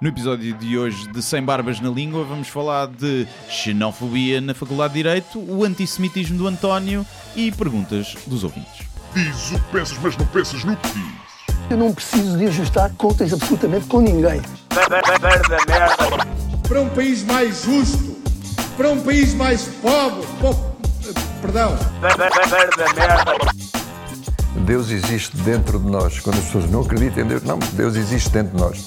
No episódio de hoje de Sem Barbas na Língua vamos falar de xenofobia na Faculdade de Direito, o antissemitismo do António e perguntas dos ouvintes. Diz o que pensas, mas não pensas no que dizes. Eu não preciso de ajustar contas absolutamente com ninguém. para um país mais justo, para um país mais pobre, po- perdão, Deus existe dentro de nós. Quando as pessoas não acreditam em Deus, não, Deus existe dentro de nós.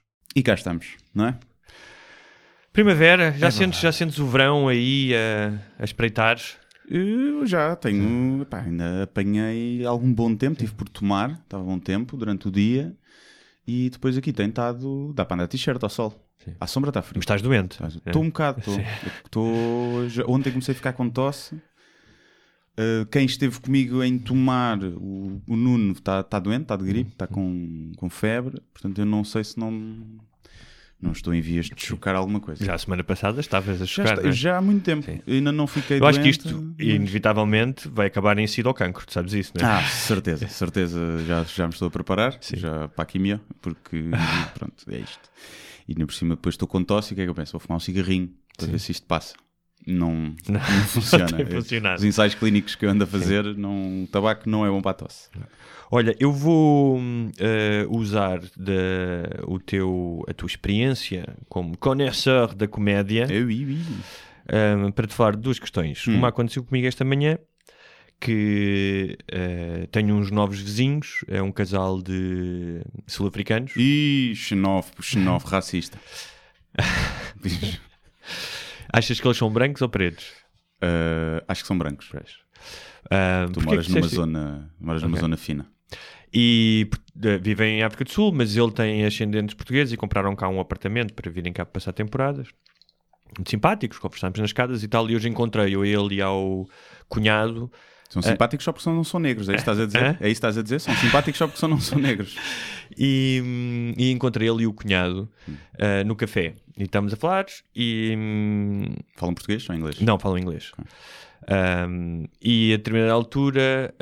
E cá estamos, não é? Primavera, já, sentes, já sentes o verão aí a, a espreitar? Eu já tenho, pá, ainda apanhei algum bom tempo, tive por tomar, estava bom tempo durante o dia e depois aqui tem estado, dá para andar t-shirt ao sol. À sombra está frio. Mas estás doente? Estou um bocado, estou. Sim. Estou- Ontem comecei a ficar com tosse. Uh, quem esteve comigo em tomar, o, o Nuno está tá doente, está de gripe, está com, com febre, portanto eu não sei se não, não estou em vias de chocar alguma coisa. Já a semana passada estavas a Já, chocar, está- não é? já há muito tempo, Sim. ainda não fiquei Eu acho que doente, isto, mas- inevitavelmente, vai acabar em sido ao cancro, tu sabes isso, não é? Ah, certeza, certeza, já, já me estou a preparar, Sim. já para a quimio, porque pronto, é isto. E ainda por cima depois estou com tosse e o que é que eu penso? Vou fumar um cigarrinho para ver se isto passa. Não, não, funciona. tem funcionado. Os ensaios clínicos que eu ando a fazer, não, o tabaco não é bom para a tosse. Olha, eu vou eh, usar da- o teu, a tua experiência como conhecedor da comédia Eu, eu, eu. hum, para te falar de duas questões. Hum. Uma aconteceu comigo esta manhã, que eh, tenho uns novos vizinhos, é um casal de sul-africanos. Ih, xenófobo, xenófobo, racista. Achas que eles são brancos ou pretos? Ah, acho que são brancos. Ah, Tu moras numa zona, moras numa zona fina. E eh, vivem em África do Sul, mas ele tem ascendentes portugueses e compraram cá um apartamento para virem cá passar temporadas. Muito simpáticos, conversámos nas escadas e tal. E hoje encontrei eu, ele e ao cunhado. São simpáticos só porque não são negros, é isso que estás a dizer? Hã? É isso que estás a dizer? São simpáticos só porque não são negros. E, e encontrei ele e o cunhado ah, no café. E estamos a falar e. Falam português ou inglês? Não, falam inglês. Um, e a determinada altura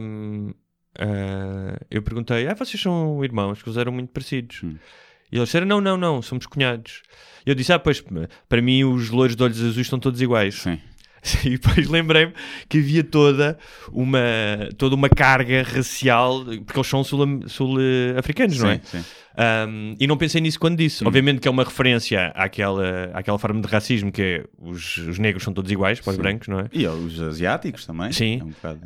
um, uh, eu perguntei: Ah, vocês são irmãos, que eles eram muito parecidos. Hum. E eles disseram: Não, não, não, somos cunhados. E eu disse: Ah, pois, para mim os loiros de olhos azuis estão todos iguais. Sim. E depois lembrei-me que havia toda uma, toda uma carga racial, porque eles são sul- sul-africanos, não é? Sim, sim. Um, e não pensei nisso quando disse. Obviamente que é uma referência àquela, àquela forma de racismo que é os, os negros são todos iguais para os Sim. brancos, não é? E os asiáticos também. Sim. É um bocado...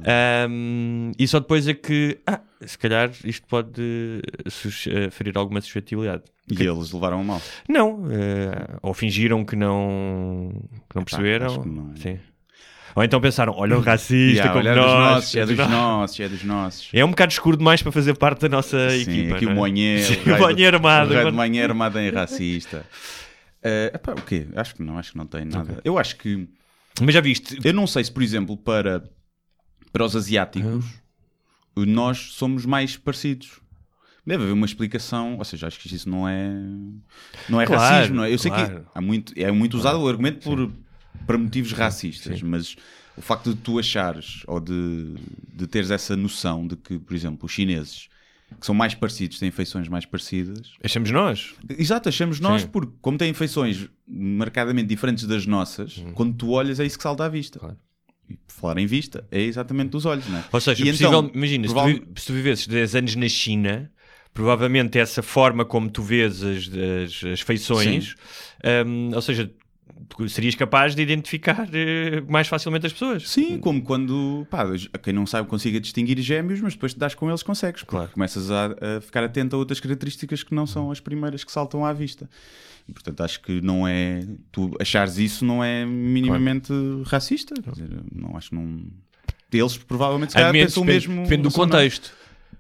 Um, e só depois é que, ah, se calhar isto pode eh, ferir alguma suscetibilidade. E eles levaram a mal. Não, eh, ou fingiram que não, que não perceberam. acho que não. Sim. Ou então pensaram, olha o racista Yeah, como olha, é nós. dos nossos, é é dos dos nós. nossos, é dos nossos. É um bocado escuro demais para fazer parte da nossa Sim, equipa. aqui o é? O o raio Monhé do- armado. O manhã armado em racista. Eh, epá, o quê? Acho que não, acho que não tem nada. Eu acho que. Mas já viste, Eu não sei se, por exemplo, para, para os asiáticos, nós somos mais parecidos. Deve haver uma explicação, ou seja, acho que isso não é, não é Claro, racismo, não é? Eu sei claro. que há muito, é muito usado o argumento por, para motivos racistas, mas o facto de tu achares ou de, de teres essa noção de que, por exemplo, os chineses que são mais parecidos, têm feições mais parecidas, achamos nós. Exato, achamos nós, Sim. porque como têm feições marcadamente diferentes das nossas, quando tu olhas é isso que salta à vista. Claro. E por falar em vista, é exatamente dos olhos, não é? Ou seja, E possível- então, imagina, se, tu, se tu vivesses 10 anos na China, provavelmente essa forma como tu vês as, as, as feições, hum, ou seja, serias capaz de identificar eh, mais facilmente as pessoas. Sim, como quando, pá, quem não sabe consiga distinguir gêmeos, mas depois te das com eles consegues, Claro. começas a, a ficar atento a outras características que não são as primeiras que saltam à vista. E, portanto, acho que não é. Tu achares isso não é minimamente racista. Quer dizer, não acho que não. Eles provavelmente se calhar pensam depende, mesmo. depende do contexto.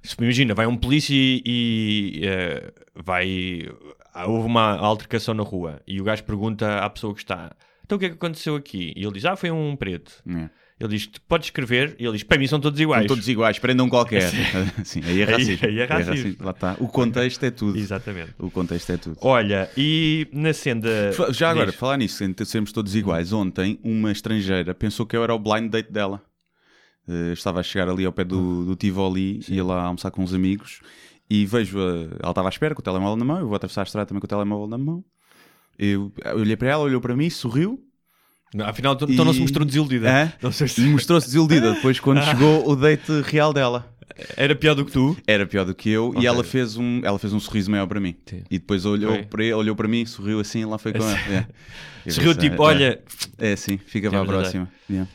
se imagina, vai um polícia e, e, eh, vai. Ah, Houve uma altercação na rua e o gajo pergunta à pessoa que está: Então o que é que aconteceu aqui? E ele diz: Ah, foi um preto. É. Ele diz: "Tu Podes escrever? E ele diz: Para mim são todos iguais. São todos iguais, prendam qualquer. Sim, aí é Aí- racismo. aí é racismo. Lá está. O contexto é tudo. Exatamente. O contexto é tudo. Olha, e na senda. Já agora, Diz. falar nisso, sermos todos iguais, ontem uma estrangeira pensou que eu era o blind date dela. Eu estava a chegar ali ao pé do, do Tivoli, ia lá almoçar com uns amigos e vejo, a- ela estava à espera com o telemóvel na mão, eu vou atravessar a estrada também com o telemóvel na mão. Eu, eu olhei para ela, olhou para mim, sorriu Não, Afinal, então não se E- mostrou desiludida. E mostrou-se desiludida depois quando chegou o date real dela. Era pior do que tu. Era pior do que eu Ok. e ela fez, um, ela fez um sorriso maior para mim. Sim. E depois olhou Foi. para, ele, olhou para mim, sorriu assim e lá foi com ela. Eu Sorriu pensei, tipo: é, Olha, É, sim, fica para a próxima. Yeah.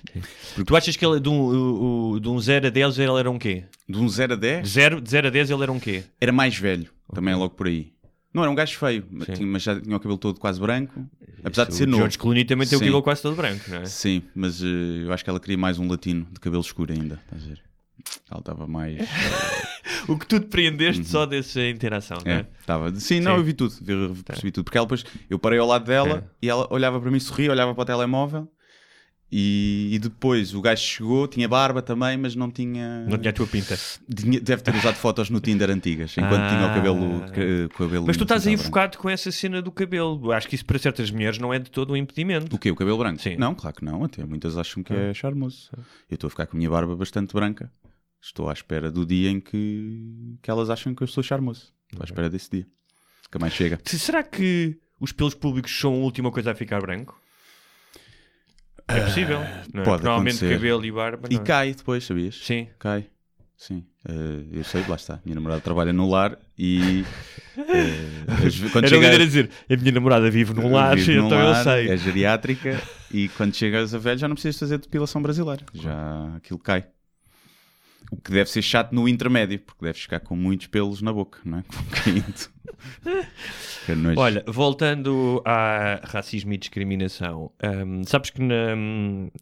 tu achas que ele de um, o- o- de um 0 a 10 ele era um quê? De um 0 a De 10, 0, de 0 a 10 ele era um quê? era mais velho, também é logo por aí. Não era um gajo feio, mas, tinha- mas já tinha o cabelo todo quase branco. Apesar de O ser novo. George Clooney também tem o Sim. cabelo quase todo branco, não é? Sim, mas eh, eu acho que ela queria mais um latino de cabelo escuro ainda. Estás a ver? Ela estava mais. O que tu depreendeste só dessa interação, Uhum. É, é? estava. Sim, não, Sim. eu vi tudo, vi- percebi tudo. Porque ela depois, eu parei ao lado dela e ela olhava para mim, sorria, olhava para o telemóvel e, e depois o gajo chegou, tinha barba também, mas não tinha. Não tinha a tua pinta. Tinha- Deve ter usado fotos no Tinder antigas, enquanto tinha o cabelo. Ah. que- com o cabelo Mas tu estás aí branco. focado com essa cena do cabelo. Acho que isso para certas mulheres não é de todo um impedimento. O quê? O cabelo branco? Sim. Não, claro que não. Até muitas acham que é charmoso. Eu estou a ficar com a minha barba bastante branca. Estou à espera do dia em que, que elas acham que eu sou charmoso. Estou à espera desse dia. Nunca mais chega. Se- Será que os pelos públicos são a última coisa a ficar branco? É possível. não é? pode Normalmente acontecer. cabelo e barba. E é? cai depois, sabias? Sim. Cai. Sim. Eh, eu sei, lá está. Minha namorada trabalha no lar e. quando Era chega o líder a dizer: a minha namorada vive num lar, vive num então eu lar, sei. É geriátrica e quando chegas a velho já não precisas fazer depilação brasileira. Já aquilo cai. O que deve ser chato no intermédio, porque deves ficar com muitos pelos na boca, não é? Nojo. Olha, voltando a racismo e discriminação, hum, sabes que na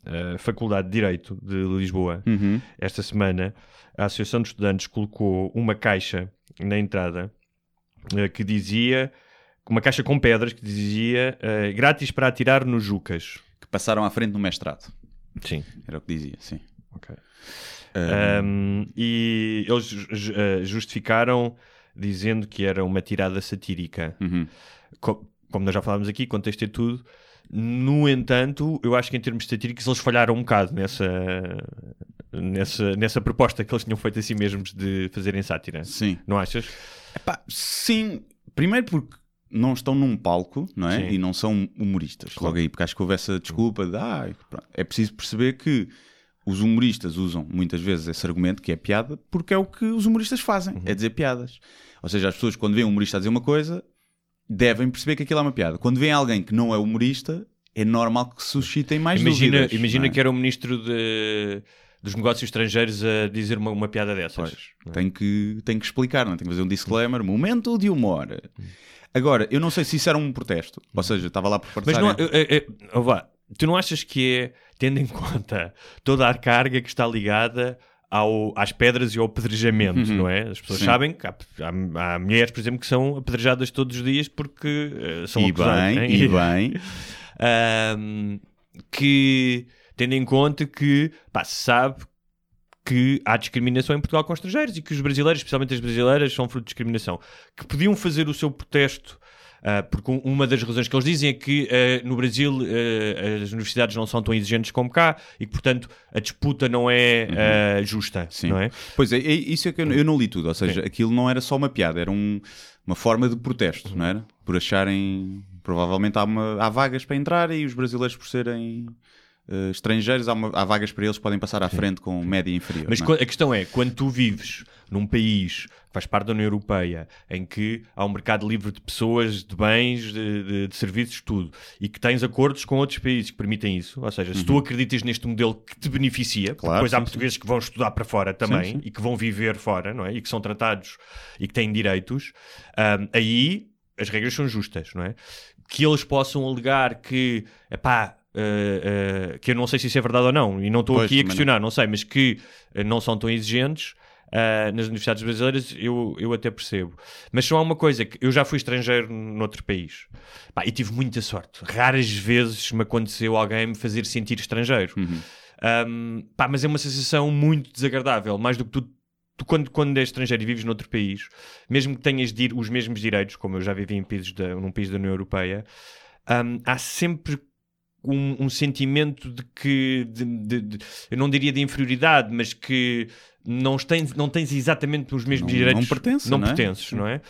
eh, Faculdade de Direito de Lisboa, Uhum. esta semana, a Associação de Estudantes colocou uma caixa na entrada eh, que dizia, uma caixa com pedras que dizia eh, grátis para atirar nos Jucas. Que passaram à frente no mestrado. Sim. Era o que dizia, sim. Ok. Um, e eles eh, justificaram dizendo que era uma tirada satírica. uhum. Co- como nós já falámos aqui, contexto é tudo. No entanto, eu acho que em termos satíricos eles falharam um bocado nessa, nessa, nessa proposta que eles tinham feito a si mesmos de fazerem sátira. Sim. Não achas? Epá, sim, primeiro porque não estão num palco, não é? Sim. E não são humoristas. Logo aí, porque acho que houve essa desculpa de ah, é preciso perceber que os humoristas usam muitas vezes esse argumento que é piada porque é o que os humoristas fazem, Uhum. é dizer piadas. Ou seja, as pessoas quando veem um humorista a dizer uma coisa devem perceber que aquilo é uma piada. Quando veem alguém que não é humorista, é normal que suscitem mais imagina dúvidas. imagina é? que era o ministro de- dos negócios estrangeiros a dizer uma, uma piada dessas. Pois, tem, que, tem que explicar, não é? tem que fazer um disclaimer, momento de humor. Agora, eu não sei se isso era um protesto, ou seja, estava lá por Mas não, é- é- é- tu não achas que é, tendo em conta toda a carga que está ligada ao, às pedras e ao apedrejamento, não é? As pessoas Sim. sabem que há, há- há mulheres, por exemplo, que são apedrejadas todos os dias porque eh, são E acusadas, bem, hein? e bem. Que tendo em conta que pá, se sabe que há discriminação em Portugal com estrangeiros e que os brasileiros, especialmente as brasileiras, são fruto de discriminação. Que podiam fazer o seu protesto, porque um- uma das razões que eles dizem é que ah, no Brasil ah, as universidades não são tão exigentes como cá e que, portanto, a disputa não é ah, justa, Uhum. Sim. não é? Pois é, é- isso é que eu, eu não li tudo, ou seja, aquilo não era só uma piada, era um- uma forma de protesto, não era? Por acharem, provavelmente há, uma- há vagas para entrar e os brasileiros por serem eh, estrangeiros, há, uma- há vagas para eles que podem passar à frente com média inferior. Mas é? a questão é, quando tu vives num país que faz parte da União Europeia, em que há um mercado livre de pessoas, de bens, de, de- de serviços, tudo, e que tens acordos com outros países que permitem isso, ou seja, se tu acreditas neste modelo que te beneficia, Uhum. Claro, depois há sim, portugueses que vão estudar para fora também Sim, sim. e que vão viver fora, não é? E que são tratados e que têm direitos, ahm, aí as regras são justas, não é? Que eles possam alegar que, epá, eh, eh, que eu não sei se isso é verdade ou não, e não estou aqui a também não. questionar, não sei, mas que eh, não são tão exigentes. ah, nas universidades brasileiras, eu, eu até percebo. Mas só há uma coisa, que eu já fui estrangeiro noutro país. Pá, e tive muita sorte. Raras vezes me aconteceu alguém me fazer sentir estrangeiro. Um, pá, mas é uma sensação muito desagradável, mais do que tu, tu quando, quando és estrangeiro e vives noutro país, mesmo que tenhas de ir os mesmos direitos, como eu já vivi em países da, num país da União Europeia, um, há sempre um, um sentimento de que, de- de- de- eu não diria de inferioridade, mas que não tens, não tens exatamente os mesmos Não- direitos. não pertences, não não é? pertences, não é?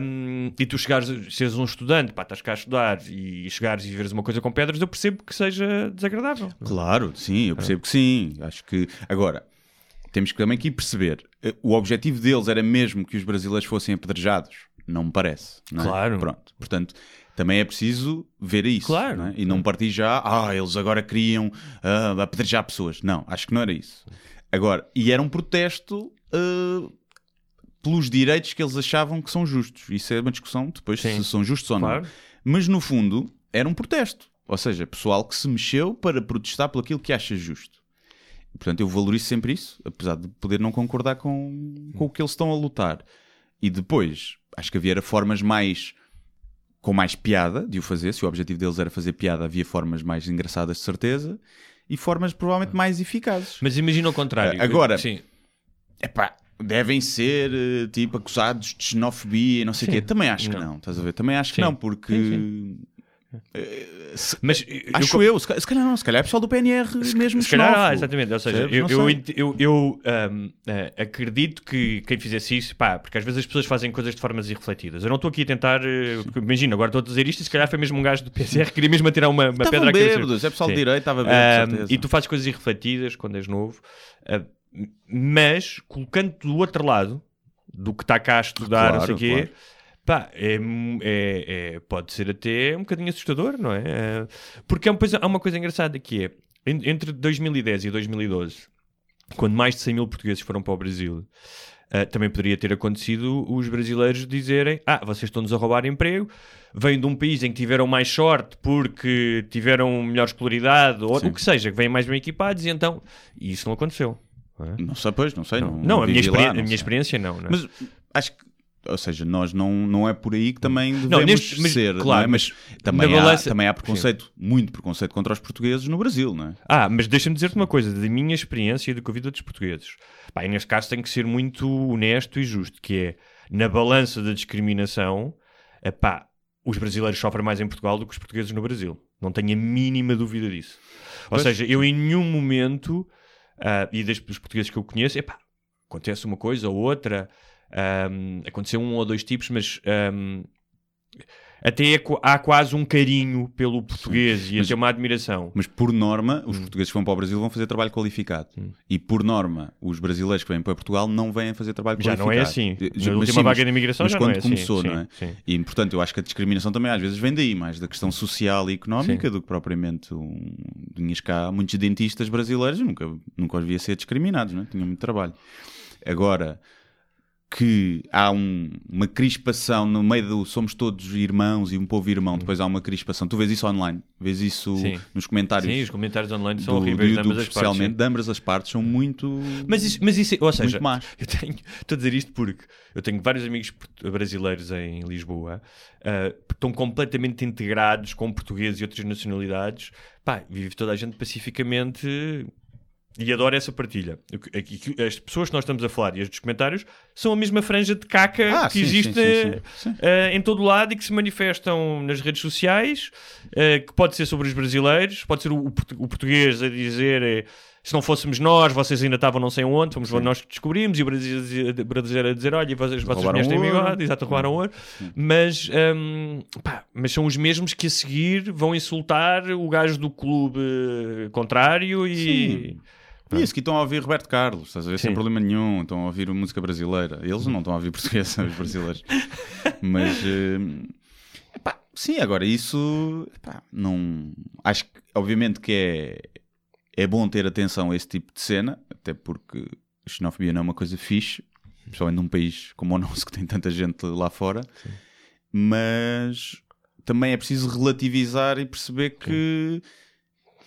Um, e tu chegares, seres um estudante, pá, estás cá a estudar e chegares e veres uma coisa com pedras, eu percebo que seja desagradável. Claro, sim, eu percebo que sim. Acho que. Agora, temos que também aqui perceber: eh, o objetivo deles era mesmo que os brasileiros fossem apedrejados? Não me parece. não é? Claro. Pronto. Portanto, também é preciso ver isso. Claro. não é? E não partir já, ah, eles agora queriam ah, apedrejar pessoas. Não, acho que não era isso. Agora, e era um protesto. ah, pelos direitos que eles achavam que são justos. Isso é uma discussão depois Sim. se são justos ou Claro. não. Mas no fundo era um protesto. Ou seja, pessoal que se mexeu para protestar por aquilo que acha justo. Portanto, eu valorizo sempre isso, apesar de poder não concordar com, com o que eles estão a lutar. E depois, acho que havia formas mais. Com mais piada de o fazer. Se o objetivo deles era fazer piada, havia formas mais engraçadas, de certeza. E formas provavelmente mais eficazes. Mas imagina o contrário. Ah, agora- sim. Epá, devem ser eh, tipo acusados de xenofobia e não sei o quê. Também acho que Não. não, estás a ver? Também acho que Sim. não, porque. Sim, eh, se- Mas acho eu, se, ca- se calhar não, se calhar é pessoal do PNR mesmo Se calhar, ah, exatamente. Ou seja, eu, eu, eu, eu, ahm, ah, acredito que quem fizesse isso, pá, porque às vezes as pessoas fazem coisas de formas irrefletidas. Eu não estou aqui a tentar. porque, imagina, agora estou a dizer isto e se calhar foi mesmo um gajo do PCR que queria mesmo atirar uma, uma Estavam pedra bêbados, é pessoal de direito, estava bêbado, certeza. e tu fazes coisas irrefletidas quando és novo, ah, mas colocando do outro lado do que está cá a estudar, não sei o Claro, quê. claro. Pá, é, é- é- pode ser até um bocadinho assustador, não é? É, Porque há uma coisa, há uma coisa engraçada que é, en- entre 2010 e 2012, quando mais de 100 mil portugueses foram para o Brasil, ah, também poderia ter acontecido os brasileiros dizerem ah, vocês estão-nos a roubar emprego, vêm de um país em que tiveram mais sorte porque tiveram melhor escolaridade, ou Sim. o que seja, que vêm mais bem equipados, e então... E isso não aconteceu. não é? Não sei, pois, não sei. Não, Não, a minha, lá, não a minha experiência não. não é? Mas acho que, ou seja, nós não, não é por aí que também devemos Não, neste- mas- ser, claro, não é? mas, mas também, há, balança- também há preconceito, muito preconceito contra os portugueses no Brasil, não é? Ah, mas deixa-me dizer-te uma coisa, da minha experiência e do que eu vi de outros portugueses. Pá, e neste caso tem que ser muito honesto e justo, que é, na balança da discriminação, epá, os brasileiros sofrem mais em Portugal do que os portugueses no Brasil. Não tenho a mínima dúvida disso. Ou Pois. seja, eu em nenhum momento, ah, e desde os portugueses que eu conheço, epá, acontece uma coisa ou outra, ahm, aconteceu um ou dois tipos, mas... ahm, até é há quase um carinho pelo português e Mas- até uma admiração. Mas por norma, Hum. os portugueses que vão para o Brasil vão fazer trabalho qualificado. E por norma, os brasileiros que vêm para Portugal não vêm fazer trabalho Já qualificado. não é assim. Na mas última sim, vaga de imigração mas já quando não é assim. começou, Sim, não é? sim. E portanto, eu acho que a discriminação também às vezes vem daí, mais da questão social e económica do que propriamente um... tinhas cá muitos dentistas brasileiros, nunca, nunca os via ser discriminados, não é? tinham muito trabalho. Agora que há um- uma crispação no meio do somos todos irmãos e um povo irmão, depois há uma crispação. Tu vês isso online, vês isso. Sim. nos comentários Sim, os comentários online são do, do horríveis de YouTube, ambas as partes. especialmente sim. de ambas as partes, são muito. Mas isso, mas isso, ou seja, eu tenho, estou a dizer isto porque eu tenho vários amigos brasileiros em Lisboa que estão completamente integrados com portugueses e outras nacionalidades. Pá, vive toda a gente pacificamente e adoro essa partilha. As pessoas que nós estamos a falar e as dos comentários são a mesma franja de caca Ah, que sim, existe sim, sim, sim. Sim. eh, em todo o lado e que se manifestam nas redes sociais, eh, que pode ser sobre os brasileiros, pode ser o, o portu- o português a dizer se não fôssemos nós, vocês ainda estavam não sei onde, fomos nós que descobrimos, e o brasileiro, a dizer, olha, vocês, vocês mulheres têm bigode, exato, roubaram ouro, mas, hum, pá, mas são os mesmos que a seguir vão insultar o gajo do clube contrário e... Sim. E isso que estão a ouvir Roberto Carlos, estás a ver? Sem Sim. problema nenhum, estão a ouvir música brasileira. Eles não estão a ouvir português, são os brasileiros. Mas, eh, epá, sim, agora isso, epá, não. Acho que, obviamente, que é, é bom ter atenção a esse tipo de cena, até porque a xenofobia não é uma coisa fixe, principalmente num país como o nosso que tem tanta gente lá fora. Mas também é preciso relativizar e perceber que,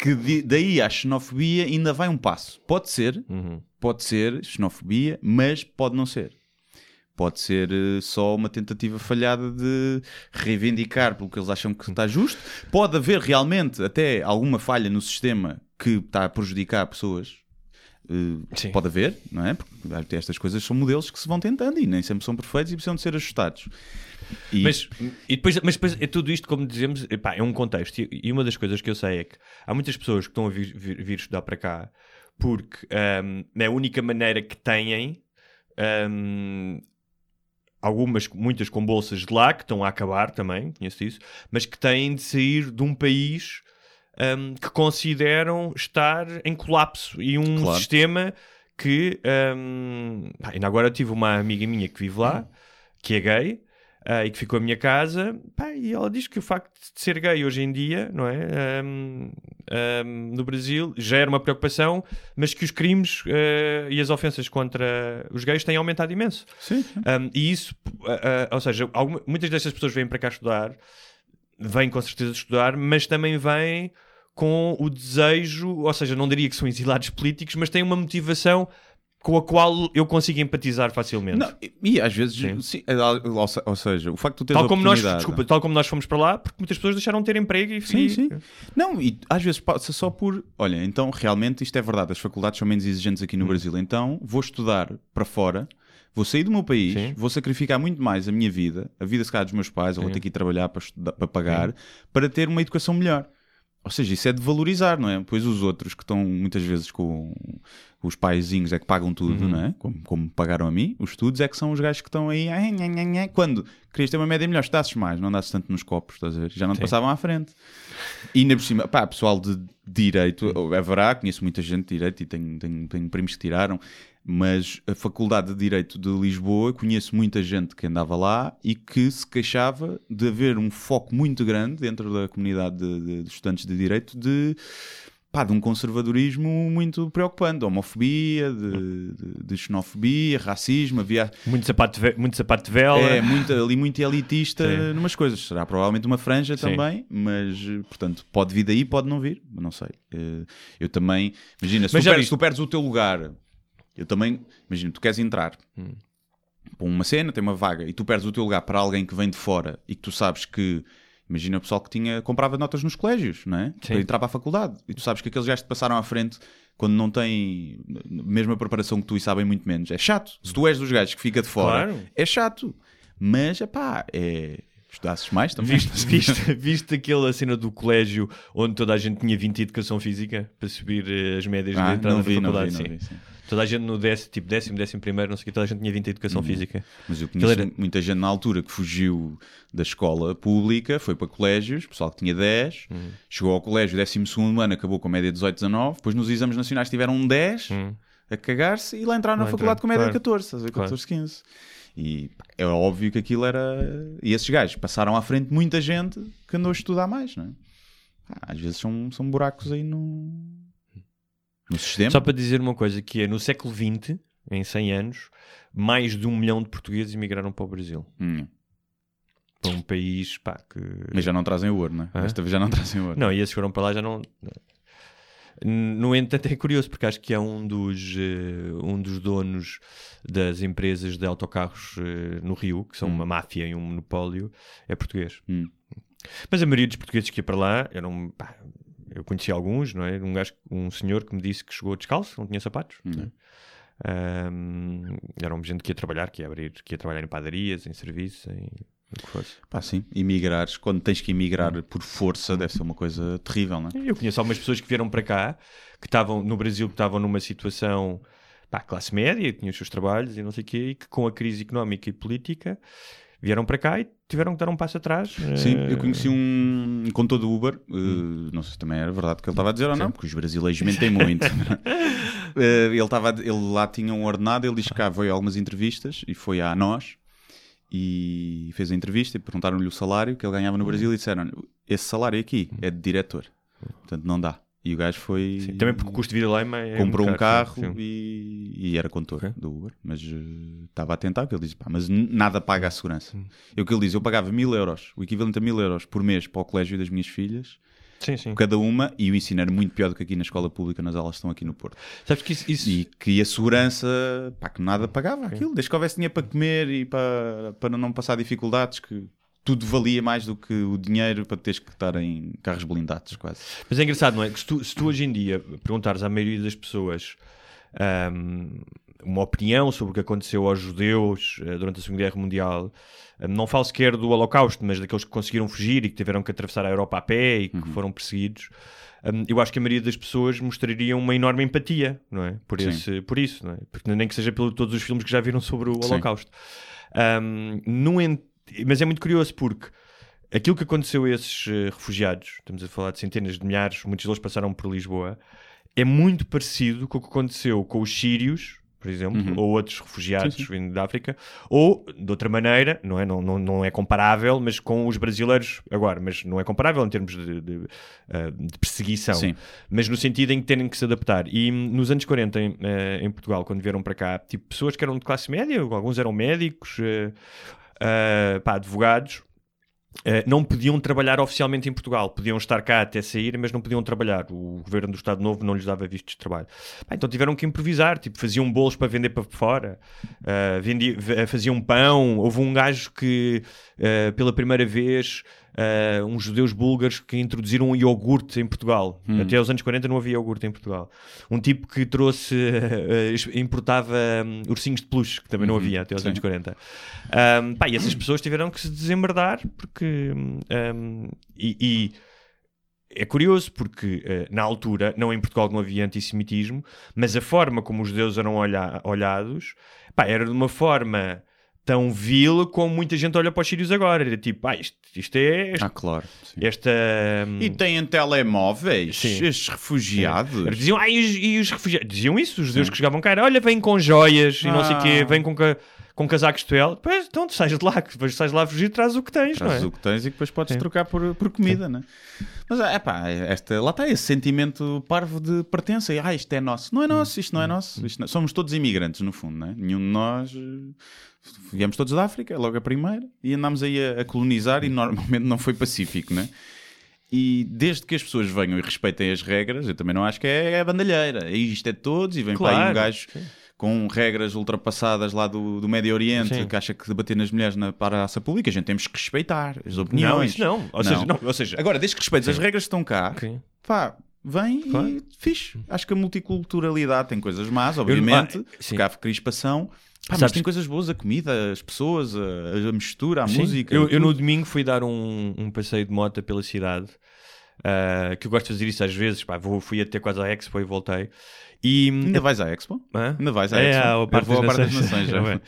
que de- daí à xenofobia ainda vai um passo. Pode ser, Uhum. pode ser xenofobia, mas pode não ser. Pode ser eh, só uma tentativa falhada de reivindicar pelo que eles acham que está justo. Pode haver realmente até alguma falha no sistema que está a prejudicar pessoas. Sim. pode haver, não é? Porque estas coisas são modelos que se vão tentando e nem sempre são perfeitos e precisam de ser ajustados. E- Mas, e depois, mas depois é tudo isto, como dizemos, epá, é um contexto. E, uma das coisas que eu sei é que há muitas pessoas que estão a vir, vir- vir estudar para cá porque ahm, é a única maneira que têm. ahm, algumas, muitas com bolsas de lá, que estão a acabar também, conheço isso, mas que têm de sair de um país ahm, que consideram estar em colapso e um Claro. sistema que pá, ainda agora tive uma amiga minha que vive lá, que é gay, ah, e que ficou à minha casa, pá, e ela diz que o facto de ser gay hoje em dia, não é? Ahm, ahm, no Brasil já era uma preocupação, mas que os crimes ah, e as ofensas contra os gays têm aumentado imenso. Sim, Um, e isso, ah, ou seja, alguma- muitas destas pessoas vêm para cá estudar, vêm com certeza estudar, mas também vêm com o desejo, ou seja, não diria que são exilados políticos, mas têm uma motivação com a qual eu consigo empatizar facilmente. Não, e, às vezes, Sim. sim, é, ou, se- ou seja, o facto de tu teres tal como nós, desculpa, tal como nós fomos para lá, porque muitas pessoas deixaram de ter emprego e Sim, e- sim. Não, e às vezes passa só por. Olha, então realmente isto é verdade, as faculdades são menos exigentes Hum. aqui no Brasil, então vou estudar para fora, vou sair do meu país, Sim. vou sacrificar muito mais a minha vida, a vida se calhar dos meus pais, ou vou ter que ir trabalhar para, estudar- para pagar, para ter uma educação melhor. Ou seja, isso é de valorizar, não é? Pois os outros que estão muitas vezes com os paizinhos é que pagam tudo, Uhum. não é? Como, como pagaram a mim, os estudos é que são os gajos que estão aí. "Ah, nha, nha, nha." Quando querias ter uma média melhor, estásses mais, não andasses tanto nos copos, estás a ver? Já não te Sim. passavam à frente. E ainda por cima, pá, pessoal de direito, haverá, conheço muita gente de direito e tenho, tenho, tenho primos que tiraram, mas a Faculdade de Direito de Lisboa, conheço muita gente que andava lá e que se queixava de haver um foco muito grande dentro da comunidade de, de- de estudantes de direito de. Pá, de um conservadorismo muito preocupante, de homofobia, de, de- de xenofobia, racismo, havia Muito, sapato ve- muito sapato de vela. é muito, ali muito elitista Sim. numas coisas. Será provavelmente uma franja Sim. também, mas portanto pode vir daí, pode não vir, não sei. Eh, Eu também, imagina, se Mas tu já perdes, tu perdes o teu lugar, eu também, imagina, tu queres entrar Hum. para uma cena, tem uma vaga, e tu perdes o teu lugar para alguém que vem de fora e que tu sabes que. Imagina o pessoal que tinha, comprava notas nos colégios, não é? Sim. Para entrar para a faculdade. E tu sabes que aqueles gajos que te passaram à frente quando não têm a mesma preparação que tu e sabem muito menos. É chato. Se tu és dos gajos que fica de fora, Claro. é chato. Mas, é pá, é... estudasses mais também. Viste, viste, viste aquela cena do colégio onde toda a gente tinha 20 de educação física para subir eh, as médias de Ah, entrada não na vi, não faculdade? vi, não sim. vi, sim. Toda a gente no décimo, tipo décimo, décimo primeiro, não sei o que, toda a gente tinha 20 de educação Uhum. física. Mas eu conheço era- muita gente na altura que fugiu da escola pública, foi para colégios, pessoal que tinha 10, Hum. chegou ao colégio, 12 ano, acabou com a média 18, 19, depois nos exames nacionais tiveram um 10 Hum. a cagar-se e lá entraram na Lá faculdade com a média claro. de 14, estás a ver? Claro. 14, 15. E é óbvio que aquilo era. E esses gajos passaram à frente muita gente que andou a estudar mais, não é? Pá, Às vezes são, são buracos aí no, no sistema. Só para dizer uma coisa, que é no século XX, em 100 anos, mais de um milhão de portugueses emigraram para o Brasil. Hum. Para um país, pá, que... Mas já não trazem o ouro, não é? Esta vez já não trazem o ouro. Não, e esses foram para lá já não... No entanto, é curioso, porque acho que é um dos, eh, um dos donos das empresas de autocarros eh, no Rio, que são uma máfia e um monopólio, é português. Hum. Mas a maioria dos portugueses que ia para lá eram... pá, eu conheci alguns, não é? Um, gajo, um senhor que me disse que chegou descalço, não tinha sapatos. não é? Ahm, eram gente que ia trabalhar, que ia abrir, que ia trabalhar em padarias, em serviços, em o que fosse. Pá, sim. Quando tens que emigrar por força, deve ser uma coisa terrível, não é? Eu conheço algumas pessoas que vieram para cá, que estavam no Brasil, que estavam numa situação pá, classe média, que tinham os seus trabalhos e não sei o quê, e que com a crise económica e política vieram para cá e tiveram que dar um passo atrás. Sim, Eh, eu conheci um condutor do Uber, eh, não sei se também era verdade o que ele estava a dizer ou não, porque os brasileiros mentem muito. Eh, ele, estava, a- ele lá tinha um ordenado, ele diz que cá veio a algumas entrevistas e foi à nós e fez a entrevista e perguntaram-lhe o salário que ele ganhava no Brasil e disseram esse salário aqui é de diretor, portanto não dá. E o gajo foi. Sim, também porque o custo de vida lá é é comprou um carro sim, sim. e, e era condutor Ok. do Uber, mas eh, estava a tentar, porque ele diz, pá, mas nada paga a segurança. Hum. E o que ele diz, eu pagava mil euros, o equivalente a mil euros por mês para o colégio das minhas filhas, Sim, sim. cada uma, e o ensino era muito pior do que aqui na escola pública, nas aulas que estão aqui no Porto. Sabes que isso, isso- E que a segurança, pá, que nada pagava aquilo, desde que houvesse dinheiro para comer e para, para não passar dificuldades, que tudo valia mais do que o dinheiro para teres que estar em carros blindados, quase. Mas é engraçado, não é? Que se tu, se tu hoje em dia perguntares à maioria das pessoas ahm, uma opinião sobre o que aconteceu aos judeus eh, durante a Segunda Guerra Mundial, ahm, não falo sequer do Holocausto, mas daqueles que conseguiram fugir e que tiveram que atravessar a Europa a pé e que foram perseguidos. ahm, eu acho que a maioria das pessoas mostrariam uma enorme empatia, não é? Por, Sim. esse, por isso, não é? Porque nem que seja por todos os filmes que já viram sobre o. Holocausto. Ahm, no en- Mas é muito curioso porque aquilo que aconteceu a esses eh, refugiados, estamos a falar de centenas de milhares, muitos deles passaram por Lisboa, é muito parecido com o que aconteceu com os sírios, por exemplo, Uhum. ou outros refugiados Sim, sim. vindo da África, ou de outra maneira, não é, não, não, não é comparável, mas com os brasileiros agora, mas não é comparável em termos de, de, eh, de perseguição, Sim. mas no sentido em que terem que se adaptar. E hum, nos anos 40 em, eh, em Portugal, quando vieram para cá, tipo, pessoas que eram de classe média, alguns eram médicos, eh, eh, pá, advogados, eh, não podiam trabalhar oficialmente em Portugal. Podiam estar cá até sair, mas não podiam trabalhar. O governo do Estado Novo não lhes dava vistos de trabalho. Pá, então tiveram que improvisar. Tipo, faziam bolos para vender para fora, eh, vendia- v- faziam pão. Houve um gajo que, eh, pela primeira vez, eh, uns judeus búlgaros que introduziram um iogurte em Portugal. Até aos anos 40 não havia iogurte em Portugal. Um tipo que trouxe, eh, importava hum, ursinhos de peluche, que também não havia até aos sim. anos 40. Um, pá, e essas pessoas tiveram que se desembardar porque. um, e, e é curioso porque eh, na altura, não em Portugal não havia antissemitismo, mas a forma como os judeus eram olha- olhados pá, era de uma forma tão vil como muita gente olha para os sírios agora. Era tipo, ah, isto, isto é. Ah, claro. sim. Esta. hum, E têm telemóveis, Sim. estes refugiados. Eles diziam, ah, e os, e os refugiados? Diziam isso, os judeus que chegavam cá, era, olha, vêm com joias e não sei o quê, Ah. vêm com, ca- com casacos de pele. Pois, então, tu sais de lá, depois sais de lá a fugir, traz o que tens, não Trazes é? o que tens e depois podes Sim. trocar por, por comida, né? Mas é pá, esta, lá está esse sentimento parvo de pertença. Ah, isto é nosso. Não é nosso, isto não é nosso. Isto não- Somos todos imigrantes, no fundo, né? Nenhum de nós. Viemos todos da África, logo a primeira, e andámos aí a, a colonizar e normalmente não foi pacífico, né? E desde que as pessoas venham e respeitem as regras, eu também não acho que é, é bandalheira. É Isto é de todos e vem para aí um Claro, gajo com regras ultrapassadas lá do, do Médio Oriente Sim. que acha que debater nas mulheres na praça pública, a gente temos que respeitar as opiniões. Não, isso não. Ou seja, não, ou seja Agora, desde que respeites as regras que estão cá, Ok. pá, vem Claro. e fixe. Acho que a multiculturalidade tem coisas más, obviamente, ah, sim. porque há crispação. Pá, mas tem coisas boas, a comida, as pessoas, a, a mistura, a Sim. música. Eu, eu no domingo fui dar um, um passeio de moto pela cidade. Ah, que eu gosto de fazer isso às vezes. Pá, vou, fui até quase à Expo e voltei. E, Ainda vais à Expo? Hã? Ainda vais à É, Expo? Eu Parque vou das Parque das Nações. Já. É.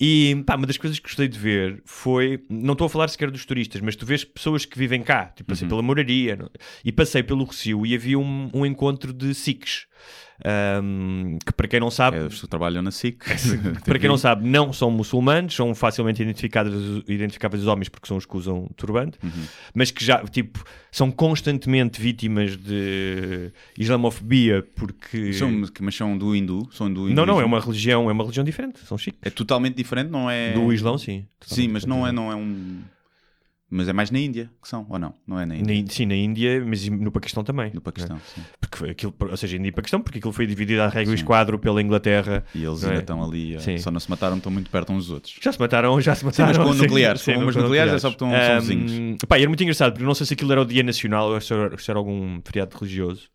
E pá, uma das coisas que gostei de ver foi, não estou a falar sequer dos turistas, mas tu vês pessoas que vivem cá, tipo Uhum. passei pela Moraria não- e passei pelo Recio e havia um, um encontro de Sikhs, ahm, que para quem não sabe, É, trabalham na SIC. para quem não sabe, não são muçulmanos, são facilmente identificados, identificáveis os homens porque são os que usam turbante, Uhum. mas que já, tipo, são constantemente de islamofobia porque... São, mas são do hindu? São do Não, não, é uma religião, é uma religião diferente, são chiques. É totalmente diferente, não é... Do Islão, sim. Sim, mas não é, não é um... Mas é mais na Índia que são, ou não? Não é na Índia? Na sim, na Índia, mas no Paquistão também. No Paquistão, né? sim. Porque foi aquilo, ou seja, Índia e Paquistão, porque aquilo foi dividido à regra e Sim. esquadro pela Inglaterra. E eles Não ainda é? estão ali, eh, Sim. só não se mataram, estão muito perto uns dos outros. Já se mataram, já se Sim, mataram. mas com nucleares, com bombas com nucleares é só porque estão- Ahm, vizinhos. pá, era muito engraçado, porque eu não sei se aquilo era o dia nacional ou se era, se era algum feriado religioso.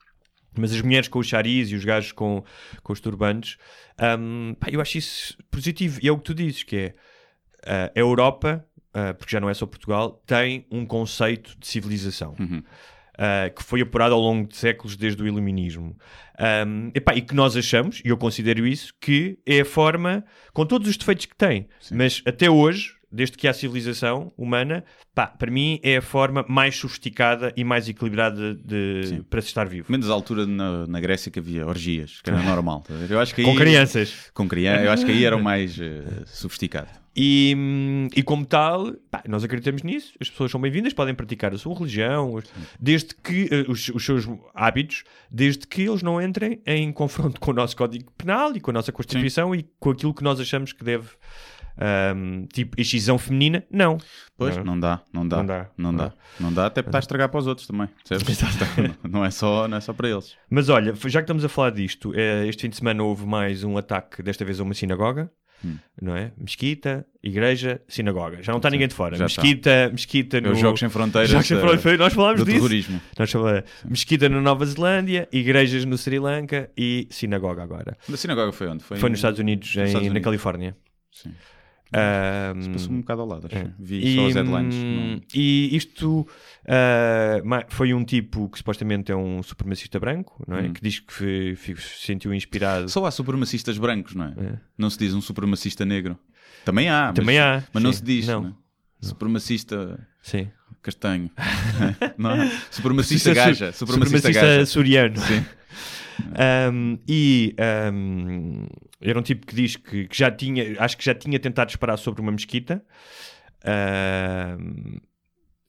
Mas as mulheres com os charis e os gajos com, com os turbantes, ahm, pá, eu acho isso positivo. E é o que tu dizes, que é ah, a Europa, ah, porque já não é só Portugal, tem um conceito de civilização. Uhum. Uh, que foi apurado ao longo de séculos desde o Iluminismo. Um, epá, e que nós achamos, e eu considero isso, que é a forma, com todos os defeitos que tem, mas até hoje, desde que há civilização humana, pá, para mim é a forma mais sofisticada e mais equilibrada de, Sim. para se estar vivo. Menos a altura na, na Grécia que havia orgias, que era normal. tá? Eu acho que aí, Com crianças. Com crianças, eu acho que aí era o mais eh, sofisticado. E, e como tal, pá, nós acreditamos nisso, as pessoas são bem-vindas, podem praticar a sua religião, desde que eh, os, os seus hábitos, desde que eles não entrem em confronto com o nosso Código Penal e com a nossa Constituição e com aquilo que nós achamos que deve ahm, tipo excisão feminina, não. Pois, Não. não dá, não dá. Não dá. Não dá. Não dá, até porque está a estragar para os outros também. não, é só, não é só para eles. Mas olha, já que estamos a falar disto, eh, este fim de semana houve mais um ataque, desta vez a uma sinagoga, Hum. não é? Mesquita, igreja, sinagoga. Já não está ninguém de fora. Já está. mesquita, mesquita É no. os Jogos Sem Fronteiras Jogos Sem da- Fronteiras, nós falámos disso. terrorismo. Nós falamos, mesquita na Nova Zelândia, igrejas no Sri Lanka e sinagoga agora. A sinagoga foi onde? Foi nos Estados Unidos, em- Estados na Unidos. Califórnia. Sim. Ahm, Passou um bocado ao lado, acho. é. Vi só as headlines. hum, não- e isto ma- foi um tipo que supostamente é um supremacista branco, não é? Hum. Que diz que se sentiu inspirado. Só há supremacistas brancos, não é? É. Não se diz um supremacista negro. Também há, mas, Também há, mas não se diz. Não. Não. Supremacista Sim. castanho. não é? Supremacista gaja. su- Supremacista gaja. suriano. Sim. Um, e um, era um tipo que diz que, que já tinha, acho que já tinha tentado disparar sobre uma mesquita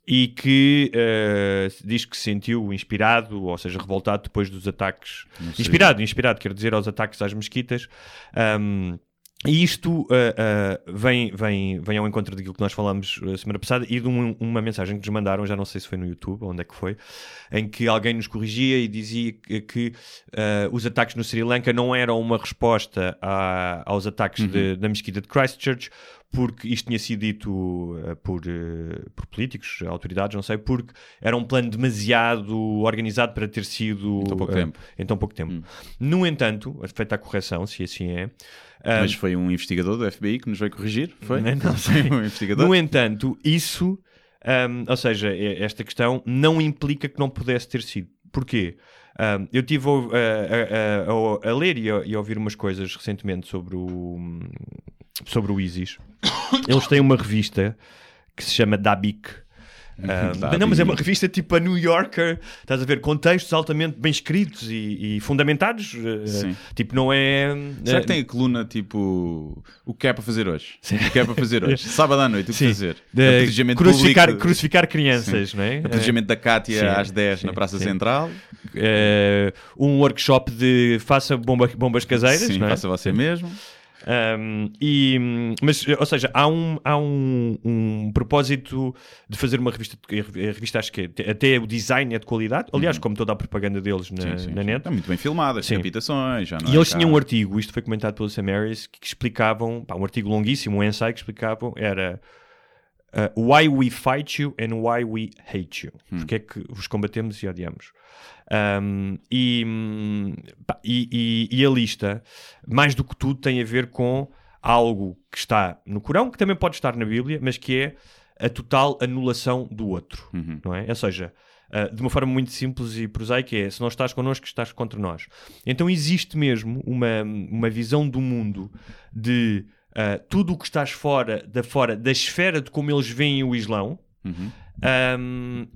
e que uh, diz que se sentiu inspirado, ou seja, revoltado depois dos ataques. Inspirado, inspirado, quer dizer, aos ataques às mesquitas. Um, e isto uh, uh, vem, vem, vem ao encontro daquilo que nós falámos a semana passada e de um- uma mensagem que nos mandaram, já não sei se foi no YouTube ou onde é que foi, em que alguém nos corrigia e dizia que, que, uh, os ataques no Sri Lanka não eram uma resposta a- aos ataques de- da mesquita de Christchurch, porque isto tinha sido dito uh, por, uh, por políticos, autoridades, não sei, porque era um plano demasiado organizado para ter sido Em tão pouco uh, tempo. em tão pouco tempo. No entanto, feita a correção, se assim é, Mas foi um investigador do FBI que nos veio corrigir? Foi? Não, não foi sei. um investigador? No entanto, isso, hum, ou seja, esta questão não implica que não pudesse ter sido. Porquê? Hum, eu estive a, a- a- a- ler e a, e a ouvir umas coisas recentemente sobre o, sobre o ISIS. Eles têm uma revista que se chama Dabiq. Hum, Dabiq. não, mas é uma revista tipo a New Yorker, estás a ver, com textos altamente bem escritos e, e fundamentados. eh, Sim. Tipo, não é. Será eh, que tem a coluna tipo o que é para fazer hoje? O que é para fazer hoje? Sábado à noite, o que Sim. fazer? crucificar, público- crucificar crianças, não é? Apedrejamento da Cátia Sim, às 10 sim, na Praça sim. Central. Eh, um workshop de faça bomba- bombas caseiras, Sim, é? faça você mesmo. Um, e, mas, ou seja, há um, há um, um propósito de fazer uma revista, a revista acho que é- até o design é de qualidade, aliás, como toda a propaganda deles na, Uhum. Sim, sim, na net. Está muito bem filmado, as captações. Já não E é eles tinham um artigo, isto foi comentado pelo Sam Harris, que, que explicavam, pá, um artigo longuíssimo, um ensaio que explicavam, era uh, Why we fight you and why we hate you. Hum. Porque é que vos combatemos e odiamos. Um, e, pá, e, e- e a lista, mais do que tudo, tem a ver com algo que está no Corão, que também pode estar na Bíblia, mas que é a total anulação do outro, Uhum. não é? Ou seja, uh, de uma forma muito simples e prosaica é, se não estás connosco, estás contra nós. Então existe mesmo uma, uma visão do mundo de uh, tudo o que estás fora da, fora da esfera de como eles veem o Islão, Uhum. um,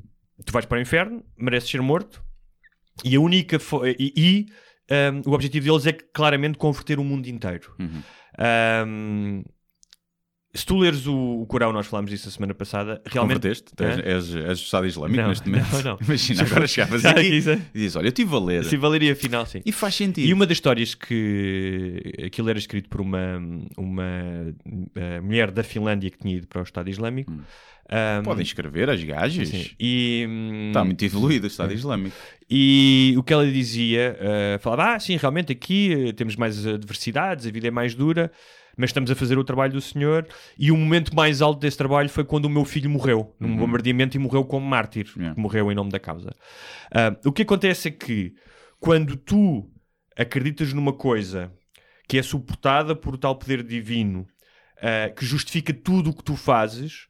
tu vais para o inferno, mereces ser morto, e a única e, e, um, o objetivo deles é claramente converter o mundo inteiro. Uhum. Um, se tu leres o, o Corão, nós falámos disso a semana passada, realmente. Converteste? Hã? És, és, és do Estado Islâmico Não, neste momento? não, não. Imagina, agora chegavas aqui é? e dizes, olha, eu estive a ler. Se valeria afinal, sim. E faz sentido. E uma das histórias que aquilo era escrito por uma, uma eh, mulher da Finlândia que tinha ido para o Estado Islâmico. um, Podem escrever as gajas. sim. E, hum, Está muito evoluído o Estado Islâmico. E o que ela dizia, eh, falava, ah, sim, realmente aqui eh, temos mais adversidades, a vida é mais dura, mas estamos a fazer o trabalho do Senhor. E o momento mais alto desse trabalho foi quando o meu filho morreu, num bombardeamento e morreu como mártir, Yeah. morreu em nome da causa. Ah, o que acontece é que quando tu acreditas numa coisa que é suportada por tal poder divino, ah, que justifica tudo o que tu fazes,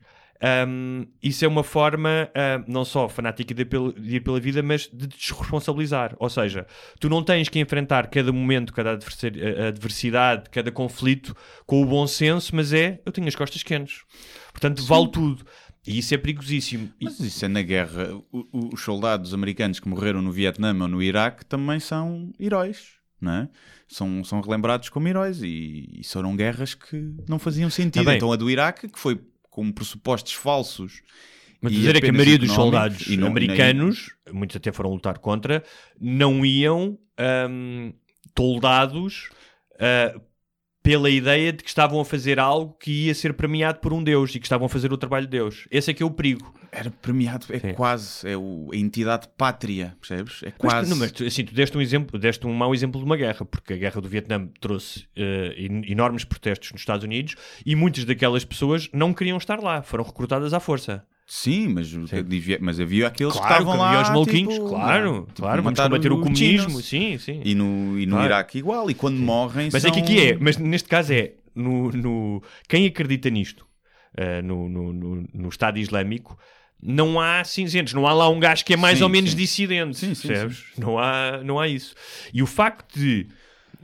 um, isso é uma forma não só fanática de ir, pela, de ir pela vida, mas de desresponsabilizar. Ou seja, tu não tens que enfrentar cada momento, cada adversi- a- adversidade, cada conflito com o bom senso, mas é eu tenho as costas quentes. Portanto, vale tudo. E isso é perigosíssimo. Mas isso é na guerra. Os soldados americanos que morreram no Vietnã ou no Iraque também são heróis. É? são, são relembrados como heróis e, e foram guerras que não faziam sentido. Tá então a do Iraque, que foi com pressupostos falsos. Mas dizer é que a maioria dos soldados não- e nem- americanos, muitos até foram lutar contra, não iam ahm, toldados ah, pela ideia de que estavam a fazer algo que ia ser premiado por um Deus e que estavam a fazer o trabalho de Deus. Esse é que é o perigo. Era premiado, é Sim. quase, é o- a entidade pátria, percebes? É Mas, quase. não, mas tu, assim, tu deste um exemplo, deste um mau exemplo de uma guerra, porque a guerra do Vietnã trouxe en- enormes protestos nos Estados Unidos e muitas daquelas pessoas não queriam estar lá, foram recrutadas à força. Sim, mas, devia- mas havia aqueles que Claro, estavam que lá. havia os maluquinhos, tipo, claro, tipo, claro, vamos combater o comunismo, sim, sim. E no, e no Claro. Iraque igual, e quando morrem. Mas são... é que aqui é, mas neste caso é, no, no- quem acredita nisto, eh, no, no, no, no Estado Islâmico, não há cinzentos, não há lá um gajo que é mais Sim, ou menos sim. dissidente, Sim, sim, percebes? Não, há, não há isso. E o facto de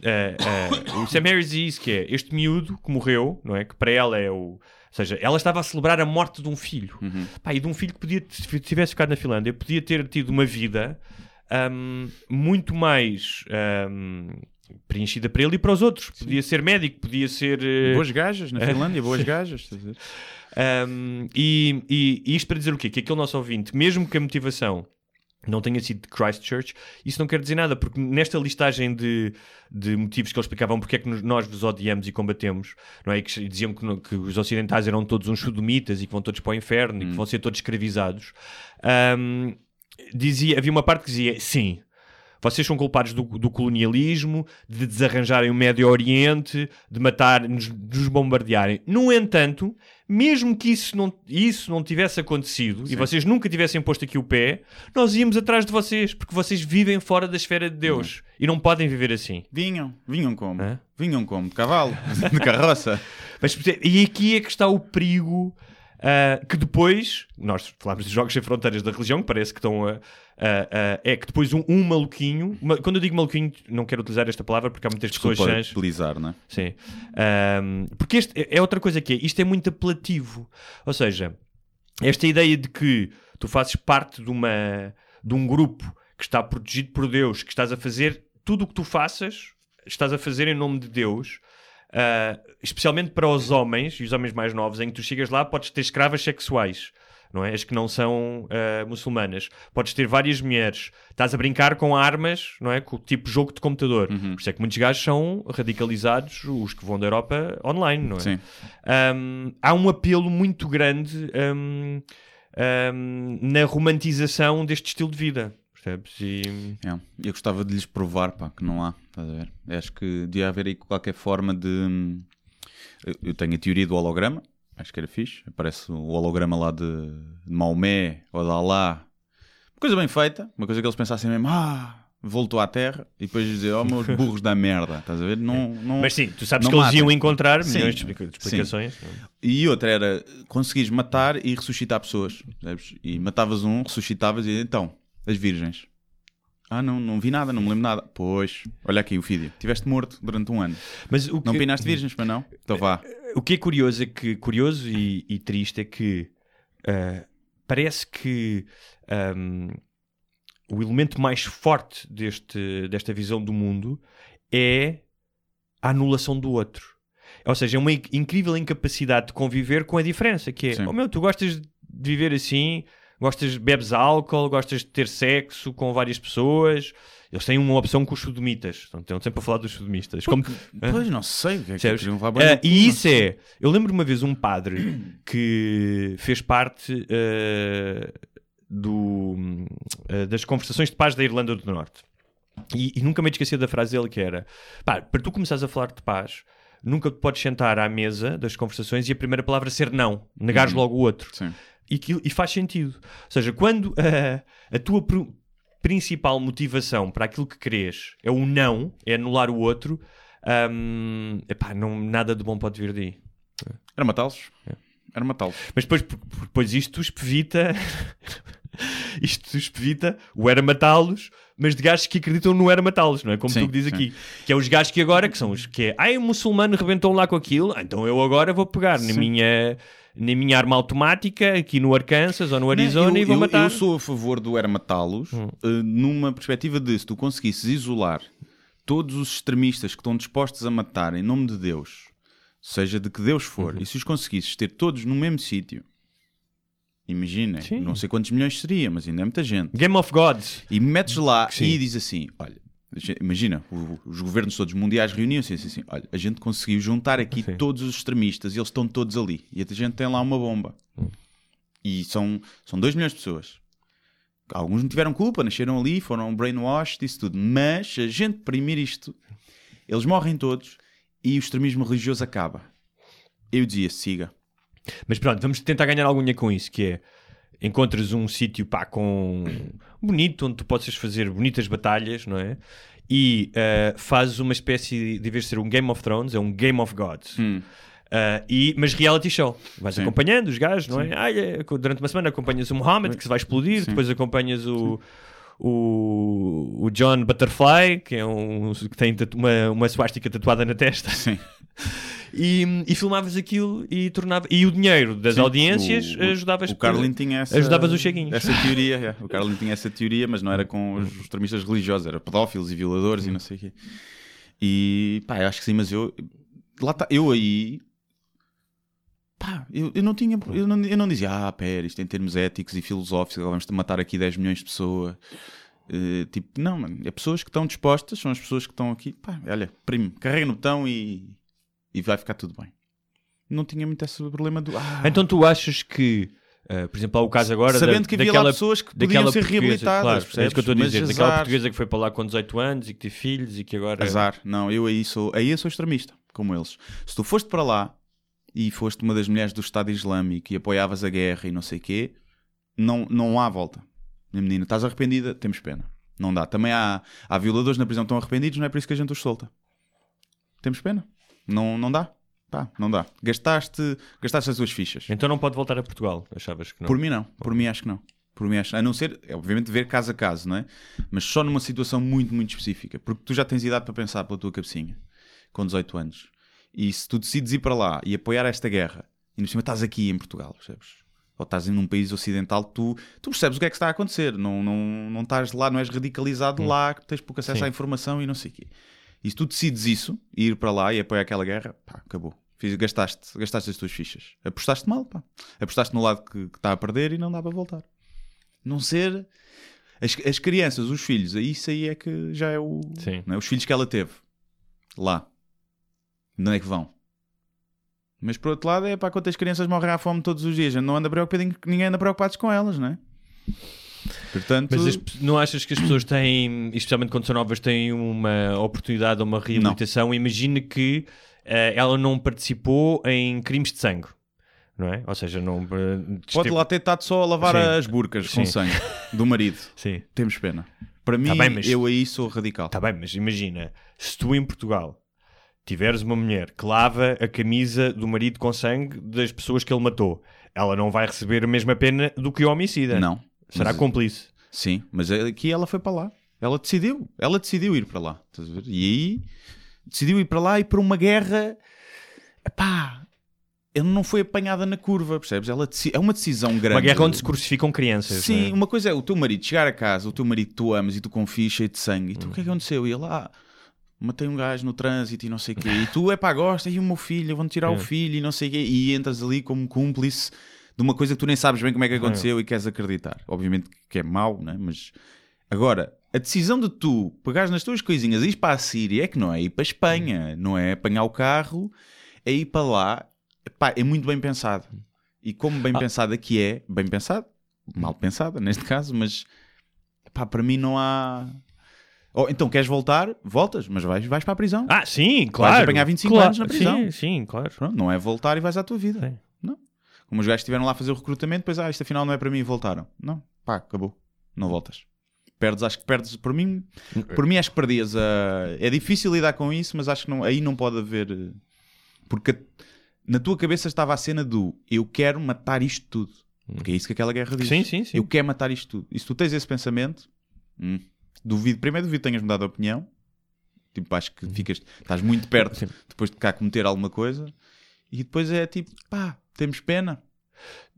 eh, eh, o Sam Harris diz que é este miúdo que morreu, não é? Que para ela é o. Ou seja, ela estava a celebrar a morte de um filho. Uhum. Pá, e de um filho que podia, se tivesse ficado na Finlândia, podia ter tido uma vida ahm, muito mais ahm, preenchida para ele e para os outros. Podia ser médico, podia ser. eh, Boas gajas na Finlândia, boas gajas. um, e, e- e isto para dizer o quê? Que aquele nosso ouvinte, mesmo que a motivação não tenha sido de Christchurch, isso não quer dizer nada, porque nesta listagem de, de motivos que eles explicavam porque é que nós vos odiamos e combatemos, não é? E que diziam que, no- que os ocidentais eram todos uns sodomitas e que vão todos para o inferno e que vão ser todos escravizados. um, dizia, havia uma parte que dizia sim. Vocês são culpados do, do colonialismo, de desarranjarem o Médio Oriente, de matar, nos, de nos bombardearem. No entanto, mesmo que isso não, isso não tivesse acontecido e vocês nunca tivessem posto aqui o pé, nós íamos atrás de vocês, porque vocês vivem fora da esfera de Deus e não podem viver assim. Vinham, vinham como? Hã? Vinham como? De cavalo? De carroça? Mas, e aqui é que está o perigo ah, que depois, nós falámos de Jogos Sem Fronteiras da religião, que parece que estão a. a- a- é que depois um, um maluquinho, uma- quando eu digo maluquinho, não quero utilizar esta palavra porque há muitas pessoas Desculpa chãs. utilizar, não é? Sim. Ahm, porque este é é outra coisa que é, isto é muito apelativo. Ou seja, esta ideia de que tu fazes parte de, uma, de um grupo que está protegido por Deus, que estás a fazer tudo o que tu faças, estás a fazer em nome de Deus. Ah, especialmente para os homens e os homens mais novos, em que tu chegas lá, podes ter escravas sexuais, não é? As que não são ah, muçulmanas. Podes ter várias mulheres. Estás a brincar com armas, não é? Com tipo jogo de computador. Por isso é que muitos gajos são radicalizados, os que vão da Europa online, não é? Sim. Um, há um apelo muito grande um, um, na romantização deste estilo de vida. Percebes? E, É, Eu gostava de lhes provar pá, que não há. Estás a ver? Acho que devia haver aí qualquer forma de. hum, Eu- tenho a teoria do holograma, acho que era fixe. Aparece o holograma lá de, de Maomé ou de Alá. Uma coisa bem feita, uma coisa que eles pensassem mesmo, ah, voltou à Terra e depois dizer, oh, meus burros da merda. Estás a ver? Não, não, mas sim, tu sabes que eles iam encontrar Sim, milhões de explica- de sim. explicações. E outra era conseguires matar e ressuscitar pessoas. percebes? E matavas um, ressuscitavas e então, as virgens. Ah, não, não vi nada, não me lembro nada. Pois, olha aqui o vídeo. Estiveste morto durante um ano. Mas o que, Não pinaste virgens, mas não? Então vá. o que é curioso é que curioso e, e triste é que ah, parece que ahm, o elemento mais forte deste, desta visão do mundo é a anulação do outro. Ou seja, é uma inc- incrível incapacidade de conviver com a diferença, que é, Sim. oh meu, tu gostas de viver assim, gostas, bebes álcool, gostas de ter sexo com várias pessoas. Eles têm uma opção com os sodomitas. Então, Estão sempre a falar dos sodomistas. Como, Pois não sei o que é que cu, e isso é. Eu lembro uma vez um padre que fez parte ah, do, ah, das conversações de paz da Irlanda do Norte. E, e nunca me esqueci da frase dele que era: pá, para tu começares a falar de paz, nunca te podes sentar à mesa das conversações e a primeira palavra ser não, negares logo o outro. Sim. E, aquilo- e faz sentido. Ou seja, quando a tua pr- principal motivação para aquilo que queres é o não, é anular o outro, hum, epá, não, nada de bom pode vir daí. Era matá-los. É. Era matá-los. Mas depois, depois isto espevita. isto espevita o era matá-los, mas de gajos que acreditam no era matá-los, não é? Como Sim, tu diz sim. aqui. Que é os gajos que agora, que são os que é, ai, o muçulmano rebentou lá com aquilo, então eu agora vou pegar na Sim. minha, na minha arma automática aqui no Arkansas ou no Arizona Não, eu, e vou eu- matar. Hum. Eu sou a favor do era matá-los eh, numa perspectiva de se tu conseguisses isolar todos os extremistas que estão dispostos a matar em nome de Deus, seja de que Deus for, Uhum. e se os conseguisses ter todos no mesmo sítio, imagina, não sei quantos milhões seria, mas ainda é muita gente. Game of Gods. E metes lá Sim. e diz assim: olha, Imagina, os governos todos mundiais reuniam-se e assim, assim: olha, a gente conseguiu juntar aqui Sim. todos os extremistas e eles estão todos ali. E a gente tem lá uma bomba. E são, são 2 milhões de pessoas. Alguns não tiveram culpa, nasceram ali, foram brainwashed, isso tudo. Mas se a gente primir isto, eles morrem todos e o extremismo religioso acaba. Eu dizia, siga. Mas pronto, vamos tentar ganhar alguma com isso, que é encontras um sítio pá com bonito, onde tu possas fazer bonitas batalhas, não é? E eh, fazes uma espécie de, em vez de ser um Game of Thrones, é um Game of Gods. Eh, e, mas reality show. Vais Sim. acompanhando os gajos, não é? Ah, é, durante uma semana acompanhas o Mohammed, que se vai explodir, depois acompanhas o, o, o John Butterfly, que é um que tem uma, uma swastika tatuada na testa. Sim. E, e filmavas aquilo e tornava e o dinheiro das Sim, audiências o- o- ajudavas O Carlin tinha essa, ajudavas os cheguinhos. Essa teoria, é. o Carlin tinha essa teoria, mas não era com os extremistas religiosos, era pedófilos e violadores e não sei o quê. E pá, eu acho que sim, mas eu lá tá, eu aí pá, eu, eu não tinha, eu não, eu não dizia, ah, pera, isto em termos éticos e filosóficos, agora vamos matar aqui 10 milhões de pessoas. Eh, tipo, não, mano, é pessoas que estão dispostas, são as pessoas que estão aqui, pá, olha, primo, carrega no botão e, e vai ficar tudo bem. Não tinha muito esse problema do. Ah, Então tu achas que, eh, por exemplo, há o caso agora Sabendo da, que havia daquela, lá pessoas que podiam ser reabilitadas, claro, é isso que eu estou a percebes? dizer, Mas daquela azar. portuguesa que foi para lá com 18 anos e que teve filhos e que agora Azar, não, eu aí sou, aí eu sou extremista, como eles. Se tu foste para lá e foste uma das mulheres do Estado Islâmico e apoiavas a guerra e não sei quê, não, não há volta. Minha menina, estás arrependida? Temos pena. Não dá. Também há, há violadores na prisão que estão arrependidos, não é por isso que a gente os solta. Temos pena. Não, não dá. Pá, não dá. Gastaste, gastaste as tuas fichas. Então não pode voltar a Portugal, achavas que não? Por mim não, por mim acho que não. Por mim acho, a não ser, é, obviamente, ver caso a caso, não é? Mas só numa situação muito, muito específica. Porque tu já tens idade para pensar pela tua cabecinha, com 18 anos. E se tu decides ir para lá e apoiar esta guerra, e no cima estás aqui em Portugal, percebes? Ou estás em um país ocidental, tu, tu percebes o que é que está a acontecer. Não, não, não estás lá, não és radicalizado lá, que tens pouco acesso Sim. à informação e não sei o quê. E se tu decides isso, ir para lá e apoiar aquela guerra, pá, acabou. Fiz- gastaste, gastaste as tuas fichas. Apostaste mal, pá. Apostaste no lado que, que está a perder e não dá para voltar. Não ser. As, as crianças, os filhos, isso aí é que já é o. Sim. não é? Os filhos que ela teve lá. De onde é que vão? Mas por outro lado, é pá, quantas crianças morrem à fome todos os dias? Não anda preocupado, ninguém anda preocupado com elas, não é? Portanto, Mas as não achas que as pessoas têm, especialmente quando são novas, têm uma oportunidade ou uma reabilitação? Imagina que eh, ela não participou em crimes de sangue, não é? Ou seja, não. eh, pode lá ter estado só a lavar Sim. as burcas com Sim. sangue do marido. Sim. Temos pena. Para mim, Tá bem, mas- eu aí sou radical. Está bem, mas imagina, se tu em Portugal tiveres uma mulher que lava a camisa do marido com sangue das pessoas que ele matou, ela não vai receber a mesma pena do que o homicida. Não. Será Mas- cúmplice. Sim, mas aqui ela foi para lá. Ela decidiu. Ela decidiu ir para lá. Estás a ver? E aí decidiu ir para lá e para uma guerra. Epá, ele não foi apanhada na curva, percebes? Ela é uma decisão grande. Uma guerra onde se crucificam crianças. Sim, não é? uma coisa é o teu marido chegar a casa, o teu marido que tu amas e tu confias cheio de sangue. E tu, o que é que aconteceu? E ele, ah, matei um gajo no trânsito e não sei o quê. E tu, é pá, gosta, e o meu filho, vão tirar É. o filho e não sei o quê. E entras ali como cúmplice de uma coisa que tu nem sabes bem como é que aconteceu e queres acreditar. Obviamente que é mau, né? Mas agora, a decisão de tu pegares nas tuas coisinhas e ires para a Síria é que não é ir para a Espanha, não é apanhar o carro, é ir para lá. Epá, é muito bem pensado. E como bem pensada que é, bem pensado, mal pensada neste caso, mas pá, para mim não há. Ou então queres voltar, voltas, mas vais, vais para a prisão. Ah, sim, claro. apanhar 25 Claro, anos na prisão. Sim, sim, claro. Pronto, não é voltar e vais à tua vida. Sim. Não. Como os gajos estiveram lá a fazer o recrutamento, depois, ah, isto afinal não é para mim e voltaram. Não, pá, acabou. Não voltas. Perdes, acho que perdes, por mim, por mim acho que perdias a... É difícil lidar com isso, mas acho que não, aí não pode haver... eh, Porque na tua cabeça estava a cena do eu quero matar isto tudo. Porque é isso que aquela guerra diz. Sim, sim, sim. Eu quero matar isto tudo. E se tu tens esse pensamento, hum, duvido, primeiro duvido que tenhas mudado de opinião. Tipo, acho que ficas, estás muito perto depois de cá cometer alguma coisa. E depois é tipo, pá, temos pena.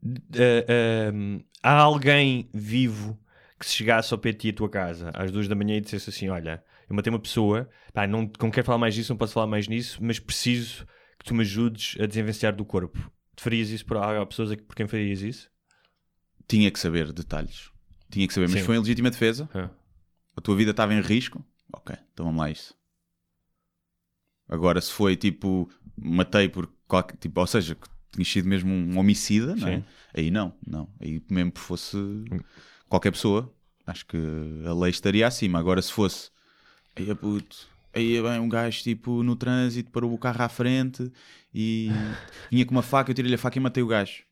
Uh, um, há alguém vivo que se chegasse ao ti à tua casa às duas da manhã e dissesse assim: Olha, eu matei uma pessoa, pá, não, não quero falar mais disso, não posso falar mais nisso, mas preciso que tu me ajudes a desenvencilhar do corpo. Tu farias isso por há pessoas por quem farias isso? Tinha que saber detalhes. Tinha que saber, mas Sim. foi em legítima defesa. Ah. A tua vida estava em risco. Ok, então vamos lá a isso. Agora, se foi tipo, matei por qualquer. Tipo, ou seja, que tinha sido mesmo um homicida, não é? Aí não, não. Aí mesmo que fosse qualquer pessoa, acho que a lei estaria acima. Agora, se fosse. Aí, puto. Aí bem, um gajo tipo no trânsito parou o carro à frente e vinha com uma faca, eu tirei-lhe a faca e matei o gajo.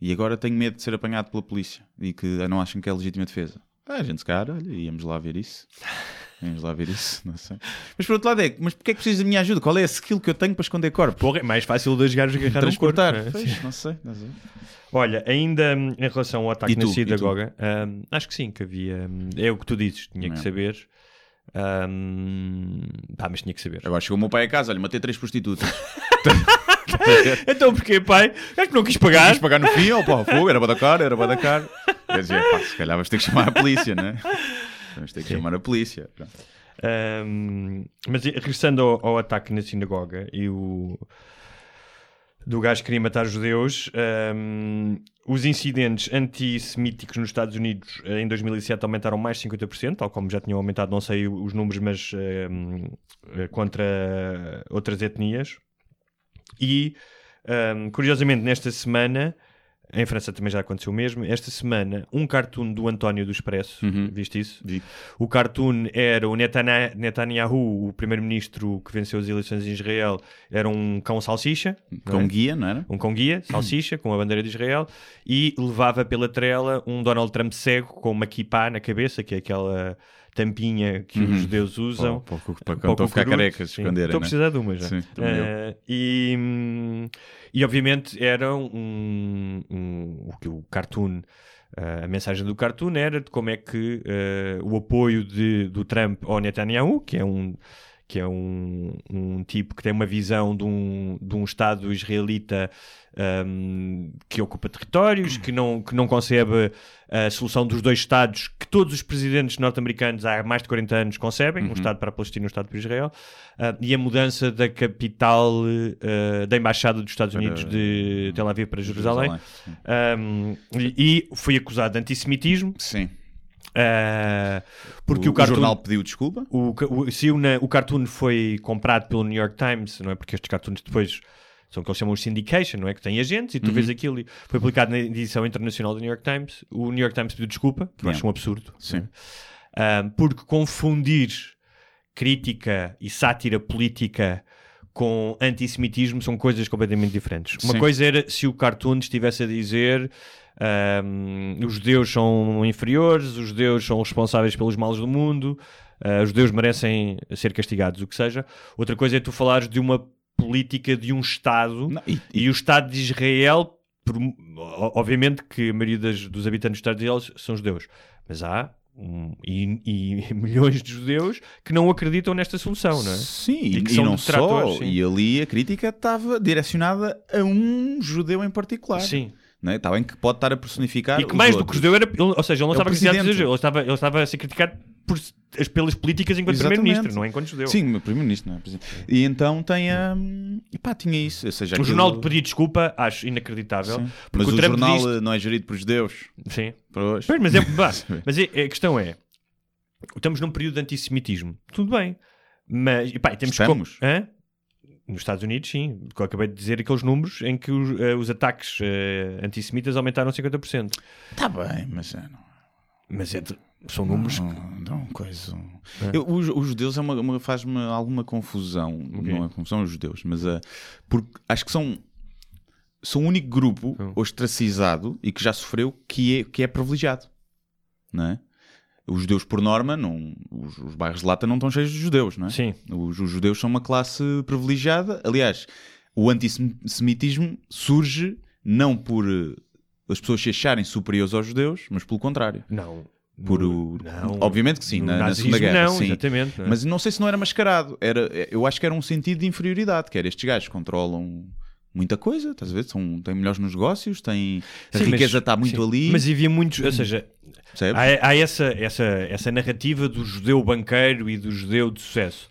E agora tenho medo de ser apanhado pela polícia e que não acham que é legítima defesa. Ah, a gente se calhar, olha, íamos lá ver isso. Íamos lá ver isso, não sei. Mas por outro lado é, mas porquê é que precisas da minha ajuda? Qual é a skill que eu tenho para esconder corpos? Porra, é mais fácil dois gajos agarrar um corpo. Transportar. não é? Pois, não sei, não sei. Olha, ainda hum, em relação ao ataque E tu? na sinagoga, hum, acho que sim, que havia. hum, é o que tu dizes, tinha que Não. saber. Hum, pá, mas tinha que saber. Agora chegou o meu pai a casa, olha, matei três prostitutas. Então porquê, pai? É que não quis pagar. Quis pagar no fim, ou pá, fogo, era para da cara, era para da cara. Quer dizer, pá, se calhar vamos ter que chamar a polícia, né? Vamos ter que chamar a polícia. Hum, mas e- regressando ao, ao ataque na sinagoga e o do gajo que queria matar judeus, hum, os incidentes antissemíticos nos Estados Unidos eh, em 2007 aumentaram mais de 50%, tal como já tinham aumentado, não sei os números, mas hum, eh, contra outras etnias. E curiosamente, nesta semana, em França também já aconteceu o mesmo. Esta semana, um cartoon do António do Expresso, Uhum. viste isso? Vi. O cartoon era o Netana- Netanyahu, o primeiro-ministro que venceu as eleições em Israel, era um cão salsicha, é? guia, não era? um cão guia, salsicha, com a bandeira de Israel, e levava pela trela um Donald Trump cego com uma kippah na cabeça, que é aquela tampinha que os judeus usam. Para, para, para, Para ficar carecas, esconderem, Estou a né? precisar de uma já. Sim. Eh, e, hum, e obviamente era um, um- o que o cartoon eh, a mensagem do cartoon era de como é que eh, o apoio de, do Trump ao Netanyahu, que é um que é um, um tipo que tem uma visão de um, de um Estado israelita hum, que ocupa territórios, que não, que não concebe a solução dos dois Estados que todos os presidentes norte-americanos há mais de 40 anos concebem, um Estado para a Palestina e um Estado para Israel, ah, e a mudança da capital eh, da Embaixada dos Estados Unidos de Tel Aviv para Jerusalém. Um, e, e foi acusado de antissemitismo Sim. Ah, porque o, o, cartoon, jornal pediu desculpa. o, o, se o, na- o cartoon foi comprado pelo New York Times, não é? Porque estes cartoons depois são o que eles chamam de syndication, não é? Que têm agentes e tu Uhum. vês aquilo e foi publicado na edição internacional do New York Times. O New York Times pediu desculpa, que eu acho um absurdo. Sim. Ah, porque confundir crítica e sátira política com antissemitismo são coisas completamente diferentes. Uma Sim. coisa era se o cartoon estivesse a dizer ahm, os judeus são inferiores, os judeus são responsáveis pelos males do mundo, ah, os judeus merecem ser castigados, o que seja. Outra coisa é tu falares de uma política de um Estado Não, e- e o Estado de Israel, por- obviamente que a maioria das- dos habitantes do Estado de Israel são judeus, mas há um, e, e milhões de judeus que não acreditam nesta solução, não é? Sim, E e, que e são não só. sim. E ali a crítica estava direcionada a um judeu em particular. Sim. Não é? Está bem que pode estar a personificar. E que os mais do que outros. judeu era, ele- ou seja, ele não É o estava a criticar ele estava, ele estava a ser criticado por, as- pelas políticas enquanto primeiro-ministro, não é enquanto judeu. Sim, o primeiro-ministro, não é? Presidente. E então tem a. E pá, tinha isso. Ou seja, O aquilo- jornal de pedir desculpa acho inacreditável. Sim. Mas o, Trump jornal disse- não é gerido por judeus. Sim. Pois. Mas, é, vá, mas é- a questão é: estamos num período de antissemitismo. Tudo bem. Mas, e pá, temos Estamos? como-? Nos Estados Unidos, sim. Porque eu acabei de dizer aqueles números em que os, eh, os ataques eh, antissemitas aumentaram 50%. Está bem, mas é, não, Mas é de- são números. não, não coisa. Eu, os, os judeus é uma, uma- faz-me alguma confusão. Não é confusão os judeus, mas uh, porque acho que são. São o único grupo Hum. ostracizado e que já sofreu que é, que é privilegiado. Não é? Os judeus, por norma, não, os, os bairros de lata não estão cheios de judeus, não é? Sim. Os, os judeus são uma classe privilegiada. Aliás, o antissemitismo surge não por eh, as pessoas se acharem superiores aos judeus, mas pelo contrário. Não. Por o... não. Obviamente que sim, na, na nazismo, Segunda Guerra. não, sim. exatamente, não é? Mas não sei se não era mascarado. Era, eu acho que era um sentido de inferioridade, que era estes gajos controlam muita coisa, estás a ver? São, têm melhores negócios, têm... a Sim, riqueza mas- está muito sim. ali. Mas havia muitos, ou seja, há, há essa, essa, essa narrativa do judeu banqueiro e do judeu de sucesso.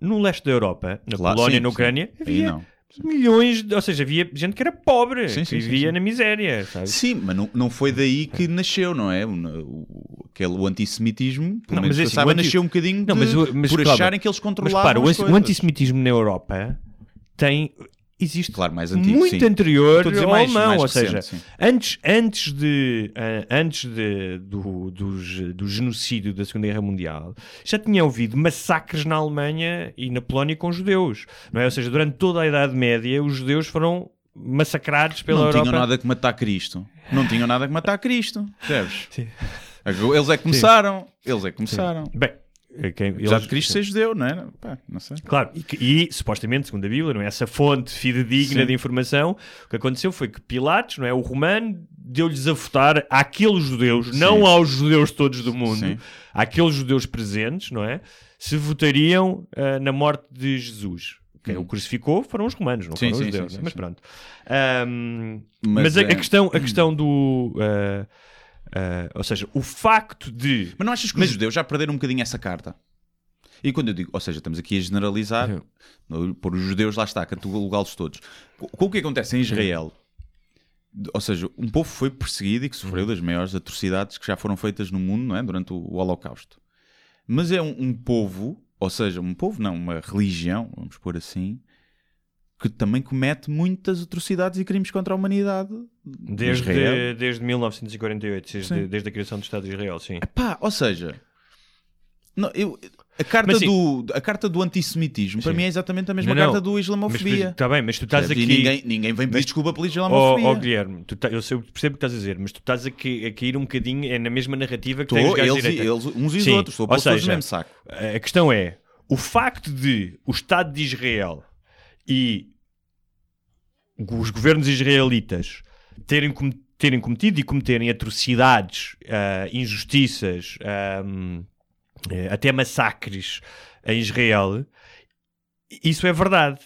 No leste da Europa, na Claro, Polónia sim, na. Ucrânia, havia não. milhões, de- ou seja, havia gente que era pobre, Sim, que vivia na miséria, sabes? Sim, mas não, não foi daí que nasceu, não é? O, o, aquele, o antissemitismo, pelo Não, menos mas assim, saiba, o anti- nasceu um bocadinho Não, de- mas o- mas por calma. acharem que eles Mas controlavam repara, o, as anti- o coisas. antissemitismo na Europa tem existe Claro, mais antigo, muito sim. anterior ao mais- alemão, mais ou recente, seja, sim. antes, antes, de, ah, antes de, do, dos- do genocídio da Segunda Guerra Mundial, já tinha havido massacres na Alemanha e na Polónia com judeus, não é? Ou seja, durante toda a Idade Média, os judeus foram massacrados pela não Europa. tinham nada que matar Cristo. Não tinham nada que matar Cristo. Percebes? Sim. Eles é que começaram. Eles é que começaram. Bem, eh, quem, Apesar eles- de Cristo ser judeu, não é? Pá, não sei. Claro, e, e, supostamente, segundo a Bíblia, não é? essa fonte fidedigna Sim. de informação, o que aconteceu foi que Pilatos, não é? o romano, deu-lhes a votar àqueles judeus, não aos judeus todos do mundo, Sim. àqueles judeus presentes, não é? Se votariam ah, na morte de Jesus. Quem o crucificou foram os romanos, não Hum. Sim, foram sim, os judeus. sim, sim, mas sim. pronto. Ahm, Mas mas a, é- a questão, a questão do. ah, ah, ou seja, o facto de. Mas não achas que os judeus já perderam um bocadinho essa carta? E quando eu digo, ou seja, estamos aqui a generalizar, Uhum. pôr os judeus lá está, catalogá-los todos. Com o que acontece em Israel, de- ou seja, um povo foi perseguido e que Uhum. sofreu das maiores atrocidades que já foram feitas no mundo, não é? Durante o, o Holocausto. Mas é um, um povo, ou seja, um povo não, uma religião, vamos pôr assim, que também comete muitas atrocidades e crimes contra a humanidade. Desde, Israel. desde 1948, desde, desde a criação do Estado de Israel, sim. Pá, ou seja, não, eu, a, carta Mas do, a carta do antissemitismo para Sim. mim é exatamente a mesma Não, não. carta do islamofobia. Está bem, mas tu estás aqui. Ninguém, ninguém vem pedir desculpa pela islamofobia. oh, Guilherme, tá- eu sei- percebo o que estás a dizer, mas tu estás a, ca- a cair um bocadinho é na mesma narrativa que gajos eles, de e- eles, uns e os outros. Estou a ou pôr no mesmo saco. A questão é o facto de o Estado de Israel e os governos israelitas terem, com- terem cometido e cometerem atrocidades, ah, injustiças, ahm, eh, até massacres em Israel, isso é verdade.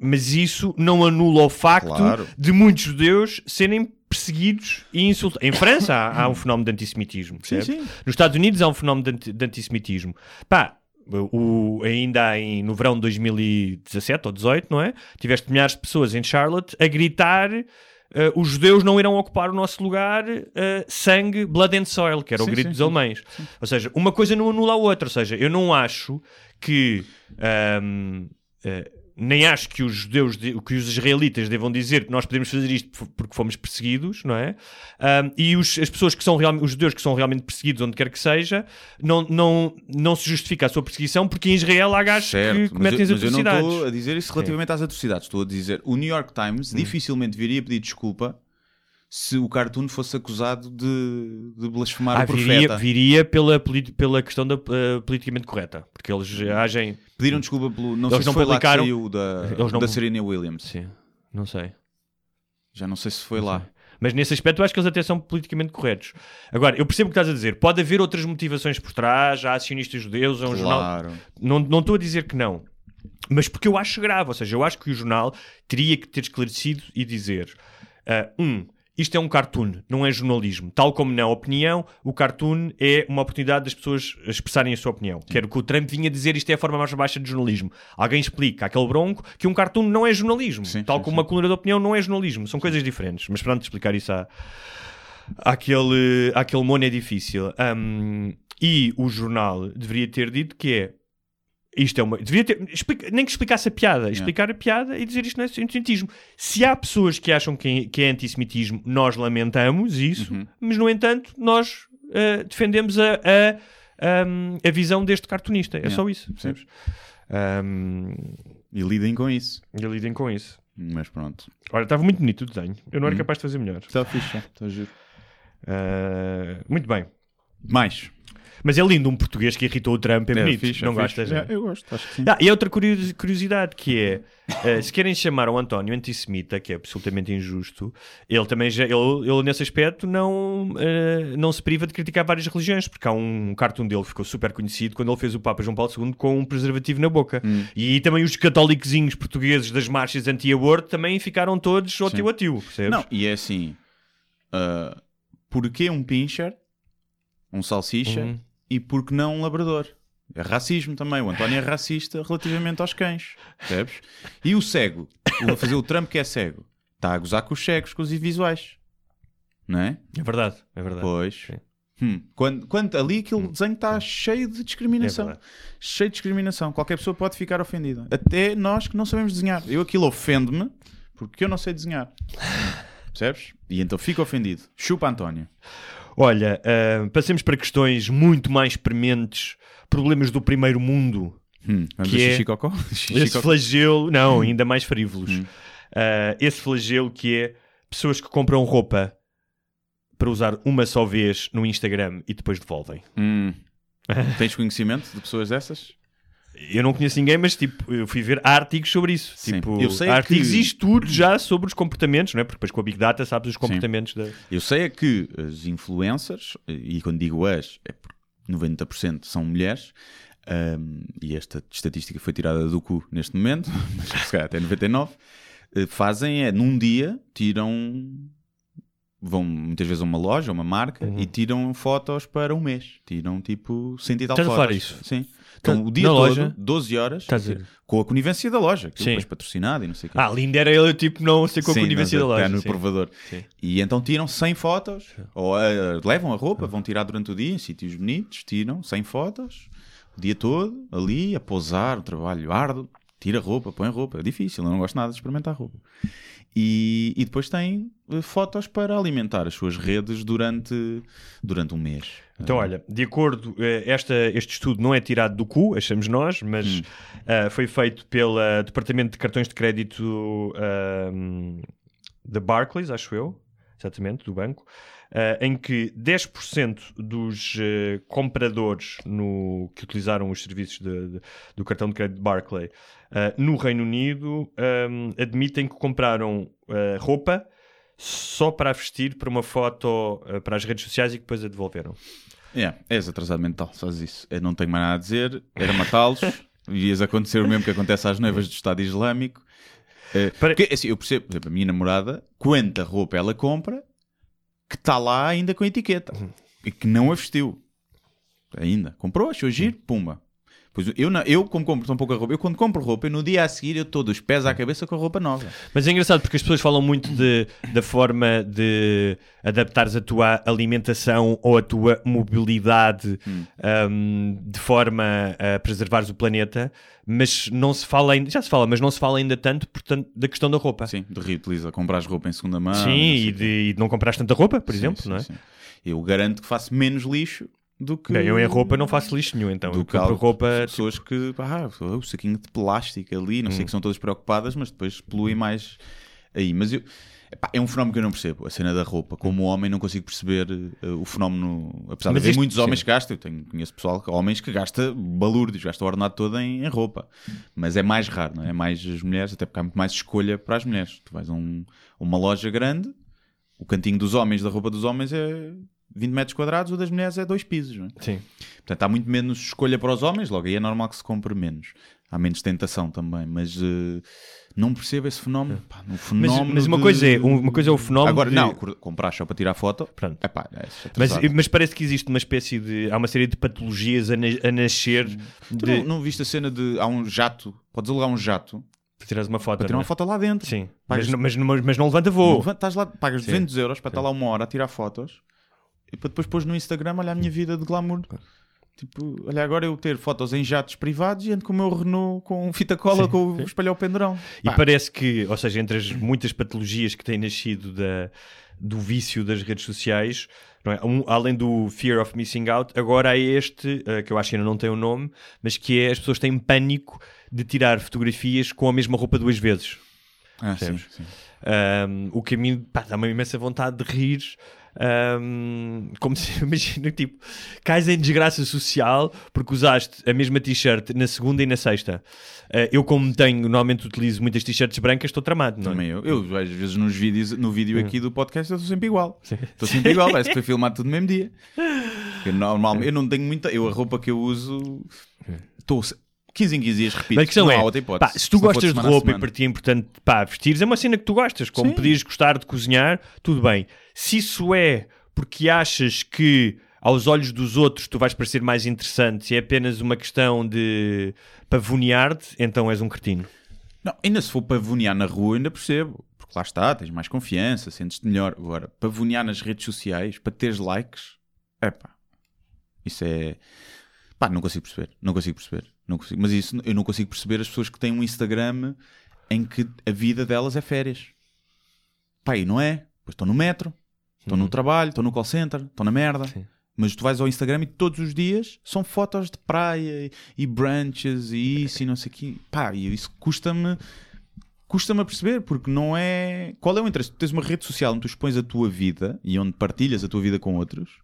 Mas isso não anula o facto Claro. de muitos judeus serem perseguidos e insultados. Em França há, há um fenómeno de antissemitismo. Sim, sim. Nos Estados Unidos há um fenómeno de, anti- de antissemitismo. Pá, o, ainda em, no verão de 2017 ou 18, não é? Tiveste milhares de pessoas em Charlotte a gritar. eh, os judeus não irão ocupar o nosso lugar, eh, sangue, blood and soil, que era o Sim, grito sim, dos sim. alemães. Ou seja, uma coisa não anula a outra. Ou seja, eu não acho que. ahm, eh, nem acho que os judeus, de- que os israelitas devam dizer que nós podemos fazer isto por- porque fomos perseguidos, não é? Ahm, e os, as pessoas que são realmente, os judeus que são realmente perseguidos onde quer que seja, não, não, não se justifica a sua perseguição porque em Israel há gajos que Certo, mas, cometem eu, as mas eu não atrocidades. estou a dizer isso relativamente às atrocidades. Estou a dizer o New York Times dificilmente viria pedir desculpa se o cartoon fosse acusado de, de blasfemar Ah, o profeta. viria, viria pela, pela questão da eh, politicamente correta, porque eles agem. Pediram desculpa pelo. Não Eles sei se não foi lá que publicaram- da, Eles não- da Serena Williams. Sim, não sei. Já não sei se foi lá. Mas nesse aspecto eu acho que eles até são politicamente corretos. Agora, eu percebo o que estás a dizer. Pode haver outras motivações por trás, há acionistas judeus, é um jornal. Claro. Não, não estou a dizer que não. Mas porque eu acho grave. Ou seja, eu acho que o jornal teria que ter esclarecido e dizer: ah, um, isto é um cartoon, não é jornalismo. Tal como na opinião, o cartoon é uma oportunidade das pessoas expressarem a sua opinião. Que era o que o Trump vinha dizer: isto é a forma mais baixa de jornalismo. Alguém explica àquele bronco que um cartoon não é jornalismo. Sim, Tal sim, como sim. uma coluna de opinião não é jornalismo. São coisas diferentes. Mas pronto, explicar isso à, àquele, àquele mono é difícil. Ahm, e o jornal deveria ter dito que é isto é uma. Devia ter. explica- nem que explicasse a piada, explicar a piada e dizer isto não é antissemitismo. Se há pessoas que acham que, que é antissemitismo, nós lamentamos isso, Uhum. mas no entanto, nós ah, defendemos a, a, ahm, a visão deste cartunista. É só isso. Percebes? Ahm, E lidem com isso. e lidem com isso. Mas pronto. Olha, estava muito bonito o desenho. Eu não era Hum. capaz de fazer melhor. Está fixe, já. está giro. Ah, muito bem. Mais. Mas é lindo um português que irritou o Trump, é, bonito. fixe, é não fixe. gostas? É, é? eu gosto, acho que sim. Ah, e outra curiosi- curiosidade que é, eh, se querem chamar o António antissemita, que é absolutamente injusto, ele também já, ele, ele nesse aspecto não, eh, não se priva de criticar várias religiões, porque há um cartoon dele que ficou super conhecido quando ele fez o Papa João Paulo II com um preservativo na boca. Hum. E também os católicozinhos portugueses das marchas anti-aborto também ficaram todos ao tio a tio, percebes? Não, e é assim. ah, porquê um pincher, um salsicha Uhum. E por que não um labrador? É racismo também. O António é racista relativamente aos cães. Percebes? E o cego. o- a fazer o Trump que é cego. Está a gozar com os cegos, com os visuais. Não é? É verdade, é verdade. Pois. Hum, Quando, quando ali aquele desenho está cheio de É discriminação. verdade. cheio de discriminação. Qualquer pessoa pode ficar ofendida. Até nós que não sabemos desenhar. Eu aquilo ofende-me porque eu não sei desenhar. Percebes? E então fico ofendido. Chupa António. Olha, ah, passemos para questões muito mais prementes, problemas do primeiro mundo. Hum, Que é xixi cocó? Xixi Esse flagelo, não, ainda mais frívolos. Hum. Ah, esse flagelo que é pessoas que compram roupa para usar uma só vez no Instagram e depois devolvem. Hum. Tens conhecimento de pessoas dessas? Eu não conheço ninguém, mas tipo, eu fui ver artigos sobre isso. Sim. Tipo, Eu sei há que- artigos e estudos já sobre os comportamentos, não é? Porque depois com a Big Data sabes os comportamentos da. Eu sei é que as influencers, e quando digo as, é porque 90% são mulheres, hum, e esta estatística foi tirada do cu neste momento, mas se calhar até 99%, eh, fazem é, num dia, tiram, vão muitas vezes a uma loja, a uma marca, Uhum. e tiram fotos para um mês. Tiram tipo 100 e tal Estás a fotos. falar isso? Sim. Tá- o dia na todo, loja? 12 horas, a ver? com a conivência da loja, Sim. depois patrocinado e não sei o quê. Ah, lindo era ele, tipo, não sei com a Sim, conivência da até loja. no sim. provador. Sim. E então tiram 100 fotos, ou eh, levam a roupa, vão tirar durante o dia em sítios bonitos, tiram 100 fotos, o dia todo, ali, a pousar, o trabalho árduo, tira roupa, põe roupa, é difícil, eu não gosto nada de experimentar roupa. E, e depois tem eh, fotos para alimentar as suas redes durante, durante um mês. Então, olha, de acordo, eh, esta, este estudo não é tirado do cu, achamos nós, mas Hum. eh, foi feito pelo Departamento de Cartões de Crédito ahm, da Barclays, acho eu, exatamente, do banco, eh, em que 10% dos compradores no, que utilizaram os serviços de- de- do cartão de crédito Barclay eh, no Reino Unido ahm, admitem que compraram roupa só para vestir para uma foto para as redes sociais e que depois a devolveram. É, és atrasado mental, fazes isso. Eu não tenho mais nada a dizer, era matá-los, ias acontecer o mesmo que acontece às noivas do Estado Islâmico. Eh, Para- porque, assim, eu percebo, por exemplo, a minha namorada, quanta roupa ela compra que está lá ainda com a etiqueta e que não a vestiu ainda. Comprou, achou giro, pumba. Pois eu, não, eu, como compro tão pouca roupa, eu quando compro roupa, no dia a seguir eu estou dos pés à cabeça com a roupa nova. Mas é engraçado porque as pessoas falam muito de, da forma de adaptares a tua alimentação ou a tua mobilidade um, de forma a preservares o planeta, mas não se fala ainda, já se fala, mas não se fala ainda tanto, portanto, da questão da roupa. Sim, de reutiliza, compras roupa em segunda mão. Sim, e de, e não comprar tanta roupa, por Sim, exemplo, sim, não é? sim. Eu garanto que faço menos lixo do que. Bem, eu em roupa não faço lixo nenhum, então. do Eu que compro roupa. tipo, pessoas que ah, o saquinho de plástico ali, não sei Hum. que são todas preocupadas, mas depois poluem mais aí. Mas eu, epá, é um fenómeno que eu não percebo. A cena da roupa, como homem, não consigo perceber eh, o fenómeno. Apesar Mas de haver isto- muitos homens sim. que gastam, eu tenho, conheço pessoal, homens que gasta balúrdios, gasta o ordenado todo em, em roupa, mas é mais raro, não é? É mais as mulheres, até porque há muito mais escolha para as mulheres. Tu vais a um- uma loja grande, o cantinho dos homens, da roupa dos homens é 20 metros quadrados, o das mulheres é dois pisos, não é? Sim. Portanto, há muito menos escolha para os homens, logo aí é normal que se compre menos. Há menos tentação também, mas eh, não percebo esse fenómeno. Pá, Mas, fenómeno mas uma, de- coisa é, uma coisa é o fenómeno. Agora, de- não, comprar só para tirar foto. Pronto. Epá, é Mas, atrasado. mas parece que existe uma espécie de. Há uma série de patologias a, na- a nascer Tu de. não, não viste a cena de. Há um jato, podes alugar um jato Para tirares uma foto. para tirar uma é? foto lá dentro. Sim. Pagas- Mas, não- mas, mas não levanta voo. Não, Estás lá, pagas Sim. 200 euros para estar lá uma hora a tirar fotos e para depois pôs no Instagram, olha a minha vida de glamour. Tipo, olha, agora eu ter fotos em jatos privados e ando com o meu Renault com fita cola com o espalhar o pendurão. E Pá, parece que, ou seja, entre as muitas patologias que têm nascido da, do vício das redes sociais, não é? Um- além do fear of missing out, agora há este, eh, que eu acho que ainda não tem um nome, mas que é as pessoas têm pânico de tirar fotografias com a mesma roupa duas vezes. ah, sim, sim. Um, o que a mim pá, dá uma imensa vontade de rir. Um, como se, imagina, tipo, cais em desgraça social porque usaste a mesma t-shirt na segunda e na sexta. Uh, eu, como tenho, normalmente utilizo muitas t-shirts brancas, estou tramado, não é? Também eu. Eu, às vezes, nos vídeos, no vídeo aqui do podcast, eu estou sempre igual. Estou sempre igual, parece que foi filmado tudo no mesmo dia. Normalmente, eu não tenho muita. Eu, a roupa que eu uso, estou 15 em 15 dias, repito. Mas a questão não é, há outra hipótese. pá, se tu for gostas de roupa e para ti é importante pá, vestires, é uma cena que tu gostas, como Sim. podias gostar de cozinhar, tudo bem. Se isso é porque achas que aos olhos dos outros tu vais parecer mais interessante e é apenas uma questão de pavonear-te, então és um cretino. Não, ainda se for pavonear na rua, ainda percebo. Porque lá está, tens mais confiança, sentes-te melhor. Agora, pavonear nas redes sociais, para teres likes, é pá. Isso é. Pá, não consigo perceber. Não consigo perceber. Não consigo. Mas isso eu não consigo perceber as pessoas que têm um Instagram em que a vida delas é férias. Pá, e não é. Pois estão no metro, estão no trabalho, estão no call center, estão na merda. Sim. Mas tu vais ao Instagram e todos os dias são fotos de praia e, e brunches e isso e não sei o quê. Pá, e isso custa-me custa-me a perceber, porque não é. Qual é o interesse? Tu tens uma rede social onde tu expões a tua vida e onde partilhas a tua vida com outros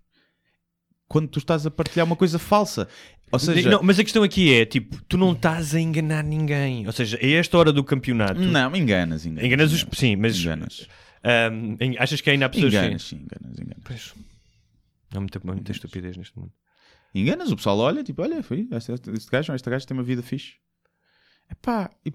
quando tu estás a partilhar uma coisa falsa. Ou seja, Não, mas a questão aqui é, tipo, tu não estás a enganar ninguém. Ou seja, a esta hora do campeonato... não, enganas, enganas. Enganas os... Sim, mas... Enganas. en- achas que ainda há pessoas... Enganas, sim, enganas, enganas. Pois. Há muita, muita estupidez neste mundo. Enganas, o pessoal olha, tipo, olha, foi, este, este gajo, este gajo tem uma vida fixe. Epá, e-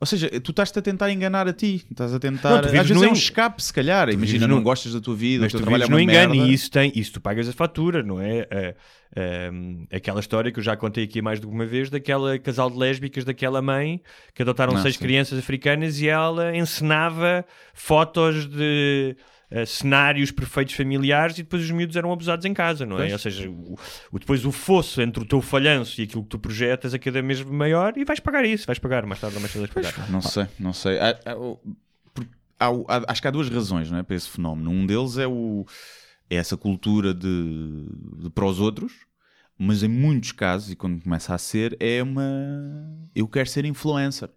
ou seja, tu estás-te a tentar enganar a ti, estás a tentar. Não, às vezes é um escape, se calhar. Imagina, não no- gostas da tua vida, Mas tu trabalho é uma engano merda. e isso tem, isso tu pagas a fatura, não é? Ah, ah, aquela história que eu já contei aqui mais de uma vez daquela casal de lésbicas daquela mãe que adotaram Não, seis sim. crianças africanas e ela encenava fotos de ah, cenários perfeitos familiares e depois os miúdos eram abusados em casa, não é? Pois. Ou seja, o, o- depois o fosso entre o teu falhanço e aquilo que tu projetas é cada vez maior e vais pagar isso, vais pagar mais tarde ou mais cedo vais pagar. Não sei, não sei. Há- há- o- por- há o- há- acho que há duas razões não é, para esse fenómeno. Um deles é, o, é essa cultura de, de para os outros, mas em muitos casos, e quando começa a ser, é uma. Eu quero ser influencer.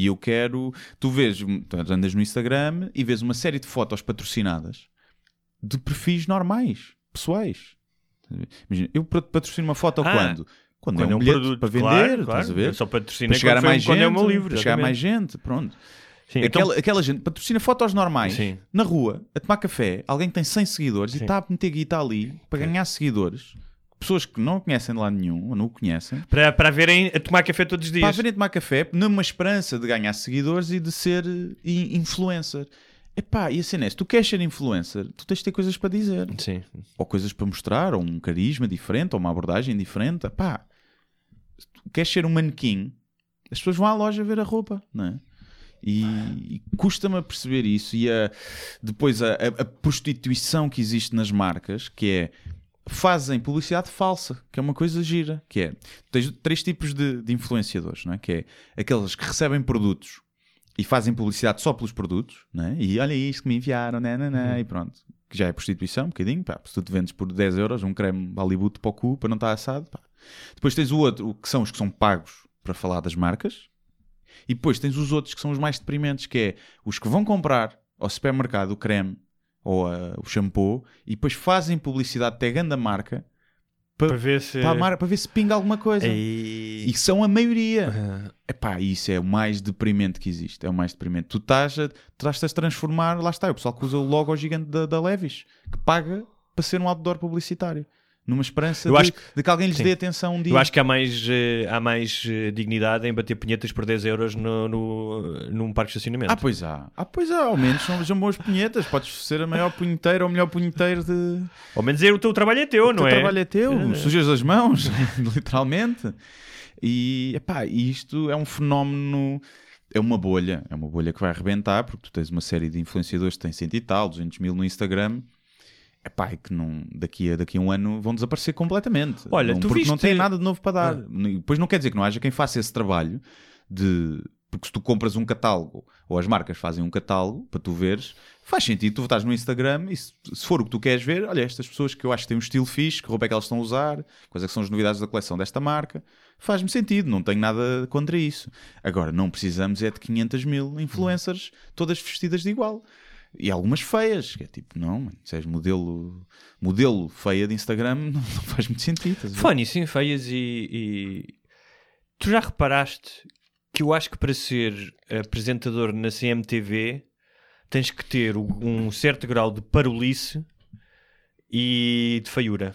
E eu quero. Tu vês, tu andas no Instagram e vês uma série de fotos patrocinadas de perfis normais, pessoais. Imagina, eu pat- patrocino uma foto Ah, quando? Quando, Quando é um, bilhete para vender, claro, a ver? Eu Só patrocina para chegar a quando mais quando gente, é o meu livro. para chegar a mais gente, pronto. Sim, então- aquela, aquela gente patrocina fotos normais Sim. na rua, a tomar café, alguém que tem 100 seguidores e Sim. está a meter guita ali para ganhar seguidores, pessoas que não conhecem de lado nenhum ou não o conhecem, Para, para verem a tomar café todos os dias. para virem tomar café numa esperança de ganhar seguidores e de ser eh, influencer. Epá, e a cena é, se tu queres ser influencer, tu tens de ter coisas para dizer. Sim. Ou coisas para mostrar, ou um carisma diferente, ou uma abordagem diferente. Epá, se tu queres ser um manequim, as pessoas vão à loja ver a roupa, não é? E, e custa-me a perceber isso. E a- depois a, a- a prostituição que existe nas marcas, que é fazem publicidade falsa, que é uma coisa gira, que é tens três tipos de, de influenciadores, não é? Que é aqueles que recebem produtos e fazem publicidade só pelos produtos, não é? E olha isto que me enviaram, né, né, né, e pronto. Que já é prostituição, um bocadinho, pá, se tu te vendes por 10 euros um creme Hollywood para o cu, para não estar assado, pá. Depois tens o outro, que são os que são pagos para falar das marcas, e depois tens os outros que são os mais deprimentes, que é os que vão comprar ao supermercado o creme ou ah, o shampoo e depois fazem publicidade até grande a marca Para ver se. para, mar- para ver se pinga alguma coisa. Ei. E são a maioria. Ah, Epá, isso é o mais deprimente que existe. É o mais deprimente. Tu estás a, estás a transformar, lá está, é o pessoal que usa o logo gigante da, da Levis, que paga para ser um outdoor publicitário. Numa esperança de, que- de que alguém lhes sim. dê atenção um dia. Eu acho que há mais, eh, há mais eh, dignidade em bater punhetas por 10 euros no, no, num parque de estacionamento. Ah, pois há. Ah, pois há. Ao menos são, são boas punhetas. Podes ser a maior punheteira ou o melhor punheteiro de. Ao menos dizer o teu trabalho é teu, o não teu é? trabalho é teu. É. Sujas as mãos, literalmente. E, epá, isto é um fenómeno. É uma bolha. É uma bolha que vai arrebentar, porque tu tens uma série de influenciadores que têm 100 e tal, 200 mil no Instagram. Epá, e que não, daqui, a, daqui a um ano vão desaparecer completamente. Olha, não, tu porque viste- não têm nada de novo para dar. Depois não quer dizer que não haja quem faça esse trabalho de. Porque se tu compras um catálogo, ou as marcas fazem um catálogo para tu veres, faz sentido tu estás no Instagram e se, se for o que tu queres ver, olha, estas pessoas que eu acho que têm um estilo fixe, que roupa é que elas estão a usar, quais é que são as novidades da coleção desta marca, faz-me sentido, não tenho nada contra isso. Agora, não precisamos é de 500 mil influencers todas vestidas de igual. E algumas feias, que é tipo, não, se és modelo, modelo feia de Instagram, não, não faz muito sentido. Fone, sim, feias e, e- Tu já reparaste que eu acho que para ser apresentador na CMTV tens que ter um certo grau de parolice e de feiura.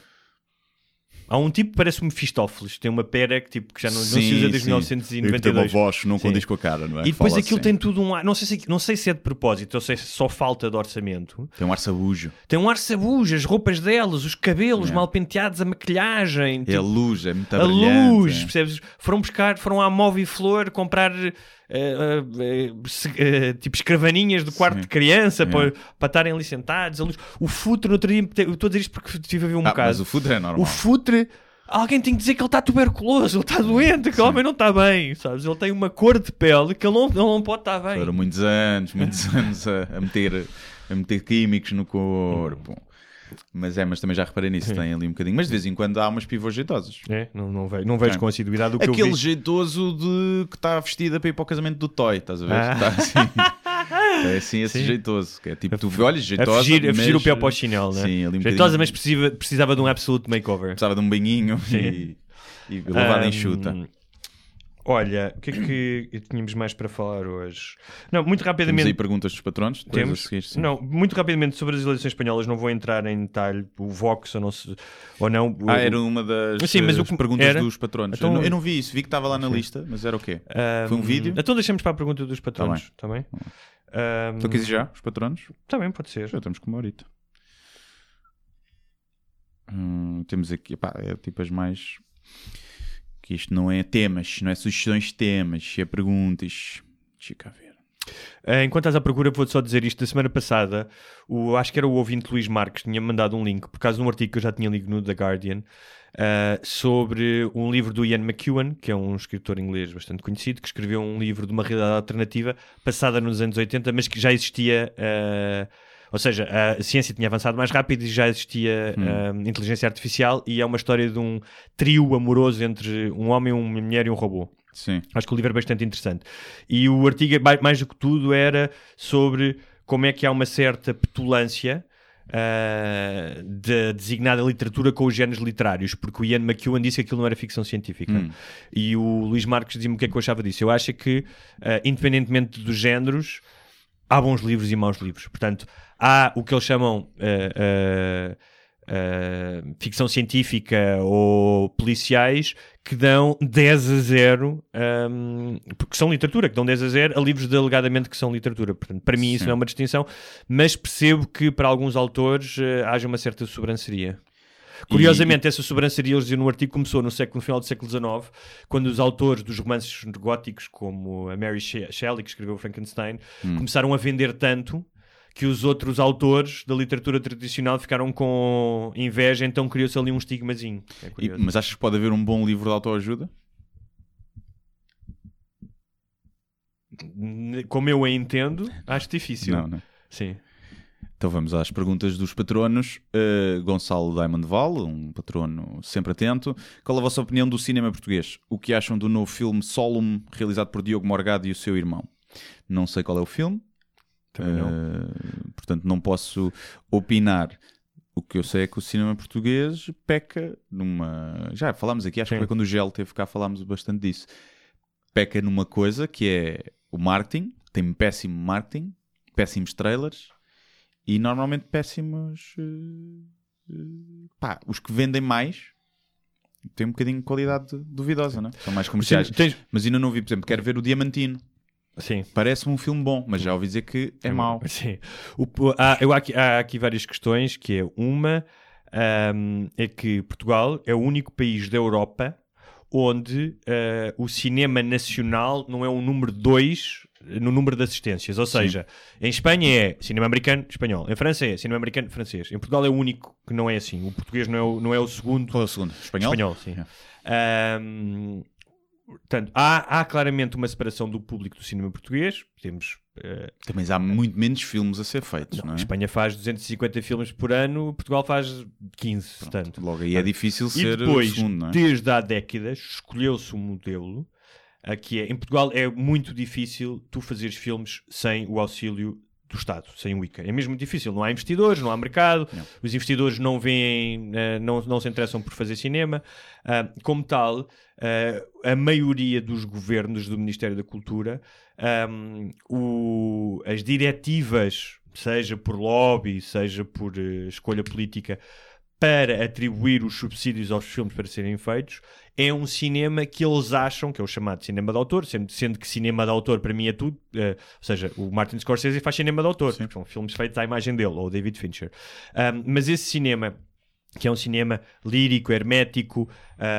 Há um tipo que parece um Mefistófeles, tem uma pera que, tipo, que já não, não se Sim, usa desde sim. 1992. voz que não Sim. condiz com a cara, não é? E depois Fala aquilo assim. tem tudo um ar, não sei, se, não sei se é de propósito ou se é só falta de orçamento. Tem um ar sabujo. Tem um ar sabujo, as roupas delas, os cabelos É. mal penteados, a maquilhagem, É a tipo, luz, é muito a luz, é. percebes? Foram buscar, foram à Móvel Flor comprar se- eh, tipo escravaninhas do quarto Sim. de criança para, para estarem ali sentados. luz. O futre, no outro dia, eu estou a dizer isto porque estive a ver um Ah, mas caso. o futre é normal. O futre, alguém tem que dizer que ele está tuberculoso, ele está doente, que o homem não está bem, sabes? Ele tem uma cor de pele que ele não, ele não pode estar bem. Foram muitos anos, muitos anos a, a meter, a meter químicos no corpo. Mas é, mas também já reparei nisso, tem ali um bocadinho. Mas de vez em quando há umas pivôs jeitosas. É, não, não vejo, não vejo É. com assiduidade o que eu Aquele vi. jeitoso de que está vestida para ir para o casamento do Toy, estás a ver? Ah. Está assim. É assim esse Sim. jeitoso. Que é tipo, tu olhas, A jeitosa. fugir, a fugir mas- o pé para o chinelo, né? Sim, ali um Jeitosa, bocadinho- mas precisava, precisava de um absolute makeover. Precisava de um banhinho e, e lavada Ahm, enxuta. Olha, o que é que tínhamos mais para falar hoje? Não, muito Temos rapidamente. aí perguntas dos patronos? Depois Temos. a seguir, sim. Não, muito rapidamente sobre as eleições espanholas, não vou entrar em detalhe o Vox ou não. Se, ou não o- Ah, era uma das, Sim, mas o que- perguntas era? dos patronos. Então- eu, não, eu não vi isso, vi que estava lá na lista, mas era o quê? Ahm, Foi um vídeo? Então deixamos para a pergunta dos patronos, está bem? Ahm, Então já, os patronos? Tá bem, pode ser. Já estamos com uma horita. Hum, temos aqui, pá, é tipo as mais. Que isto não é temas, não é sugestões de temas, é perguntas. Deixa cá ver. Eh, Enquanto estás à procura, vou-te só dizer isto. Da semana passada, o, acho que era o ouvinte Luís Marques, tinha mandado um link, por causa de um artigo que eu já tinha lido no The Guardian, eh, sobre um livro do Ian McEwan, que é um escritor inglês bastante conhecido, que escreveu um livro de uma realidade alternativa passada nos anos 80, mas que já existia. eh, ou seja, a ciência tinha avançado mais rápido e já existia eh, inteligência artificial, e é uma história de um trio amoroso entre um homem, uma mulher e um robô. Sim. Acho que o livro é bastante interessante. E o artigo, mais, do que tudo, era sobre como é que há uma certa petulância ah, da designada literatura com os géneros literários, porque o Ian McEwan disse que aquilo não era ficção científica. Hum. E o Luís Marques dizia-me o que é que eu achava disso. Eu acho que, ah, independentemente dos géneros, há bons livros e maus livros. Portanto, há o que eles chamam ah, ah, ah, ficção científica ou policiais que dão 10 a 0 ahm, porque são literatura, que dão 10 a 0 a livros de alegadamente que são literatura. Portanto, para mim isso Sim. não é uma distinção, mas percebo que para alguns autores haja uma certa sobranceria. Curiosamente, essa sobranceria, no artigo, começou no, século, no final do século XIX, quando os autores dos romances góticos, como a Mary She- Shelley, que escreveu Frankenstein, começaram a vender tanto que os outros autores da literatura tradicional ficaram com inveja, então criou-se ali um estigmazinho. É E- mas achas que pode haver um bom livro de autoajuda? Como eu a entendo, acho difícil. Não, não. Sim. Então vamos às perguntas dos patronos. Uh, Gonçalo Diamond Val, um patrono sempre atento. Qual a vossa opinião do cinema português? O que acham do novo filme Solum, realizado por Diogo Morgado e o seu irmão? Não sei qual é o filme, Também não. uh, portanto não posso opinar. O que eu sei é que o cinema português peca numa. Já falámos aqui, acho Sim. que foi quando o Gel teve cá, falámos bastante disso. Peca numa coisa que é o marketing, tem péssimo marketing, péssimos trailers e normalmente péssimos. eh, eh, pá, os que vendem mais têm um bocadinho de qualidade duvidosa, não é? São mais comerciais. Sim, tens- Mas ainda não vi, por exemplo, quero ver o Diamantino. Sim. Parece-me um filme bom, mas já ouvi dizer que é mau. Sim. O- há, eu, há, aqui, há aqui várias questões, que é uma ahm, é que Portugal é o único país da Europa onde ah, o cinema nacional não é o número 2 no número de assistências. Ou seja, em Espanha é cinema americano, espanhol. Em França é cinema americano, francês. Em Portugal é o único que não é assim. O português não é o, não é o segundo. Qual é o segundo? Espanhol? Espanhol, sim. É. Ahm, portanto, há, há claramente uma separação do público do cinema português. Temos eh, Também há muito menos filmes a ser feitos, não, a é? Espanha faz 250 filmes por ano, Portugal faz 15, portanto. Logo aí é difícil E ser depois, o segundo, não é? desde há décadas, escolheu-se um modelo que é, em Portugal é muito difícil tu fazeres filmes sem o auxílio do Estado, sem o ICA. É mesmo difícil, não há investidores, não há mercado, Não. os investidores não veem, eh, não, não se interessam por fazer cinema. Ah, como tal, ah, a maioria dos governos do Ministério da Cultura, as diretivas, seja por lobby, seja por eh, escolha política, para atribuir os subsídios aos filmes para serem feitos, é um cinema que eles acham que é o chamado cinema de autor, sendo, sendo que cinema de autor para mim é tudo. eh, ou seja, o Martin Scorsese faz cinema de autor, são filmes feitos à imagem dele, ou o David Fincher. Ahm, mas esse cinema que é um cinema lírico, hermético,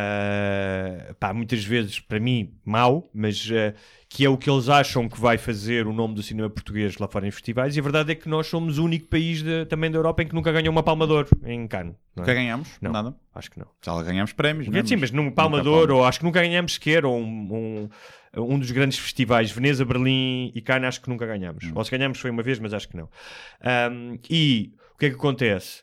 uh, pá, muitas vezes, para mim, mau, mas uh, que é o que eles acham que vai fazer o nome do cinema português lá fora em festivais, e a verdade é que nós somos o único país de- também da Europa em que nunca ganhou uma Palma de Ouro em Cannes. é? Nunca ganhamos? Não. Nada. Acho que não. Já ganhamos prémios, não é? dizer, mas num Palma de. Ouro, ou acho que nunca ganhamos sequer, ou um, um, um dos grandes festivais, Veneza, Berlim e Cannes, acho que nunca ganhamos. Ou se ganhamos foi uma vez, mas acho que não. Ahm, e o que é que acontece?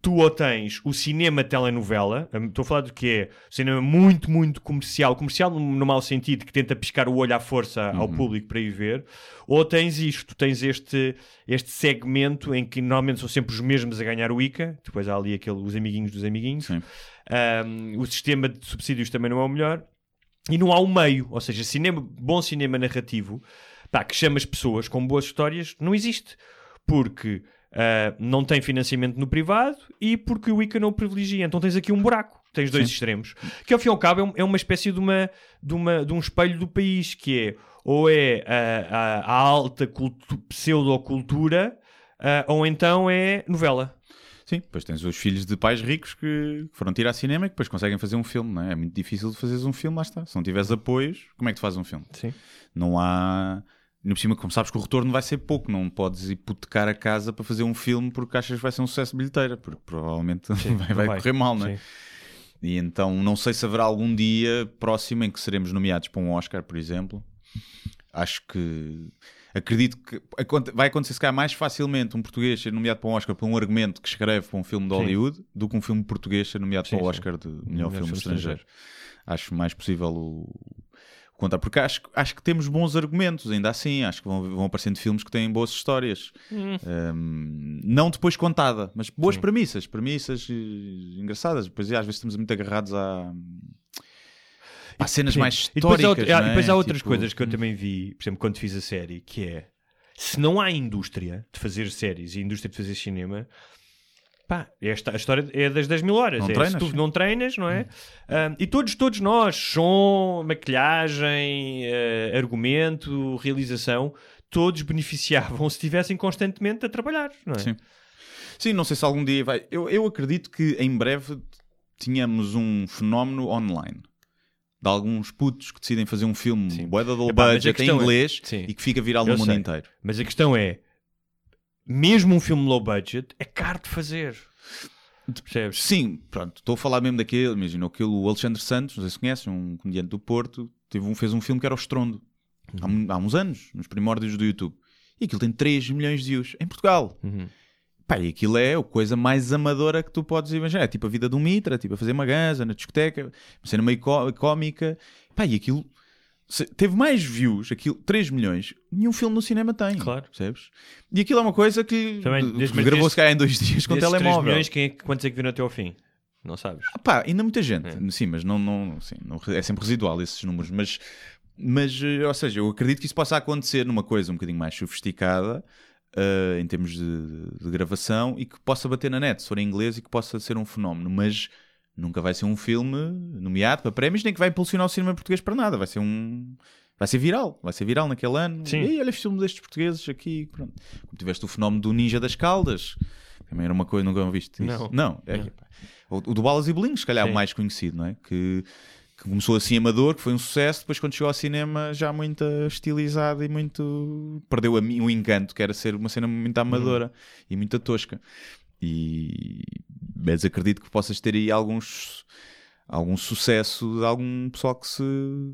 Tu ou tens o cinema telenovela, hum, estou a falar do que é cinema muito, muito comercial, comercial no, no mau sentido, que tenta piscar o olho à força ao público para ir ver, ou tens isto, tens este, este segmento em que normalmente são sempre os mesmos a ganhar o ICA, depois há ali aquele, os amiguinhos dos amiguinhos, um, o sistema de subsídios também não é o melhor e não há o meio, ou seja, cinema, bom cinema narrativo pá, que chama as pessoas com boas histórias não existe porque ah, não tem financiamento no privado e porque o ICA não o privilegia. Então tens aqui um buraco, tens dois extremos, que ao fim e ao cabo é, um- é uma espécie de, uma, de, uma, de um espelho do país, que é ou é a, a- a alta cultu- pseudocultura ah, ou então é novela. Sim, depois tens os filhos de pais ricos que foram tirar cinema e que depois conseguem fazer um filme, não é? É muito difícil de fazeres um filme, lá está. Se não tiveres apoios, como é que tu fazes um filme? Sim. Não há. No por cima, como sabes que o retorno vai ser pouco, não podes hipotecar a casa para fazer um filme porque achas que vai ser um sucesso de bilheteira, porque provavelmente vai, vai vai. correr mal, não é? Sim. E então não sei se haverá algum dia próximo em que seremos nomeados para um Oscar, por exemplo. Acho que acredito que vai acontecer se calhar mais facilmente um português ser nomeado para um Oscar por um argumento que escreve para um filme de Sim. Hollywood do que um filme português ser nomeado Sim, para o sim. Oscar de melhor, filme, filme estrangeiro. Acho mais possível o contar, porque acho, acho que temos bons argumentos, ainda assim. Acho que vão, vão aparecendo filmes que têm boas histórias. Hum. Um, não depois contada, mas boas premissas, premissas eh, engraçadas. Depois às vezes estamos muito agarrados a. cenas Sim. mais E depois, há, históricas. não e é? depois há outras Tipo, coisas que eu também vi, por exemplo, quando fiz a série, que é se não há indústria de fazer séries e indústria de fazer cinema, pá, esta, a história é das 10 mil horas. Não é, treinas, se tu sim. Hum. não treinas, não é? Ah, e todos, todos nós, som, maquilhagem, eh, argumento, realização, todos beneficiavam se estivessem constantemente a trabalhar, não é? Sim. Sim, não sei se algum dia vai. Eu, eu acredito que em breve tínhamos um fenómeno online. De alguns putos que decidem fazer um filme Sim. bué da low Epá, mas a budget em é- inglês Sim. e que fica viral Eu no mundo sei. inteiro. Mas a questão é, mesmo um filme low budget é caro de fazer. Percebes? Sim, pronto, estou a falar mesmo daquele, imagina, aquele o Alexandre Santos, não sei se conhecem, um comediante do Porto, teve um, fez um filme que era o Estrondo, há, Uhum. um- há uns anos, nos primórdios do YouTube. E aquilo tem 3 milhões de views em Portugal. Uhum. Pá, e aquilo é a coisa mais amadora que tu podes imaginar. É tipo a vida de um mitra, tipo a fazer uma ganza na discoteca, uma cena meio có- cómica. Pá, e aquilo teve mais views, aquilo, 3 milhões, nenhum filme no cinema tem. Claro. Percebes? E aquilo é uma coisa que gravou-se cá em dois dias com 3 telemóvel. milhões, quem é, quantos é que viram até ao fim? Não sabes? Ah, Pá, ainda muita gente, É. sim, mas não, não, sim, não- é sempre residual esses números. Mas, mas, eh, ou seja, eu acredito que isso possa acontecer numa coisa um bocadinho mais sofisticada eh, em termos de, de gravação e que possa bater na net, se for em inglês, e que possa ser um fenómeno. Mas nunca vai ser um filme nomeado para prémios, nem que vai impulsionar o cinema português para nada. Vai ser um. Vai ser viral, vai ser viral naquele ano. Sim. E aí, olha os filmes destes portugueses aqui. Pronto. Como tiveste o fenómeno do Ninja das Caldas, também era uma coisa, nunca viste isso. Não. Não, é, Não. O, o do Balas e Bolinhos, se calhar, Sim. o mais conhecido, não é? Que, que começou assim amador, que foi um sucesso, depois quando chegou ao cinema já muito estilizado e muito. perdeu a mim o encanto, que era ser uma cena muito amadora e muito tosca. E. Mas acredito que possas ter aí alguns. algum sucesso de algum pessoal que se,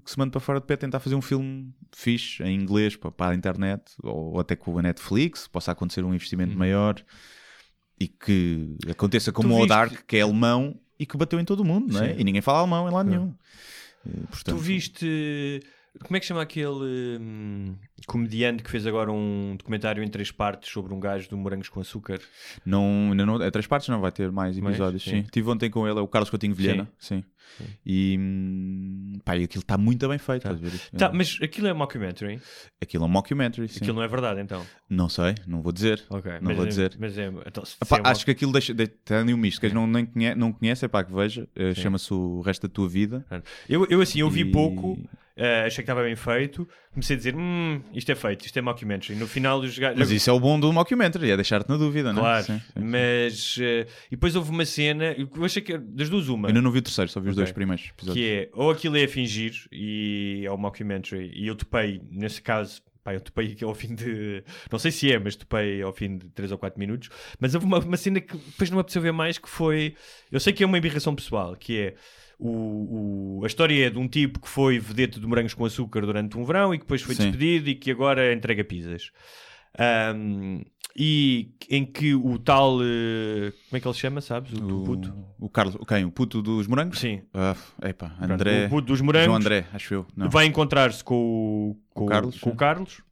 que se manda para fora de pé tentar fazer um filme fixe em inglês para, para a internet ou, até com a Netflix, possa acontecer um investimento maior e que aconteça como Tu o Dark, que é alemão e que bateu em todo o mundo, não é? E ninguém fala alemão em lado nenhum. Eh, Tu portanto, viste. Como é que chama aquele hum, comediante que fez agora um documentário em três partes sobre um gajo do Morangos com Açúcar? Não, ainda não, é três partes, não vai ter mais Mais? episódios. Sim. Sim. Tive ontem com ele, é o Carlos Coutinho Vilhena. Sim. E hum, pá, e aquilo está muito bem feito. ver? Tá, mas aquilo é mockumentary? Aquilo é um mockumentary. Sim. Aquilo não é verdade então? Não sei, não vou dizer. Não mas vou é- dizer. Mas é. Então, Epá, é um acho que aquilo deixa. de- Tem ali um misto. Quem não, nem conhece, não conhece, é pá, que veja. Eh, Sim. Chama-se o resto da tua vida. Eu, eu assim, eu vi E- pouco. Ah, achei que estava bem feito. Comecei a dizer, hum, isto é feito, isto é mockumentary. No final os gajos... Mas isso é o bom do mockumentary, é deixar-te na dúvida, não é? Claro, Sim, sim, sim. mas... eh, e depois houve uma cena, eu achei que das duas uma. Eu ainda não vi o terceiro, só vi os Ok. dois primeiros episódios. Que é, ou aquilo é a fingir, e é o mockumentary, e eu topei, nesse caso, pá, eu topei ao fim de. Não sei se é, mas topei ao fim de 3 ou 4 minutos. Mas houve uma, uma cena que depois não me apeteceu ver mais, que foi. Eu sei que é uma embirração pessoal, que é. O, o- a história é de um tipo que foi vedete de morangos com açúcar durante um verão e que depois foi Sim. despedido e que agora entrega pizzas. Ahm, e em que o tal. eh, como é que ele se chama, sabes? O, o puto? O, Carlos, quem? O puto dos morangos? Sim. Ah, epá, Pronto, André. o puto dos morangos. João André, acho eu. Não. vai encontrar-se com, o- com, O Carlos, com o sim. Carlos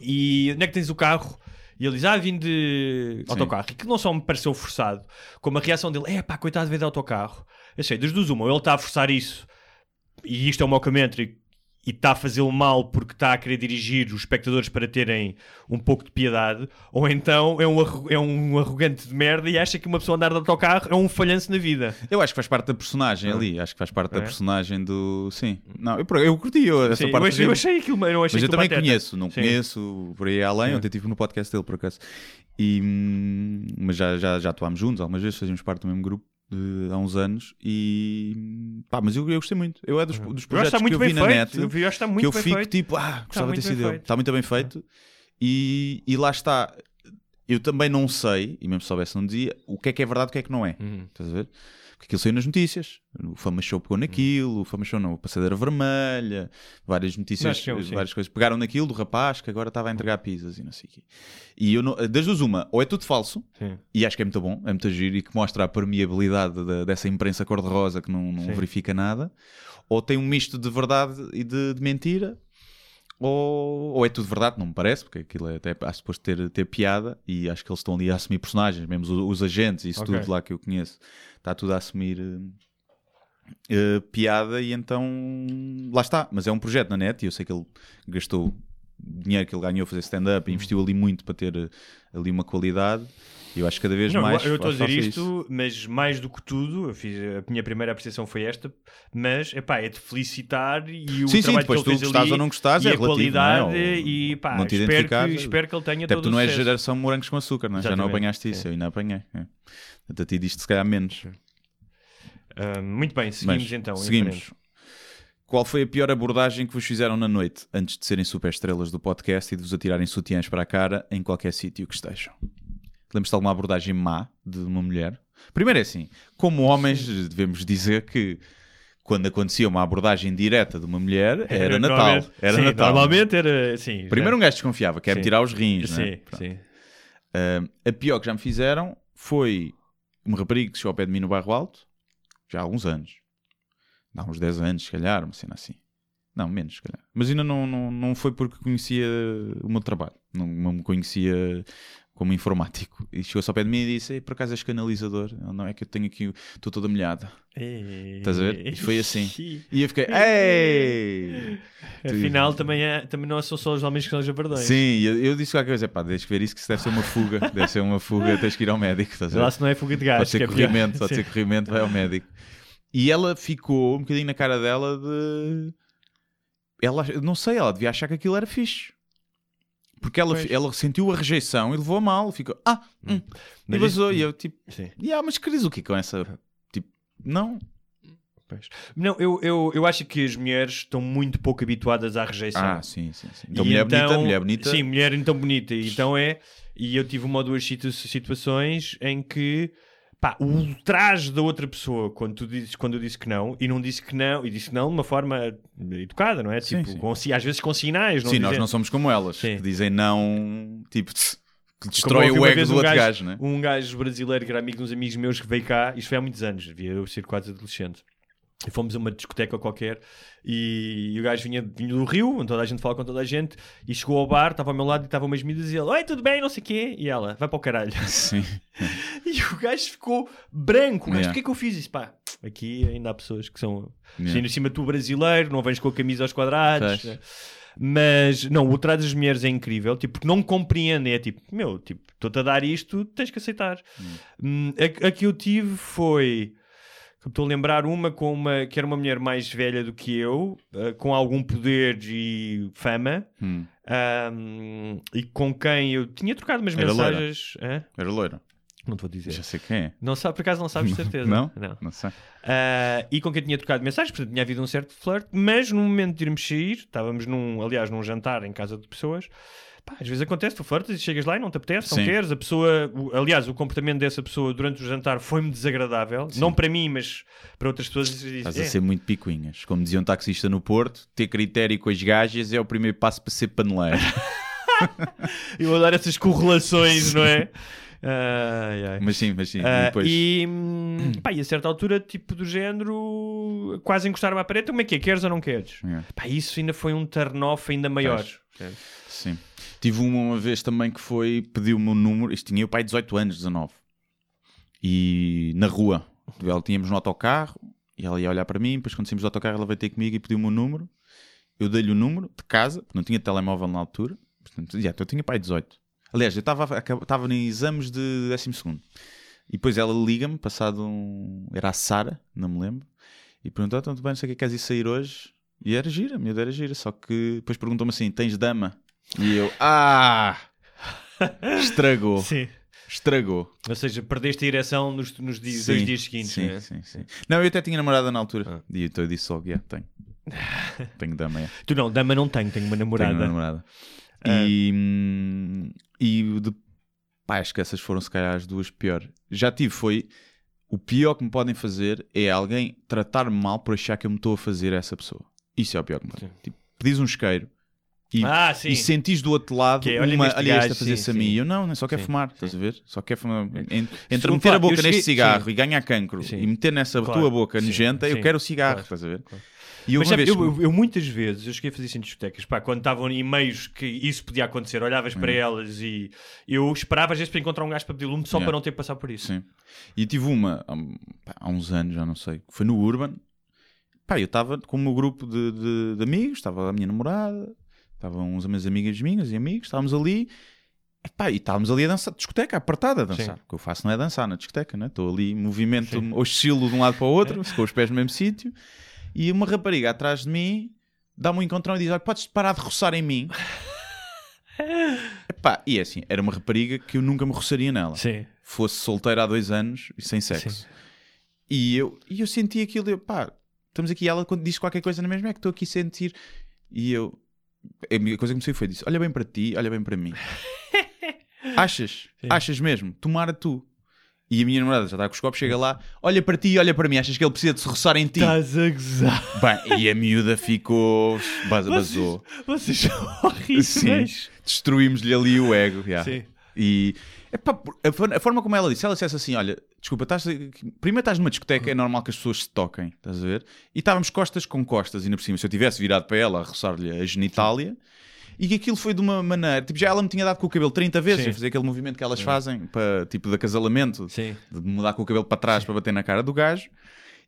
e onde é que tens o carro? E ele diz, ah, vim de Sim. autocarro. E que não só me pareceu forçado, como a reação dele, é pá, coitado de ver de autocarro. Eu sei, das duas uma, ou ele está a forçar isso, e isto é um mockumentary, e está a fazê-lo mal porque está a querer dirigir os espectadores para terem um pouco de piedade, ou então é um, é um arrogante de merda e acha que uma pessoa andar de autocarro é um falhanço na vida. Eu acho que faz parte da personagem ali. Acho que faz parte da É? personagem do. Sim. Não, eu, eu curti eu, essa Sim, parte. eu, achei, eu achei aquilo, eu achei Mas eu também pateta. conheço, não Sim. conheço por aí além. Ontem estive no podcast dele, por acaso. E, hum, mas já, já, já atuámos juntos algumas vezes, fazíamos parte do mesmo grupo de- há uns anos. E pá, mas eu, eu gostei muito. Eu é dos, dos acho que projetos que eu vi na feito. net Eu vi- eu está muito que eu bem fico feito. tipo, ah, gostava de ter sido eu. Está muito bem feito. E, e lá está. Eu também não sei, e mesmo se soubesse não dizia, o que é que é verdade e o que é que não é. Uhum. Estás a ver? Porque aquilo saiu nas notícias. O Fama Show pegou naquilo, o Fama Show não, a Passadeira Vermelha, várias notícias, eu, várias coisas. Pegaram naquilo do rapaz que agora estava a entregar pizzas e não sei o quê. E eu, não, das duas, uma, ou é tudo falso, Sim. e acho que é muito bom, é muito giro e que mostra a permeabilidade da- dessa imprensa cor-de-rosa que não, não verifica nada, ou tem um misto de verdade e de, de mentira, ou, ou é tudo verdade, não me parece, porque aquilo é até há suposto ter, ter piada e acho que eles estão ali a assumir personagens, mesmo os, os agentes e isso Ok. tudo lá que eu conheço, está tudo a assumir eh, piada e então lá está, mas é um projeto na net e eu sei que ele gastou dinheiro que ele ganhou a fazer stand-up e Uhum. investiu ali muito para ter eh, ali uma qualidade e eu acho que cada vez Não, mais eu estou a dizer isso. isto, mas mais do que tudo, eu fiz, a minha primeira apreciação foi esta, mas epá, é de felicitar e o Sim, sim, trabalho depois que ele tu fez gostares ali ou não gostares, e é a relativo, qualidade não é? Ou e pá, não te espero, que, espero que ele tenha Até todo tu não és geração morangos com açúcar, não é? já não apanhaste isso, sim. eu ainda apanhei. É. Portanto, a ti disto se calhar menos. Ah, muito bem, seguimos Mas, então. Seguimos. Qual foi a pior abordagem que vos fizeram na noite antes de serem super estrelas do podcast e de vos atirarem sutiãs para a cara em qualquer sítio que estejam? Lembras-te de alguma abordagem má de uma mulher? Primeiro é assim, como homens devemos dizer que quando acontecia uma abordagem direta de uma mulher era Natal. Era sim, Natal. Normalmente era, sim. Primeiro um já- gajo desconfiava, quer-me Sim. tirar os rins, não é? Sim, Pronto. sim. Uh, a pior que já me fizeram foi uma rapariga que chegou ao pé de mim no bairro alto, já há alguns anos. Há uns 10 anos, se calhar, uma cena assim. Não, menos, se calhar. Mas ainda não, não, não foi porque conhecia o meu trabalho. Não, não me conhecia como informático. E chegou-se ao pé de mim e disse: "Ei, por acaso és canalizador? Eu, não, é que eu tenho aqui, estou toda molhada. Estás a ver? E foi assim. E eu fiquei: Ei! Afinal, também, é, também não são só os homens que são os jabardões. Sim, eu, eu disse qualquer coisa: pá, deixa ver isso, que isso deve ser uma fuga. deve ser uma fuga, tens que ir ao médico. Estás a ver? Lá se não é fuga de gás. Pode ser é pior. corrimento, pode Sim. ser corrimento, vai ao médico. E ela ficou um bocadinho na cara dela de. Ela, não sei, ela devia achar que aquilo era fixe. Porque ela, Pois. ela sentiu a rejeição e levou a mal. Ficou, ah, hum. Mas e vazou. E eu, tipo, Sim. yeah, mas querias o quê com essa. Tipo, não. Pois. Não, eu, eu, eu acho que as mulheres estão muito pouco habituadas à rejeição. Ah, sim, sim. sim. Então, E mulher então- bonita, mulher bonita. Sim, mulher então bonita. E Então é. E eu tive uma ou duas situ- situações em que. Pá, o ultraje da outra pessoa quando, tu dizes, quando eu disse que não, e não disse que não, e disse não de uma forma educada, não é? Sim, tipo, sim. com às vezes com sinais. Não sim, nós não somos como elas, Sim. que dizem não, tipo, tss, que destrói o ego do um outro gajo, gajo, né? Um gajo brasileiro que era amigo de uns amigos meus que veio cá, isto foi há muitos anos, devia eu ser quase adolescente. E fomos a uma discoteca qualquer e, o gajo vinha, vinha do Rio, onde toda a gente fala com toda a gente, e chegou ao bar, estava ao meu lado e estavam umas miúdas e ele, oi, tudo bem, não sei o quê. E ela, vai para o caralho. Sim. E o gajo ficou branco. Gajo, Yeah. o que é que eu fiz? Isso, pá, aqui ainda há pessoas que são. Yeah. Em cima tu brasileiro, não vens com a camisa aos quadrados. Né? Mas, não, o trato das mulheres é incrível, tipo, porque não compreendem. É tipo, meu, tipo, estou-te a dar isto, tens que aceitar. Hum, a, a que eu tive foi. Estou a lembrar uma com uma que era uma mulher mais velha do que eu, eh, com algum poder e fama, Hum. ahm, e com quem eu tinha trocado umas Era loira? mensagens. Hã? Era loira. Não te vou dizer. Já sei quem é. Não sabe, por acaso não sabes de certeza. Não? Não. Não sei. Ah, e com quem tinha trocado mensagens, portanto tinha havido um certo flirt, mas no momento de irmos sair, estávamos num, aliás, num jantar em casa de pessoas. Pá, às vezes acontece, tu flirtas e chegas lá e não te apetece, não Sim. queres. A pessoa, o- aliás, o comportamento dessa pessoa durante o jantar foi-me desagradável, não para mim, mas para outras pessoas. Estás "É, a ser muito picuinhas. Como dizia um taxista no Porto, ter critério com as gajas é o primeiro passo para ser paneleiro. Eu adoro essas correlações, não é? Ai, ai. mas sim, mas sim. E depois... e, hum, pá, e a certa altura, tipo do género, quase encostaram à parede, como é que é? Queres ou não queres? É. Pá, isso ainda foi um turn-off ainda maior. Sim. Tive uma, uma vez também que foi, pediu-me um número, isto tinha o pai 18 anos, 19. E na rua, ela tínhamos no autocarro, e ela ia olhar para mim, depois quando saímos do autocarro ela veio ter comigo e pediu-me um número. Eu dei-lhe o número de casa, porque não tinha telemóvel na altura, portanto, já, então eu tinha pai 18. Aliás, eu estava em exames de 12 segundo. E depois ela liga-me, passado um... Era a Sara, não me lembro. E perguntou, então, tudo bem, não sei o que é, queres ir sair hoje? E era gira, a miúda era gira. Só que depois perguntou-me assim, tens dama? E eu, ah! Estragou. Sim. Estragou. Ou seja, perdeste a ereção nos, nos dias, Sim, dois dias seguintes. Sim, né? sim, sim. Não, eu até tinha namorada na altura. Ah. E então eu disse logo, yeah, tenho. tenho dama, é. Tu não, dama não tenho, tenho uma namorada. Tenho uma namorada. Ah. E, e de... Pá, acho que essas foram se calhar as duas piores. Já tive, foi... O pior que me podem fazer é alguém tratar-me mal por achar que eu me estou a fazer a essa pessoa. Isso é o pior que me pode. Tipo, pedis um isqueiro e, Ah, e sentis do outro lado Que é, uma olha a fazer-se sim, a mim. eu não, só quero Sim, fumar, sim. estás a ver? Só quero fumar. En- Entre meter a boca eu neste cigarro e ganhar cancro e meter nessa Claro. tua boca nojenta, eu quero o cigarro, Claro. estás a ver? Claro. E eu Mas sabe, vez. eu, eu- eu muitas vezes, eu cheguei a fazer isso em discotecas, pá, quando estavam em meios que isso podia acontecer, olhavas para elas e eu esperava às vezes para encontrar um gajo para pedir lume só Yeah. para não ter que passar por isso. Sim. E tive uma hum, há uns anos, já não sei, foi no Urban. Pá, eu estava com o meu grupo de, de- de amigos, estava a minha namorada, estavam uns minhas amigas minhas e amigos, estávamos ali. E, e estávamos ali a dançar, discoteca, apertada a dançar. Sim. O que eu faço não é dançar na discoteca, né? Estou ali movimento, oscilo de um lado para o outro, com os pés no mesmo sítio. E uma rapariga atrás de mim dá-me um encontrão e diz: Olha, podes parar de roçar em mim. Epá, e é assim, era uma rapariga que eu nunca me roçaria nela Sim. fosse solteiro há dois anos e sem sexo. Sim. E eu, e eu senti aquilo, eu, pá, estamos aqui, ela quando disse qualquer coisa na mesma, é que estou aqui a sentir. E eu, a coisa que me saiu foi disse: olha bem para ti, olha bem para mim. Achas? Achas mesmo? Tomara tu. E a minha namorada já está com os copos, chega lá, olha para ti, olha para mim, achas que ele precisa de se roçar em ti? Estás a gozar. Bem, e a miúda ficou. bas- Basou. Vocês são horríveis. Sim, destruímos-lhe ali o ego. já. Sim. E epá, por- a, for- a forma como ela disse, ela dissesse assim: Olha, desculpa, estás, primeiro estás numa discoteca, é normal que as pessoas se toquem, estás a ver? E estávamos costas com costas, ainda por cima. Se eu tivesse virado para ela a roçar-lhe a genitália. E que aquilo foi de uma maneira, tipo, já ela me tinha dado com o cabelo 30 vezes, Sim. a fazer aquele movimento que elas fazem, para, tipo, de acasalamento, Sim. de mudar com o cabelo para trás para bater na cara do gajo.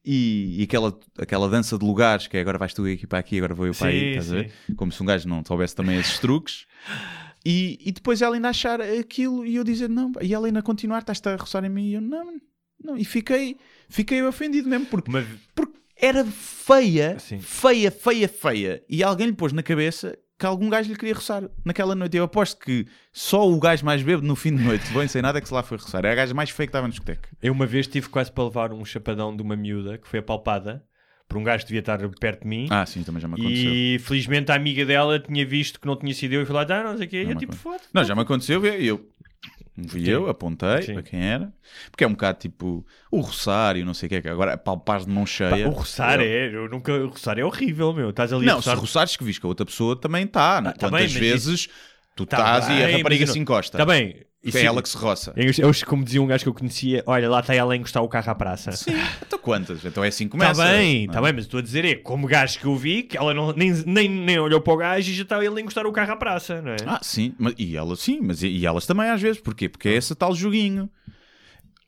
E, e aquela, aquela dança de lugares, que é agora vais tu aqui para aqui, agora vou eu para Sim, aí, estás a ver? sim. Como se um gajo não soubesse também esses truques. E, e depois ela ainda achar aquilo e eu dizer não, e ela ainda continuar, estás a roçar em mim e eu não, não. E fiquei, fiquei ofendido mesmo porque, Uma- porque era feia, Sim. feia, feia, feia. E alguém lhe pôs na cabeça que algum gajo lhe queria roçar naquela noite. Eu aposto que só o gajo mais bêbado no fim de noite, bem sem nada, é que se lá foi roçar. É a gaja mais feia que estava na discoteca. Eu uma vez tive quase para levar um chapadão de uma miúda que foi apalpada por um gajo que devia estar perto de mim. Ah, sim, também já me aconteceu. E felizmente a amiga dela tinha visto que não tinha sido eu e falou: ah, não sei o quê. E eu tipo, foda Não, já me aconteceu e eu. Vi Sim. eu, apontei Sim. para quem era, porque é um bocado tipo o roçário, não sei o que é que agora palpares de mão cheia. O roçar é, eu nunca, o roçar é horrível, meu. Estás ali a Não, roçar. se roçares que vis que a outra pessoa também está. Ah, tá Quantas bem, vezes tu Tá estás e a bem, rapariga se não- encosta? Tá bem. É Isso- ela que se roça. Eu, como dizia um gajo que eu conhecia, olha, lá está ela a encostar o carro à praça. Sim, então quantas? Então é assim que Está começa. bem, não está é? bem, mas estou a dizer é, como gajo que eu vi, que ela não, nem, nem, nem olhou para o gajo e já estava ele a encostar o carro à praça, não é? Ah, sim, mas, e elas sim, mas e, e elas também às vezes, porquê? Porque é esse tal joguinho.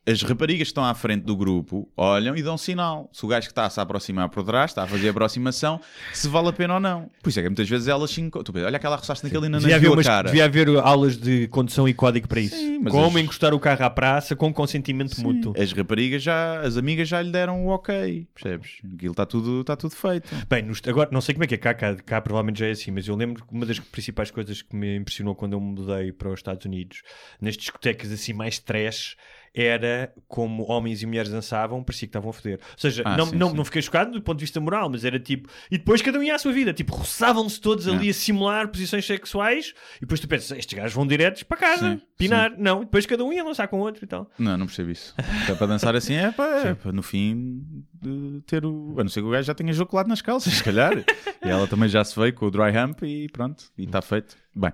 As raparigas que estão à frente do grupo olham e dão sinal. Se o gajo que está a se aproximar por trás, está a fazer a aproximação, se vale a pena ou não. Por isso é que muitas vezes elas se Olha aquela roçaste naquele não Devia nos haver, viu a umas- cara. devia haver aulas de condução e código para isso. Sim, Como as- encostar o carro à praça com consentimento mútuo. As raparigas já, as amigas já lhe deram o ok, percebes? Aquilo está tudo, está tudo feito. Bem, nos- agora não sei como é que é cá, cá, cá provavelmente já é assim, mas eu lembro que uma das principais coisas que me impressionou quando eu me mudei para os Estados Unidos, nas discotecas assim mais trash, era como homens e mulheres dançavam, parecia que estavam a foder. Ou seja, Ah, não, sim, não, sim. não fiquei chocado do ponto de vista moral, mas era tipo. E depois cada um ia à sua vida, tipo, roçavam-se todos ali a simular posições sexuais, e depois tu pensas, estes gajos vão diretos para casa, Sim, pinar. Não, e depois cada um ia lançar com o outro e tal. Não, não percebo isso. É para dançar assim, é para, é para no fim de ter o. A não ser que o gajo já tenha jogo nas calças, se calhar. e ela também já se veio com o dry hump e pronto, e está feito. Bem,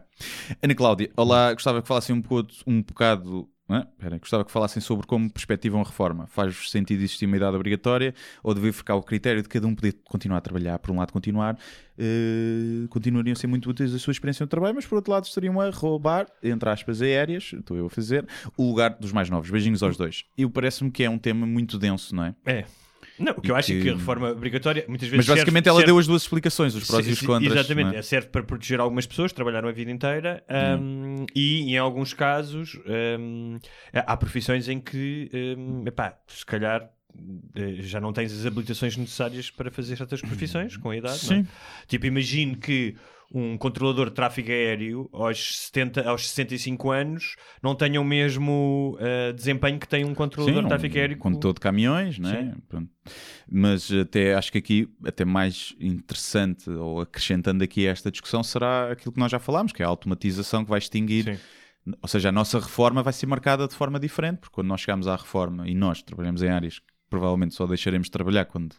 Ana Cláudia, olá, gostava que falassem um, pouco, um bocado. É? Espera, gostava que falassem sobre como perspectivam a reforma. Faz sentido existir uma idade obrigatória ou deve ficar o critério de cada um poder continuar a trabalhar? Por um lado, continuar, eh, continuariam a ser muito úteis a sua experiência no trabalho, mas por outro lado, estariam a roubar, entre aspas, aéreas, estou eu a fazer, o lugar dos mais novos. Beijinhos aos dois. E parece-me que é um tema muito denso, não é? É. Não, o que eu acho é que- que a reforma obrigatória muitas vezes. Mas basicamente serve- ela serve- deu as duas explicações, os prós e os contras. Exatamente, não é? serve para proteger algumas pessoas que trabalharam a vida inteira um, e em alguns casos um, há profissões em que um, epá, se calhar eh, já não tens as habilitações necessárias para fazer certas profissões com a idade. não é? Sim. Tipo, imagino que um controlador de tráfego aéreo aos, 70, aos 65 anos não tenha o mesmo eh, desempenho que tem um controlador de tráfego aéreo. um condutor de caminhões, é? Pronto. Mas até acho que aqui, até mais interessante, ou acrescentando aqui esta discussão, será aquilo que nós já falámos, que é a automatização que vai extinguir. Sim. Ou seja, a nossa reforma vai ser marcada de forma diferente, porque quando nós chegamos à reforma e nós trabalhamos em áreas que provavelmente só deixaremos de trabalhar quando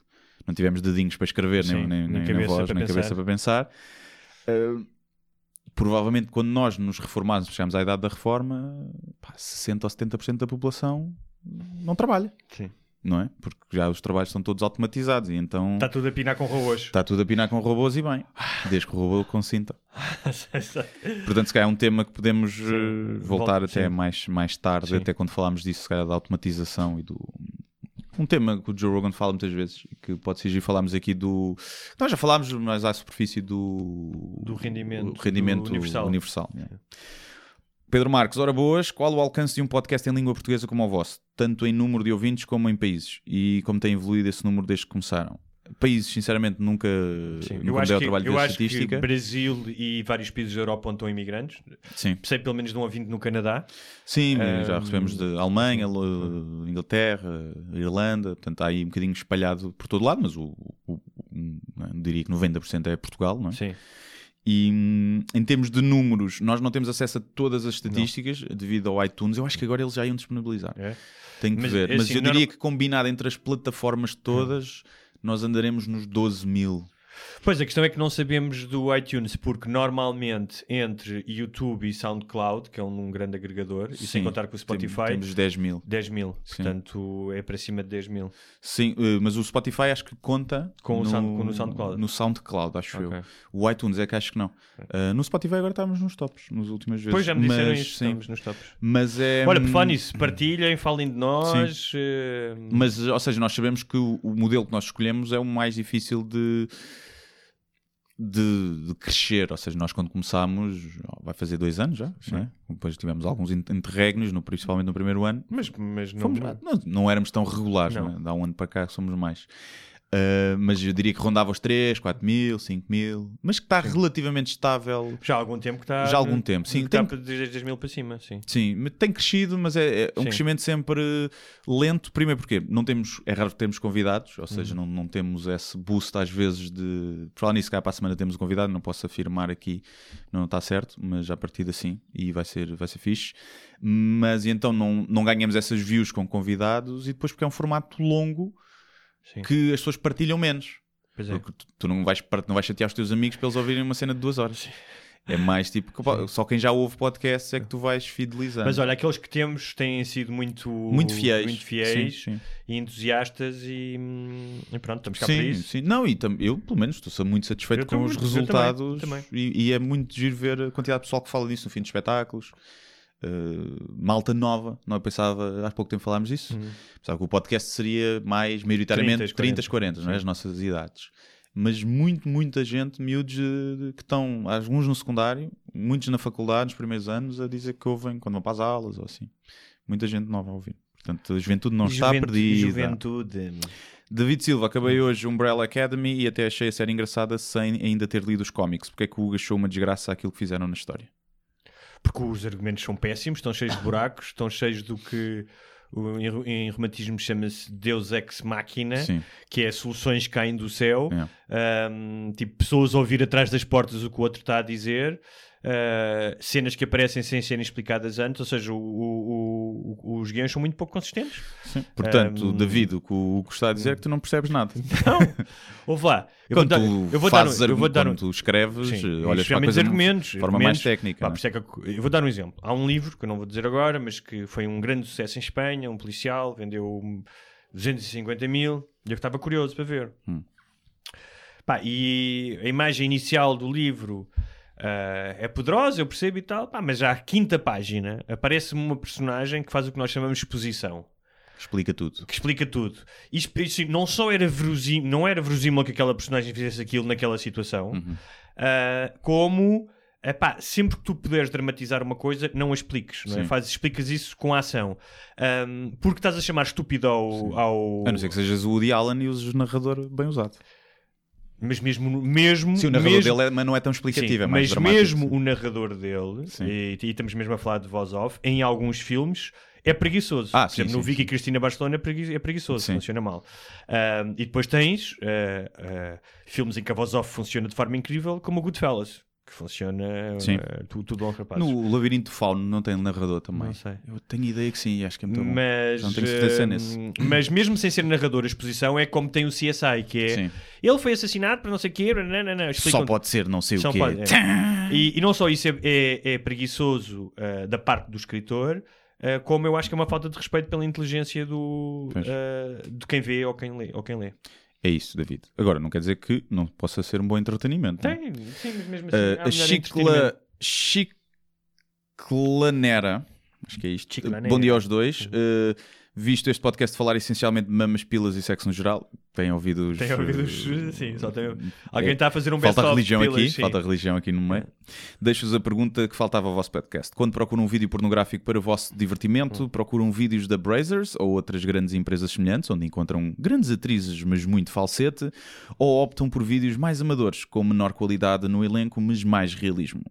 não tivermos dedinhos para escrever, Sim, nem, nem, nem nem, voz, nem pensar. cabeça para pensar. Uh, provavelmente quando nós nos reformarmos, chegamos à idade da reforma, pá, 60 ou 70% da população não trabalha, Sim. não é? Porque já os trabalhos são todos automatizados e então Está tudo a pinar com robôs. está tudo a pinar com robôs e bem, desde que o robô consinta. Portanto, se calhar é um tema que podemos eh, voltar volta- até sim. mais, mais tarde, Sim. até quando falámos disso, se calhar da automatização e do. Um tema que o Joe Rogan fala muitas vezes que pode ser giro falarmos aqui do. Nós já falámos mais à superfície do. Do rendimento, rendimento do universal. universal, yeah. Pedro Marques, ora boas, qual o alcance de um podcast em língua portuguesa como o vosso? Tanto em número de ouvintes como em países? E como tem evoluído esse número desde que começaram? Países, sinceramente, nunca, Sim, nunca eu me acho, que, trabalho eu de acho estatística. que Brasil e vários países da Europa onde estão imigrantes. Sim. Sei pelo menos de um ouvinte no Canadá. Sim, já Ahm, recebemos de Alemanha, Inglaterra, Irlanda, portanto há aí um bocadinho espalhado por todo lado, mas o, o- o- não diria que 90% é Portugal, não é? Sim. E em termos de números, nós não temos acesso a todas as estatísticas devido ao iTunes. Eu acho que agora eles já iam disponibilizar. É. Tenho que Mas, ver. é Mas assim, eu não- diria que combinado entre as plataformas todas, nós andaremos nos 12 mil. Pois a questão é que não sabemos do iTunes, porque normalmente entre YouTube e SoundCloud, que é um, um grande agregador, e sem Sim, contar com o Spotify, Temos 10 mil. 10 mil. Sim. Portanto, é para cima de 10 mil. Sim, eh, mas o Spotify acho que conta Com o no, Sound- com- no SoundCloud. No SoundCloud, acho Ok. eu. O iTunes é que acho que não. Eh, no Spotify agora estamos nos tops, nas últimas vezes. Depois já me disseram mas, sim, estamos nos tops. Mas é. Olha, por falar nisso, partilhem, falem de nós. eh, Mas, ou seja, nós sabemos que o, o modelo que nós escolhemos é o mais difícil de, de, de crescer. Ou seja, nós quando começámos, vai fazer dois anos já, não é? depois tivemos alguns in- interregnos, no, principalmente no primeiro ano. Mas, mas não. Fomos- não, não éramos tão regulares, Não. não é? Dá um ano para cá que somos mais. Ah, mas eu diria que rondava os 3, 4 mil, 5 mil, mas que está relativamente estável. Já há algum tempo que está. Já há algum tempo, sim. Está Tem- desde 10 mil para cima, sim. Sim, mas tem crescido, mas é, é um Sim. crescimento sempre lento. Primeiro porque não temos, é raro termos convidados, ou seja, Uhum. não, não temos esse boost às vezes de. Por falar nisso, cá para a semana temos um convidado, não posso afirmar aqui, não está certo, mas a partir assim e vai ser, vai ser fixe. Mas e então não, não ganhamos essas views com convidados e depois porque é um formato longo Sim. que as pessoas partilham menos. Pois é. Porque tu, tu não, vais, não vais chatear os teus amigos para eles ouvirem uma cena de duas horas. É mais tipo, que, só quem já ouve podcasts é que tu vais fidelizando. Mas olha, aqueles que temos têm sido muito, Muito fiéis. muito fiéis Sim, sim. e entusiastas e, hum, e pronto, estamos cá sim, para isso. sim. Não, e tam- eu, pelo menos, estou muito satisfeito Eu com também, os eu resultados também, E, e é muito giro ver a quantidade de pessoal que fala disso no fim de espetáculos. Uh, malta nova. Não eu pensava, há pouco tempo falámos disso. Uhum. Pensava que o podcast seria mais maioritariamente 30, 30, 40, não é? as nossas idades. Mas muito, muita gente, miúdos eh, que estão, alguns no secundário, muitos na faculdade, nos primeiros anos, a dizer que ouvem quando vão para as aulas ou assim. Muita gente nova a ouvir. Portanto, a juventude não está Juventude- perdida. Juventude. David Silva, acabei hoje Umbrella Academy e até achei a série engraçada sem ainda ter lido os cómics. Porque é que o Hugo achou uma desgraça aquilo que fizeram na história? Porque os argumentos são péssimos, estão cheios de buracos, estão cheios do que o- em, em romantismo chama-se Deus Ex Machina, Sim. que é soluções que caem do céu, É. Ahm, tipo pessoas a ouvir atrás das portas o que o outro está a dizer, ah, cenas que aparecem sem serem explicadas antes, ou seja, o- o- o- os guiões são muito pouco consistentes. Portanto, Um, David, o que o Hugo está a dizer é que tu não percebes nada. Não, ouve lá. Eu vou Quando dar, tu eu vou dar, um- eu vou dar um- quando tu escreves, Sim, eh, olhas para a coisa de argumentos, forma argumentos. mais técnica. Pá, é? é que eu, eu vou dar um exemplo. Há um livro que eu não vou dizer agora, mas que foi um grande sucesso em Espanha, um policial, vendeu 250 mil e eu estava curioso para ver. Hum. Pá, e a imagem inicial do livro ah, é poderosa, eu percebo e tal, pá, mas já à quinta página aparece-me uma personagem que faz o que nós chamamos de exposição Explica tudo. que explica tudo. Isto, isto não só era verosímil, não era verosímil que aquela personagem fizesse aquilo naquela situação, Uhum. ah, como epá, sempre que tu puderes dramatizar uma coisa, não a expliques, não é? Fazes, explicas isso com a ação. Ahm, porque estás a chamar estúpido ao. ao- A não ser que sejas o Woody Allen e uses o narrador bem usado. Mas mesmo. mesmo Sim, o narrador mesmo... dele é, mas não é tão explicativo, Sim, é mas dramático. mesmo o narrador dele, e, e estamos mesmo a falar de voz off, em alguns filmes é preguiçoso. Ah, sim, exemplo, no sim, Vicky sim. Cristina Barcelona é, pregui- é preguiçoso, funciona mal. Ahm, e depois tens ah, ah, filmes em que a voz off funciona de forma incrível, como o Goodfellas, que funciona Sim. ah, tu- tudo bom, rapazes. No Labirinto Fauno não tem narrador também. Não sei. Eu tenho ideia que sim, acho que é muito bom. Mas, Não tenho certeza ah, nesse. mas mesmo sem ser narrador, a exposição é como tem o CSI, que é Sim. ele foi assassinado por não sei o quê, não, não, não, Só pode ser, não sei Só o quê. pode, é. E, e não só isso é, é- é preguiçoso ah, da parte do escritor, ah, como eu acho que é uma falta de respeito pela inteligência do, ah, de quem vê ou quem lê. Ou quem lê. É isso, David. Agora, não quer dizer que não possa ser um bom entretenimento. não é? Tem, sim, mas mesmo assim. Uh, a Chicla. Chiclanera, acho que é isto. Chiclanera. Bom dia aos dois. Uh, visto este podcast falar essencialmente de mamas, pilas e sexo no geral, têm ouvido os. Tem ouvido os- sim, só tem- Alguém é, está a fazer um Falta best-of religião pilas, aqui, sim. falta religião aqui no meio. Deixo-vos a pergunta que faltava ao vosso podcast. Quando procuram um vídeo pornográfico para o vosso divertimento, Hum. procuram vídeos da Brazers ou outras grandes empresas semelhantes, onde encontram grandes atrizes, mas muito falsete, ou optam por vídeos mais amadores, com menor qualidade no elenco, mas mais realismo?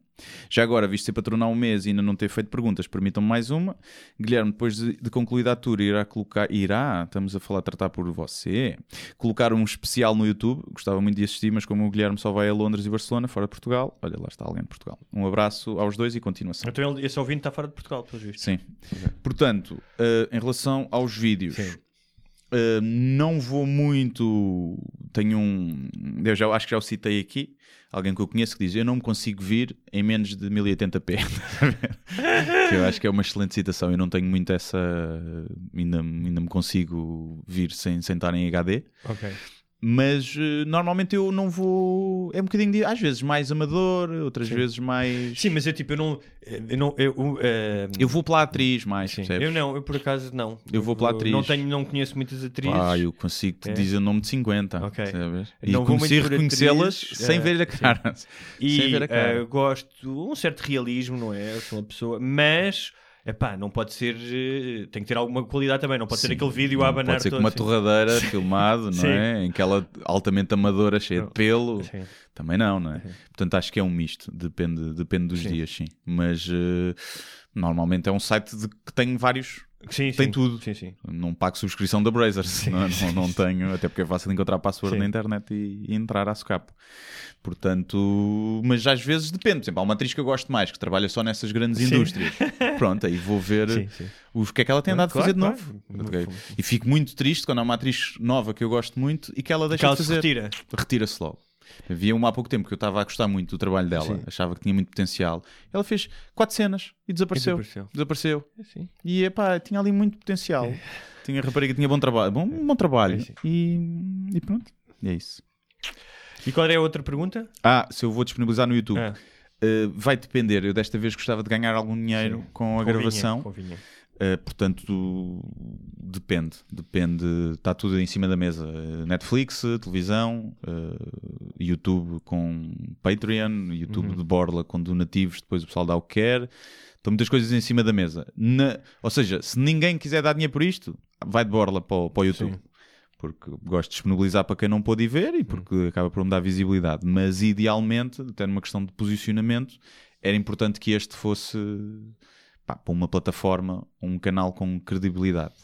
Já agora, visto ser patronar um mês e ainda não ter feito perguntas, permitam-me mais uma. Guilherme, depois de, de concluída a tour, irá colocar. Irá, estamos a falar, tratar por você. Colocar um especial no YouTube. Gostava muito de assistir, mas como o Guilherme só vai a Londres e Barcelona, fora de Portugal, olha, lá está alguém de Portugal. Um abraço aos dois e continuação. Então esse ouvinte está fora de Portugal, pelos vistos. Sim. Portanto, eh, em relação aos vídeos, Sim. Eh, não vou muito. Tenho um. Eu já acho que já o citei aqui. Alguém que eu conheço que diz: Eu não me consigo vir em menos de 1080p. que eu acho que é uma excelente citação. Eu não tenho muito essa. Ainda, ainda me consigo vir sem, sem estar em HD. Ok. Mas eh, normalmente eu não vou. É um bocadinho de. Às vezes mais amador, outras vezes mais. Sim, mas eu tipo, eu não. Eu, não, eu, eu, eh, Eu vou pela atriz mais, sim, percebes? eu não, eu por acaso não. Eu vou pela atriz. Não, tenho, não conheço muitas atrizes. Ah, eu consigo te É? dizer o nome de 50. Ok. sabes? E Não muito por reconhecê-las sem eh, ver a cara. E sem ver a cara. eh, gosto um certo realismo, não é? Eu sou uma pessoa, mas epá, não pode ser. eh, Tem que ter alguma qualidade também, não pode ser Sim, aquele vídeo a abanar Pode ser com uma sim. torradeira filmado, não Sim. é? Em que ela altamente amadora, cheia de pelo. Sim. Também não, não é? Portanto, acho que é um misto. Depende, depende dos Sim. dias, sim. Mas eh, normalmente é um site de, que tem vários. Sim, Tem sim. tudo. Sim, sim. Não pago subscrição da Brazers. não, não, não tenho, até porque é fácil encontrar password Sim. na internet e, e entrar à socapa. Portanto, mas às vezes depende. Por exemplo, há uma atriz que eu gosto mais, que trabalha só nessas grandes Sim. indústrias. Pronto, aí vou ver Sim, sim. o que é que ela tem andado a Claro, fazer de claro. novo. Claro. E fico muito triste quando há uma atriz nova que eu gosto muito e que ela deixa Que ela de fazer. retira. Retira-se logo. Havia uma há pouco tempo que eu estava a gostar muito do trabalho dela, Sim. achava que tinha muito potencial. Ela fez quatro cenas e desapareceu. desapareceu. Desapareceu. É, sim. E epá, tinha ali muito potencial. Tinha rapariga, tinha bom trabalho. Bom, bom trabalho. É, sim. E, e pronto. E é isso. E qual é a outra pergunta? Ah, se eu vou disponibilizar no YouTube. Ah. Uh, vai depender. Eu desta vez gostava de ganhar algum dinheiro com a gravação. Uh, portanto, depende. Depende. Está tudo em cima da mesa. Uh, Netflix, televisão, uh, YouTube com Patreon, YouTube de Borla com donativos, depois o pessoal dá o que quer. Estão muitas coisas em cima da mesa. Na- Ou seja, se ninguém quiser dar dinheiro por isto, vai de Borla para o, para o YouTube. Sim. Porque gosto de disponibilizar para quem não pôde ir ver e porque acaba por me dar visibilidade. Mas idealmente, até numa questão de posicionamento, era importante que este fosse pá, para uma plataforma, um canal com credibilidade.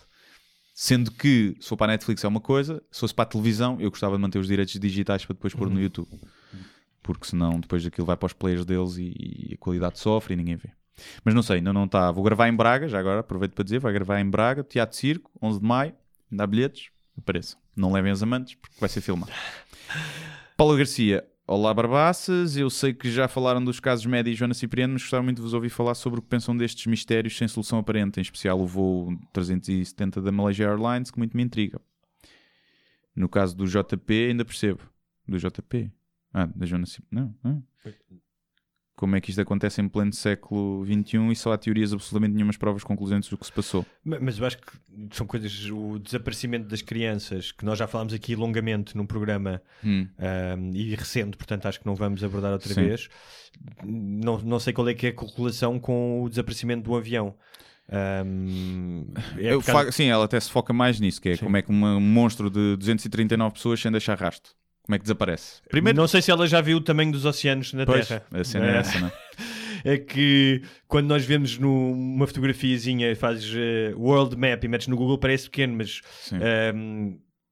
Sendo que, se for para a Netflix é uma coisa, se fosse para a televisão, eu gostava de manter os direitos digitais para depois pôr no YouTube. Porque senão depois aquilo vai para os players deles e, e a qualidade sofre e ninguém vê. Mas não sei, ainda não está. Vou gravar em Braga, já agora aproveito para dizer, vai gravar em Braga, Teatro Circo, 11 de maio, dá bilhetes, apareçam. Não levem os amantes, porque vai ser filmado. Paulo Garcia, olá Barbaças, eu sei que já falaram dos casos Média e Joana Cipriano, mas gostava muito de vos ouvir falar sobre o que pensam destes mistérios sem solução aparente, em especial o voo 370 da Malaysia Airlines, que muito me intriga. No caso do JP, ainda percebo. Do JP? Ah, da Joana Cipriano. Não, não. Como é que isto acontece em pleno século XXI e só há teorias absolutamente nenhumas provas concludentes do que se passou? Ma- Mas eu acho que são coisas. O desaparecimento das crianças, que nós já falámos aqui longamente num programa Hum. ahm, e recente, portanto acho que não vamos abordar outra Sim. vez. Não, não sei qual é que é a correlação com o desaparecimento do avião. Ahm, é Eu causa- Sim, ela até se foca mais nisso, que é Sim. como é que um monstro de 239 pessoas sem deixar rastro. Como é que desaparece? Primeiro, Não sei se ela já viu o tamanho dos oceanos na pois, Terra. a cena é Eh, essa, não é? é que quando nós vemos numa fotografiazinha, fazes eh, world map e metes no Google, parece pequeno, mas Sim.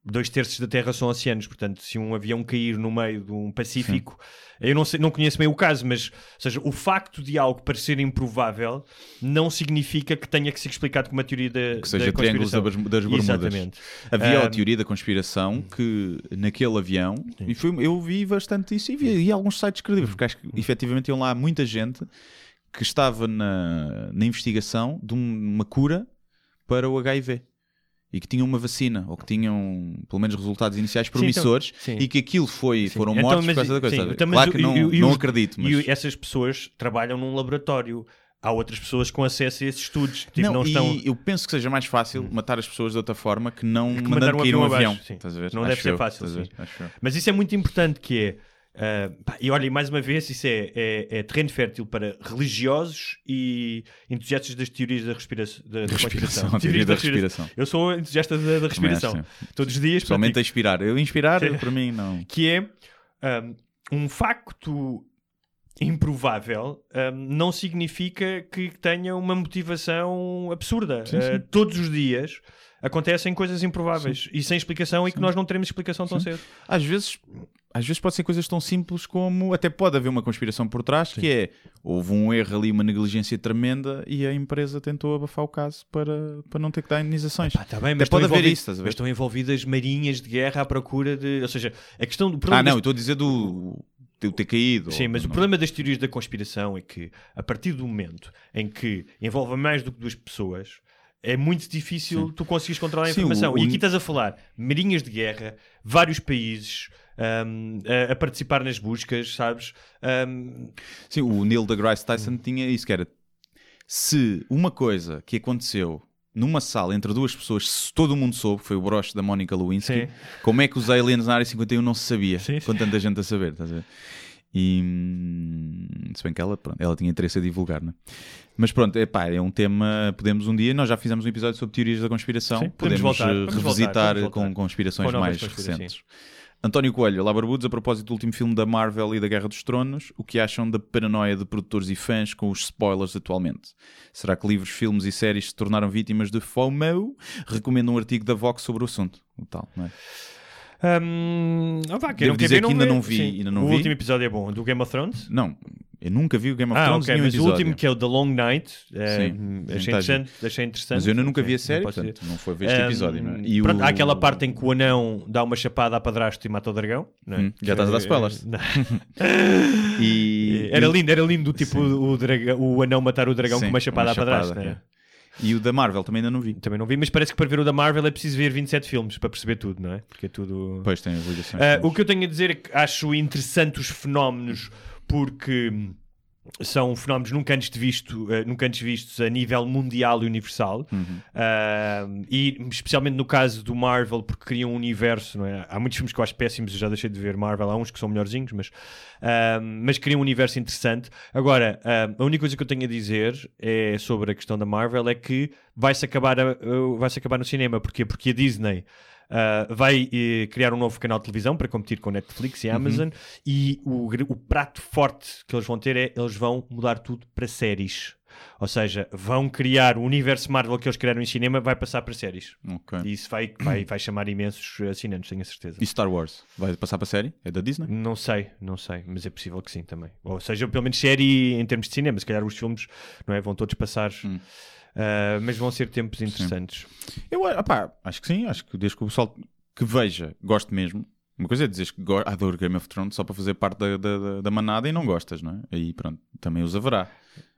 Dois terços da Terra são oceanos. Portanto, se um avião cair no meio de um Pacífico, eu não, sei, não conheço bem o caso, mas ou seja, o facto de algo parecer improvável não significa que tenha que ser explicado com uma teoria da, Que seja da triângulos da conspiração. Bas- das Bermudas. Exatamente. Havia a teoria da conspiração que naquele avião, e foi, eu vi bastante isso e vi, e alguns sites credíveis, porque acho que efetivamente iam lá muita gente que estava na, na investigação de um- uma cura para o HIV. E que tinham uma vacina, ou que tinham pelo menos resultados iniciais então, promissores, sim. e que aquilo foi, foram Então, mortos mas- por causa da coisa. sim, então, claro o- que não, e- não os- acredito, mas... E essas pessoas trabalham num laboratório. Há outras pessoas com acesso a esses estudos. Tipo, não, não, estão. Hum. eu penso que seja mais fácil matar as pessoas de outra forma que não Que mandando um cair um avião sim. Não Acho deve ser eu, fácil, sim. Mas isso é muito importante que é. Ah, pá, e olha, mais uma vez, isso é, é, é terreno fértil para religiosos e entusiastas das teorias da, respiração, da, da Respiração, conspiração. a teoria Teorias da respiração. Eu sou entusiasta da, da respiração. Todos os dias. Somente a inspirar. Eu inspirar, eu, para mim, não. que é um, um facto improvável um, não significa que tenha uma motivação absurda. Sim, Uh, sim. todos os dias acontecem coisas improváveis e sem explicação e que nós não teremos explicação tão cedo. Às vezes, às vezes pode ser coisas tão simples como até pode haver uma conspiração por trás, que é houve um erro ali, uma negligência tremenda e a empresa tentou abafar o caso para, para não ter que dar indenizações. Pá, tá bem, mas pode estão haver isso? Mas estão envolvidas marinhas de guerra à procura de. Ou seja, a questão do Ah, problema. não, eu das- estou a dizer do, do ter caído. Sim, mas o não. problema das teorias da conspiração é que, a partir do momento em que envolve mais do que duas pessoas, é muito difícil tu conseguires controlar a Sim, informação. o- E o- aqui estás a falar marinhas de guerra, vários países ahm, a, a participar nas buscas, sabes? Ahm, Sim, o Neil deGrasse Tyson tinha isso, que era se uma coisa que aconteceu numa sala entre duas pessoas, se todo mundo soube, foi o broche da Mónica Lewinsky, Sim. como é que os aliens na área 51 não se sabia, Sim, sim. com tanta gente a saber, estás a ver? E hum, se bem que ela, pronto, ela tinha interesse a divulgar, né? Mas pronto, é pá, é um tema. Podemos um dia, nós já fizemos um episódio sobre teorias da conspiração, podemos podemos, voltar, eh, vamos voltar, revisitar vamos voltar. com conspirações Com mais conspirações, recentes. António Coelho, Lá Barbudos, a propósito do último filme da Marvel e da Guerra dos Tronos, o que acham da paranoia de produtores e fãs com os spoilers atualmente? Será que livros, filmes e séries se tornaram vítimas de FOMO? Recomendo um artigo da Vox sobre o assunto. O tal, não é? vá, quem Devo dizer que ainda não vi, Sim. ainda não o vi. último episódio é bom, do Game of Thrones. Não, eu nunca vi o Game of Ah, Thrones ok, nenhum mas episódio. o último que é o The Long Night, eh, Sim, achei, está interessante, achei interessante. Mas eu ainda nunca vi a não série, posso portanto, não foi ver este Um, episódio. Não é? E pronto, o- Há aquela parte em que o anão dá uma chapada à padrasto e mata o dragão. não é? Hum, já estás a dar spoilers. Não. E, Era lindo, era lindo, tipo o, dragão, o anão matar o dragão Sim, com uma chapada uma à padrasto. chapada, né? E o da Marvel também ainda não vi. Também não vi, mas parece que para ver o da Marvel é preciso ver 27 filmes para perceber tudo, não é? Porque é tudo. Pois tem as ligações. Ah, o que eu tenho a dizer é que acho interessante os fenómenos porque são fenómenos nunca antes, visto, eh, nunca antes vistos a nível mundial e universal. Ah, e especialmente no caso do Marvel, porque criam um universo, não é? Há muitos filmes que eu acho péssimos, eu já deixei de ver Marvel, há uns que são melhorzinhos, mas, ah, mas criam um universo interessante. Agora, ah, a única coisa que eu tenho a dizer é sobre a questão da Marvel é que vai-se acabar, a- uh, vai-se acabar no cinema. Porquê? Porque a Disney. Uh, vai eh, criar um novo canal de televisão para competir com Netflix e Amazon e o, o prato forte que eles vão ter é eles vão mudar tudo para séries. Ou seja, vão criar o universo Marvel que eles criaram em cinema, vai passar para séries. Ok. E isso vai, vai, vai chamar imensos assinantes, tenho a certeza. E Star Wars? Vai passar para série? É da Disney? Não sei, não sei, mas é possível que sim também. Ou seja, pelo menos série em termos de cinema, se calhar os filmes não é, vão todos passar, uh, mas vão ser tempos interessantes. Eu opá, acho que sim, acho que desde que o pessoal que veja goste mesmo. Uma coisa é dizer que adoro Game of Thrones só para fazer parte da, da, da- da manada e não gostas, não é? Aí pronto, também os haverá.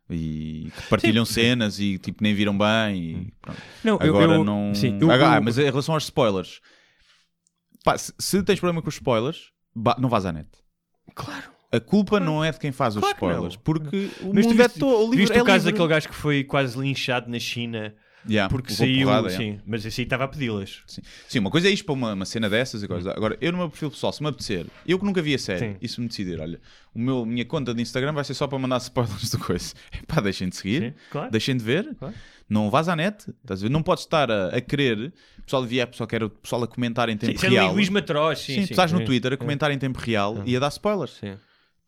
E que partilham cenas e tipo nem viram bem e pronto. Não, eu- Agora eu- não. sim, eu- Ah, eu- mas em relação aos spoilers, pá, se, se tens problema com os spoilers, não vás à net. Claro. A culpa não é de quem faz Claro os spoilers, porque o Mas mundo é viste. O livro viste é o caso livre. daquele gajo que foi quase linchado na China Yeah, porque saiu, porrada, sim, yeah. mas esse aí estava a pedi-las. Sim. Sim, uma coisa é isto para uma, uma cena dessas e coisa. Agora, eu no meu perfil pessoal, se me apetecer, eu que nunca vi a série, Sim. e se me decidir, olha, o meu, minha conta de Instagram vai ser só para mandar spoilers do coisa. Pá, deixem de seguir, Sim, claro. deixem de ver, Claro. não vás à net, estás a ver? Não podes estar a, a querer, o pessoal devia, pessoal quer o pessoal a comentar em tempo Isso é real. linguismo atroz, sim. sim, sim, tu estás no sim. Twitter a comentar em tempo real e a dar spoilers. Sim.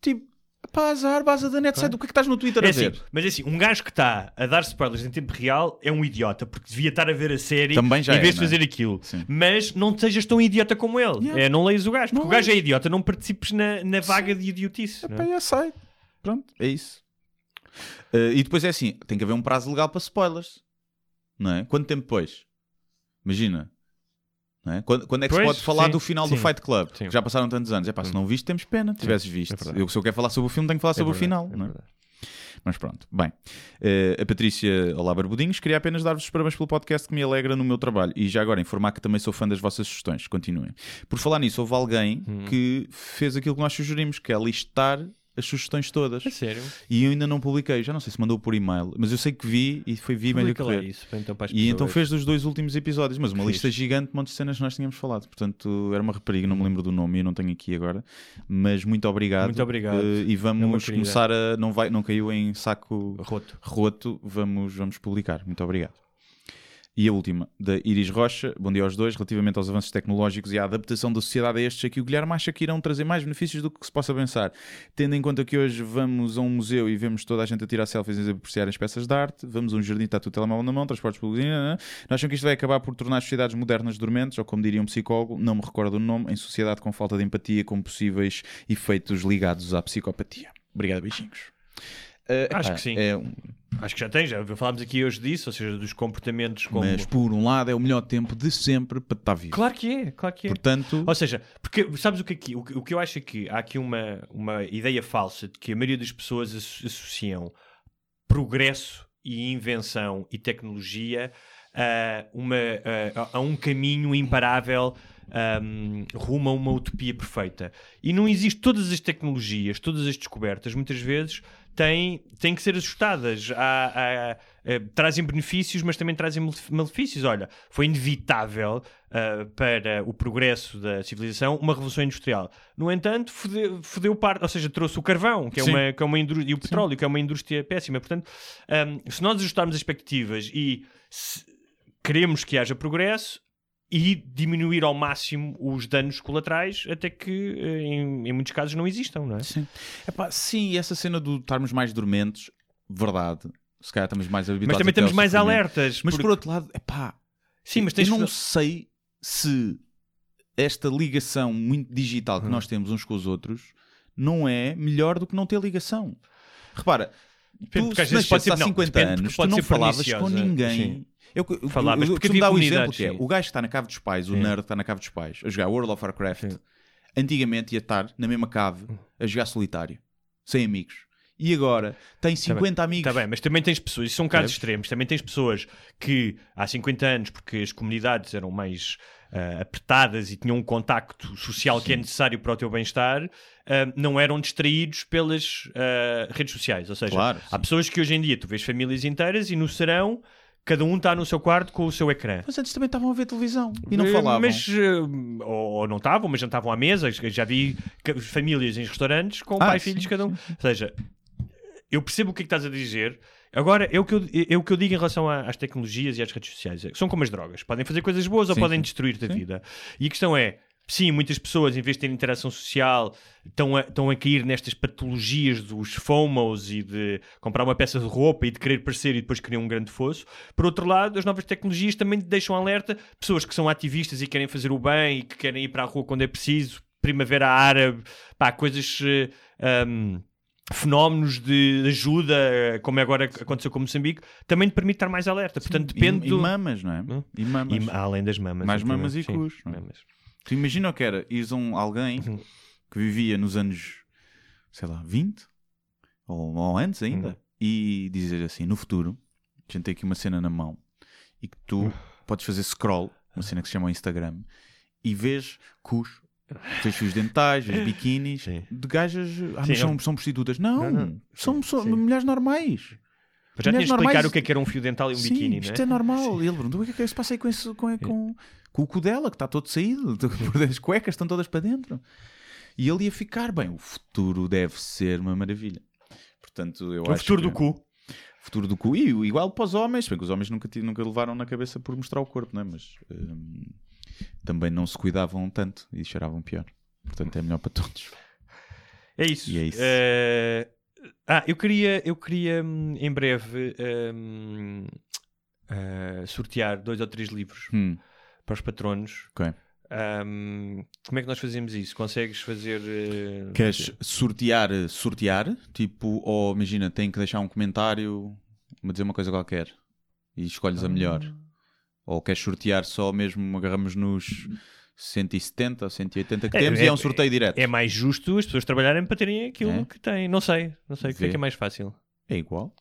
Tipo, pá, azar, baza da net, sai do que é que estás no Twitter É a assim, ver? mas é assim, um gajo que está a dar spoilers em tempo real é um idiota, porque devia estar a ver a série Também já em é, vez de não é? fazer aquilo. Sim. Mas não sejas tão idiota como ele. Yeah. É, não leias o gajo, porque Não o gajo é idiota, não participes na, na vaga de idiotice. não Pá, é? já sai. Pronto, é isso. Uh, e depois é assim, tem que haver um prazo legal para spoilers. Não é? Quanto tempo depois? Imagina. É? quando, quando é que Pois, se pode falar sim, do final sim. do Fight Club? Sim. Já passaram tantos anos. É pá, se não viste, temos pena. Tivesses visto. verdade. eu, se eu quero falar sobre o filme, tenho que falar É sobre verdade, o final. é é? Mas pronto, bem. Eh, a Patrícia Olá Barbudinhos, queria apenas dar-vos os parabéns pelo podcast que me alegra no meu trabalho. E já agora informar que também sou fã das vossas sugestões. Continuem. Por falar nisso, houve alguém Hum. que fez aquilo que nós sugerimos, que é listar as sugestões todas. É sério? E eu ainda não publiquei, já não sei se mandou por e-mail, mas eu sei que vi e foi vi lá correr. isso, então, E então fez dos dois últimos episódios, mas uma lista gigante de montes de cenas que nós tínhamos falado. Portanto, era uma rapariga, não me lembro do nome e eu não tenho aqui agora. Mas muito obrigado. Muito obrigado. Eh, e É vamos querida. começar a. Não, vai, não caiu em saco Roto. roto, vamos, vamos publicar. Muito obrigado. E a última, da Iris Rocha. Bom dia aos dois. Relativamente aos avanços tecnológicos e à adaptação da sociedade a estes, aqui o Guilherme acha que irão trazer mais benefícios do que se possa pensar. Tendo em conta que hoje vamos a um museu e vemos toda a gente a tirar selfies e a apreciar as peças de arte, vamos a um jardim, está tudo telemóvel na mão, transportes públicos, nananã. não acham que isto vai acabar por tornar as sociedades modernas dormentes, ou como diria um psicólogo, não me recordo o nome, em sociedade com falta de empatia, com possíveis efeitos ligados à psicopatia. Obrigado, beijinhos. Eh, Acho que sim. É um- Acho que já tem, já falámos aqui hoje disso, ou seja, dos comportamentos como. Mas por um lado é o melhor tempo de sempre para estar vivo. Claro que é, claro que é. Portanto, Ou seja, porque sabes o que, aqui, o, que- o que eu acho aqui? Há aqui uma, uma ideia falsa de que a maioria das pessoas asso- associam progresso e invenção e tecnologia a, uma, a, a um caminho imparável ahm, rumo a uma utopia perfeita. E não existe todas as tecnologias, todas as descobertas, muitas vezes têm, têm que ser ajustadas. Há- há- eh, trazem benefícios, mas também trazem malef- malefícios. Olha, foi inevitável ah, para o progresso da civilização uma revolução industrial. No entanto, fodeu, fodeu parte, ou seja, trouxe o carvão, que é Sim. uma, que é uma e o petróleo, que é uma indústria péssima. Portanto, ahm, se nós ajustarmos as expectativas e se queremos que haja progresso, e diminuir ao máximo os danos colaterais até que eh, em, em muitos casos não existam, não é? sim. Epá, sim, essa cena do estarmos mais dormentes, verdade. Se calhar estamos mais habituados Mas também estamos mais alertas. Mas porque- por outro lado, epá, Sim, mas tens eu não sei se esta ligação muito digital Hum. que nós temos uns com os outros não é melhor do que não ter ligação. Repara, Depende, tu se nasceste pode ser- há não, 50 depende, porque anos, tu não falavas com ninguém. sim. Eu, eu, Falavas eu, porque eu havia comunidades, exemplo que é, sim. o gajo que está na cave dos pais, o Sim. nerd que está na cave dos pais, a jogar World of Warcraft, antigamente ia estar na mesma cave a jogar solitário, sem amigos. e agora tem 50 amigos. Está bem, mas também tens pessoas, isso são casos Percebes? extremos, também tens pessoas que há 50 anos, porque as comunidades eram mais ah, apertadas e tinham um contacto social que é necessário para o teu bem-estar, ah, não eram distraídos pelas ah, redes sociais. Ou seja, Claro, há pessoas que hoje em dia tu vês famílias inteiras e no serão cada um está no seu quarto com o seu ecrã. Mas antes também estavam a ver televisão e não Eh, falavam. Mas, eh, ou, ou não estavam, mas jantavam à mesa. Já vi famílias em restaurantes com Ah, pai e sim, filhos cada um. Ou seja, eu percebo o que é que estás a dizer. Agora, é o que eu, é o que eu digo em relação a- às tecnologias e às redes sociais. É São como as drogas. Podem fazer coisas boas ou Sim, podem sim. destruir-te a Sim. vida. E a questão é, sim, muitas pessoas, em vez de terem interação social, estão a, estão a cair nestas patologias dos FOMOs e de comprar uma peça de roupa e de querer parecer e depois criar um grande fosso. Por outro lado, as novas tecnologias também deixam alerta pessoas que são ativistas e querem fazer o bem e que querem ir para a rua quando é preciso, primavera árabe, pá, coisas... eh, ahm, fenómenos de ajuda, eh, como é agora aconteceu com Moçambique, também te permite estar mais alerta. Portanto, depende e, do... e mamas, não é? Hum? E mamas. E, além das mamas. Mais mamas e sim, cus, não é? mamas. Tu imagina o que era ires a um, alguém Uhum. que vivia nos anos, sei lá, 20 ou, ou antes ainda Uhum. e dizer assim: no futuro, a gente tem aqui uma cena na mão e que tu podes fazer scroll, uma cena que se chama Instagram, e vês cus, vês fios dentais, vês biquínis Sim. de gajas. Ah, Sim, mas são, eu- são prostitutas. Não, Não, não. são, Sim, são sim. mulheres normais. Mas já tinhas de explicar normais- o que é que era um fio dental e um Sim, biquíni, isto não é é? normal. E ele perguntou o que é que se passa aí com, esse, com, com, com o cu dela, que está todo saído, as cuecas estão todas para dentro. E ele ia ficar bem. O futuro deve ser uma maravilha. Portanto, eu O acho futuro que- do cu. Futuro do cu. E igual para os homens, bem que os homens nunca, nunca levaram na cabeça por mostrar o corpo, não é? Mas hum, também não se cuidavam tanto e cheiravam pior. Portanto, é melhor para todos. É isso. E é isso. Eh, Ah, eu queria, eu queria hum, em breve hum, eh, sortear dois ou três livros Hum, para os patronos. ok. Hum, como é que nós fazemos isso? Consegues fazer. eh, Queres sortear, sortear? Tipo, ou imagina, tem que deixar um comentário, me dizer uma coisa qualquer e escolhes a melhor. Ou queres sortear só mesmo, agarramos nos 170 ou 180 que É, temos é- e é um sorteio direto. É mais justo as pessoas trabalharem para terem aquilo É? que têm. Não sei, não sei o que é que é mais fácil. É igual.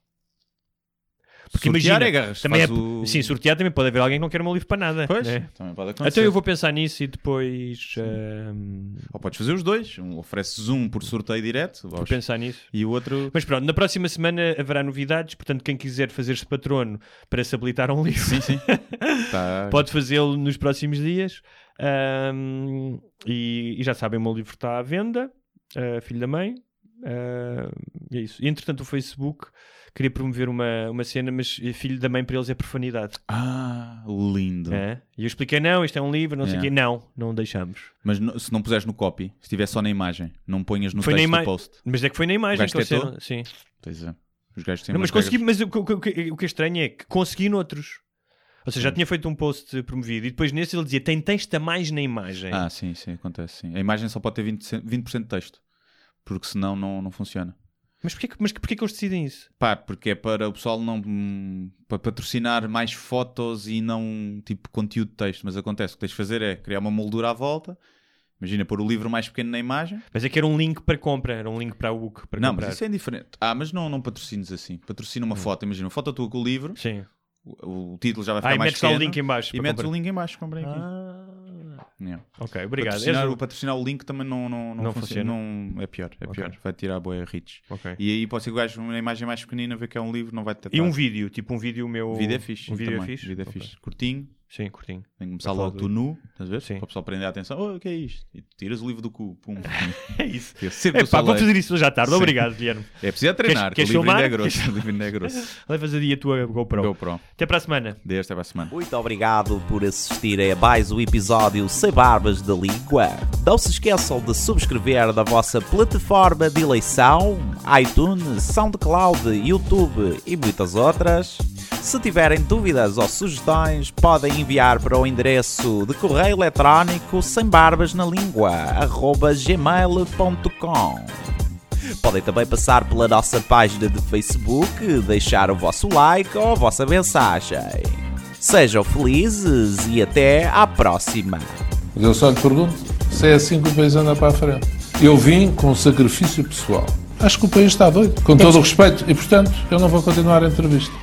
Porque sortear imagina, é agarras, também é, o... sim, sortear também pode haver alguém que não quer o meu livro para nada. Pois, né? também pode acontecer. Então eu vou pensar nisso e depois hum, Ou podes fazer os dois. Um, ofereces um por sorteio direto vou pensar nisso. e o outro... Mas pronto, na próxima semana haverá novidades, portanto, quem quiser fazer-se patrono para se habilitar a um livro, Sim, sim. Tá- pode fazê-lo nos próximos dias. Ahm, e, e já sabem, o meu livro está à venda, ah, Filho da Mãe. E é isso. E, entretanto, o Facebook queria promover uma, uma cena, mas Filho da Mãe para eles é profanidade. Ah, lindo. É? E eu expliquei: não, isto é um livro, não sei o É. quê. Não, não deixamos. Mas no- se não puseres no copy, se estiver só na imagem, não ponhas no Foi texto do post. Mas é que foi na imagem que tentou? disseram- Sim. Pois é. Os gajos têm Não, mas consegui, mas o, que- o o que é estranho é que consegui noutros. Ou seja, já tinha feito um post promovido e depois nesse ele dizia: tem texto a mais na imagem. Ah, sim, sim, acontece. Sim. A imagem só pode ter 20%, 20 de texto. Porque senão não, não funciona. Mas porquê, que- mas porquê que eles decidem isso? Pá, porque é para o pessoal não. hum, para patrocinar mais fotos e não tipo conteúdo de texto. Mas acontece, o que tens de fazer é criar uma moldura à volta. Imagina pôr o livro mais pequeno na imagem. Mas é que era um link para compra, era um link para o book para não, comprar. mas isso é indiferente. Ah, mas não, não patrocines assim. Patrocina Hum. uma foto. Imagina uma foto tua com o livro. Sim. O, o título já vai ficar Ah, e mais metes o link em baixo. E metes comprar. o link em baixo. Comprem aqui. Ah, Yeah. ok, obrigado. Patrocinar, o... o- patrocinar o link também não, não, não, Não funciona. funciona. Não, é pior, é Ok. pior. Vai tirar a boia reach. Ok. E aí pode ser que o gajo uma imagem mais pequenina, ver que é um livro, não vai detectar. E um vídeo, tipo um vídeo meu. Vídeo é fixe. Um vídeo também. é fixe? Vídeo é Ok. fixe. Curtinho, Sim, curtinho. tem que começar logo do- tu nu, estás a ver? Sim. Para o pessoal prender a atenção. Oh, o que é isto? E tu tiras o livro do cu. Pum. É isso. Tira sempre É o pá, vou fazer isso hoje à tarde. Sim. Obrigado, Guilherme. É preciso é treinar, Queres- que o livro ainda é queres grosso. O livro ainda é grosso. Levas a dia a tua GoPro. GoPro. Até para a semana. Deste é para a semana. Muito obrigado por assistir a mais um episódio Sem Barbas da Língua. Não se esqueçam de subscrever na vossa plataforma de eleição, iTunes, SoundCloud, YouTube e muitas outras. Se tiverem dúvidas ou sugestões, podem enviar para o endereço de correio eletrónico sem barbas na língua, gmail.com. Podem também passar pela nossa página de Facebook, deixar o vosso like ou a vossa mensagem. Sejam felizes e até à próxima. Mas eu só lhe pergunto se é assim que o país anda para a frente. Eu vim com sacrifício pessoal. Acho que o país está doido, com todo o respeito, e portanto eu não vou continuar a entrevista.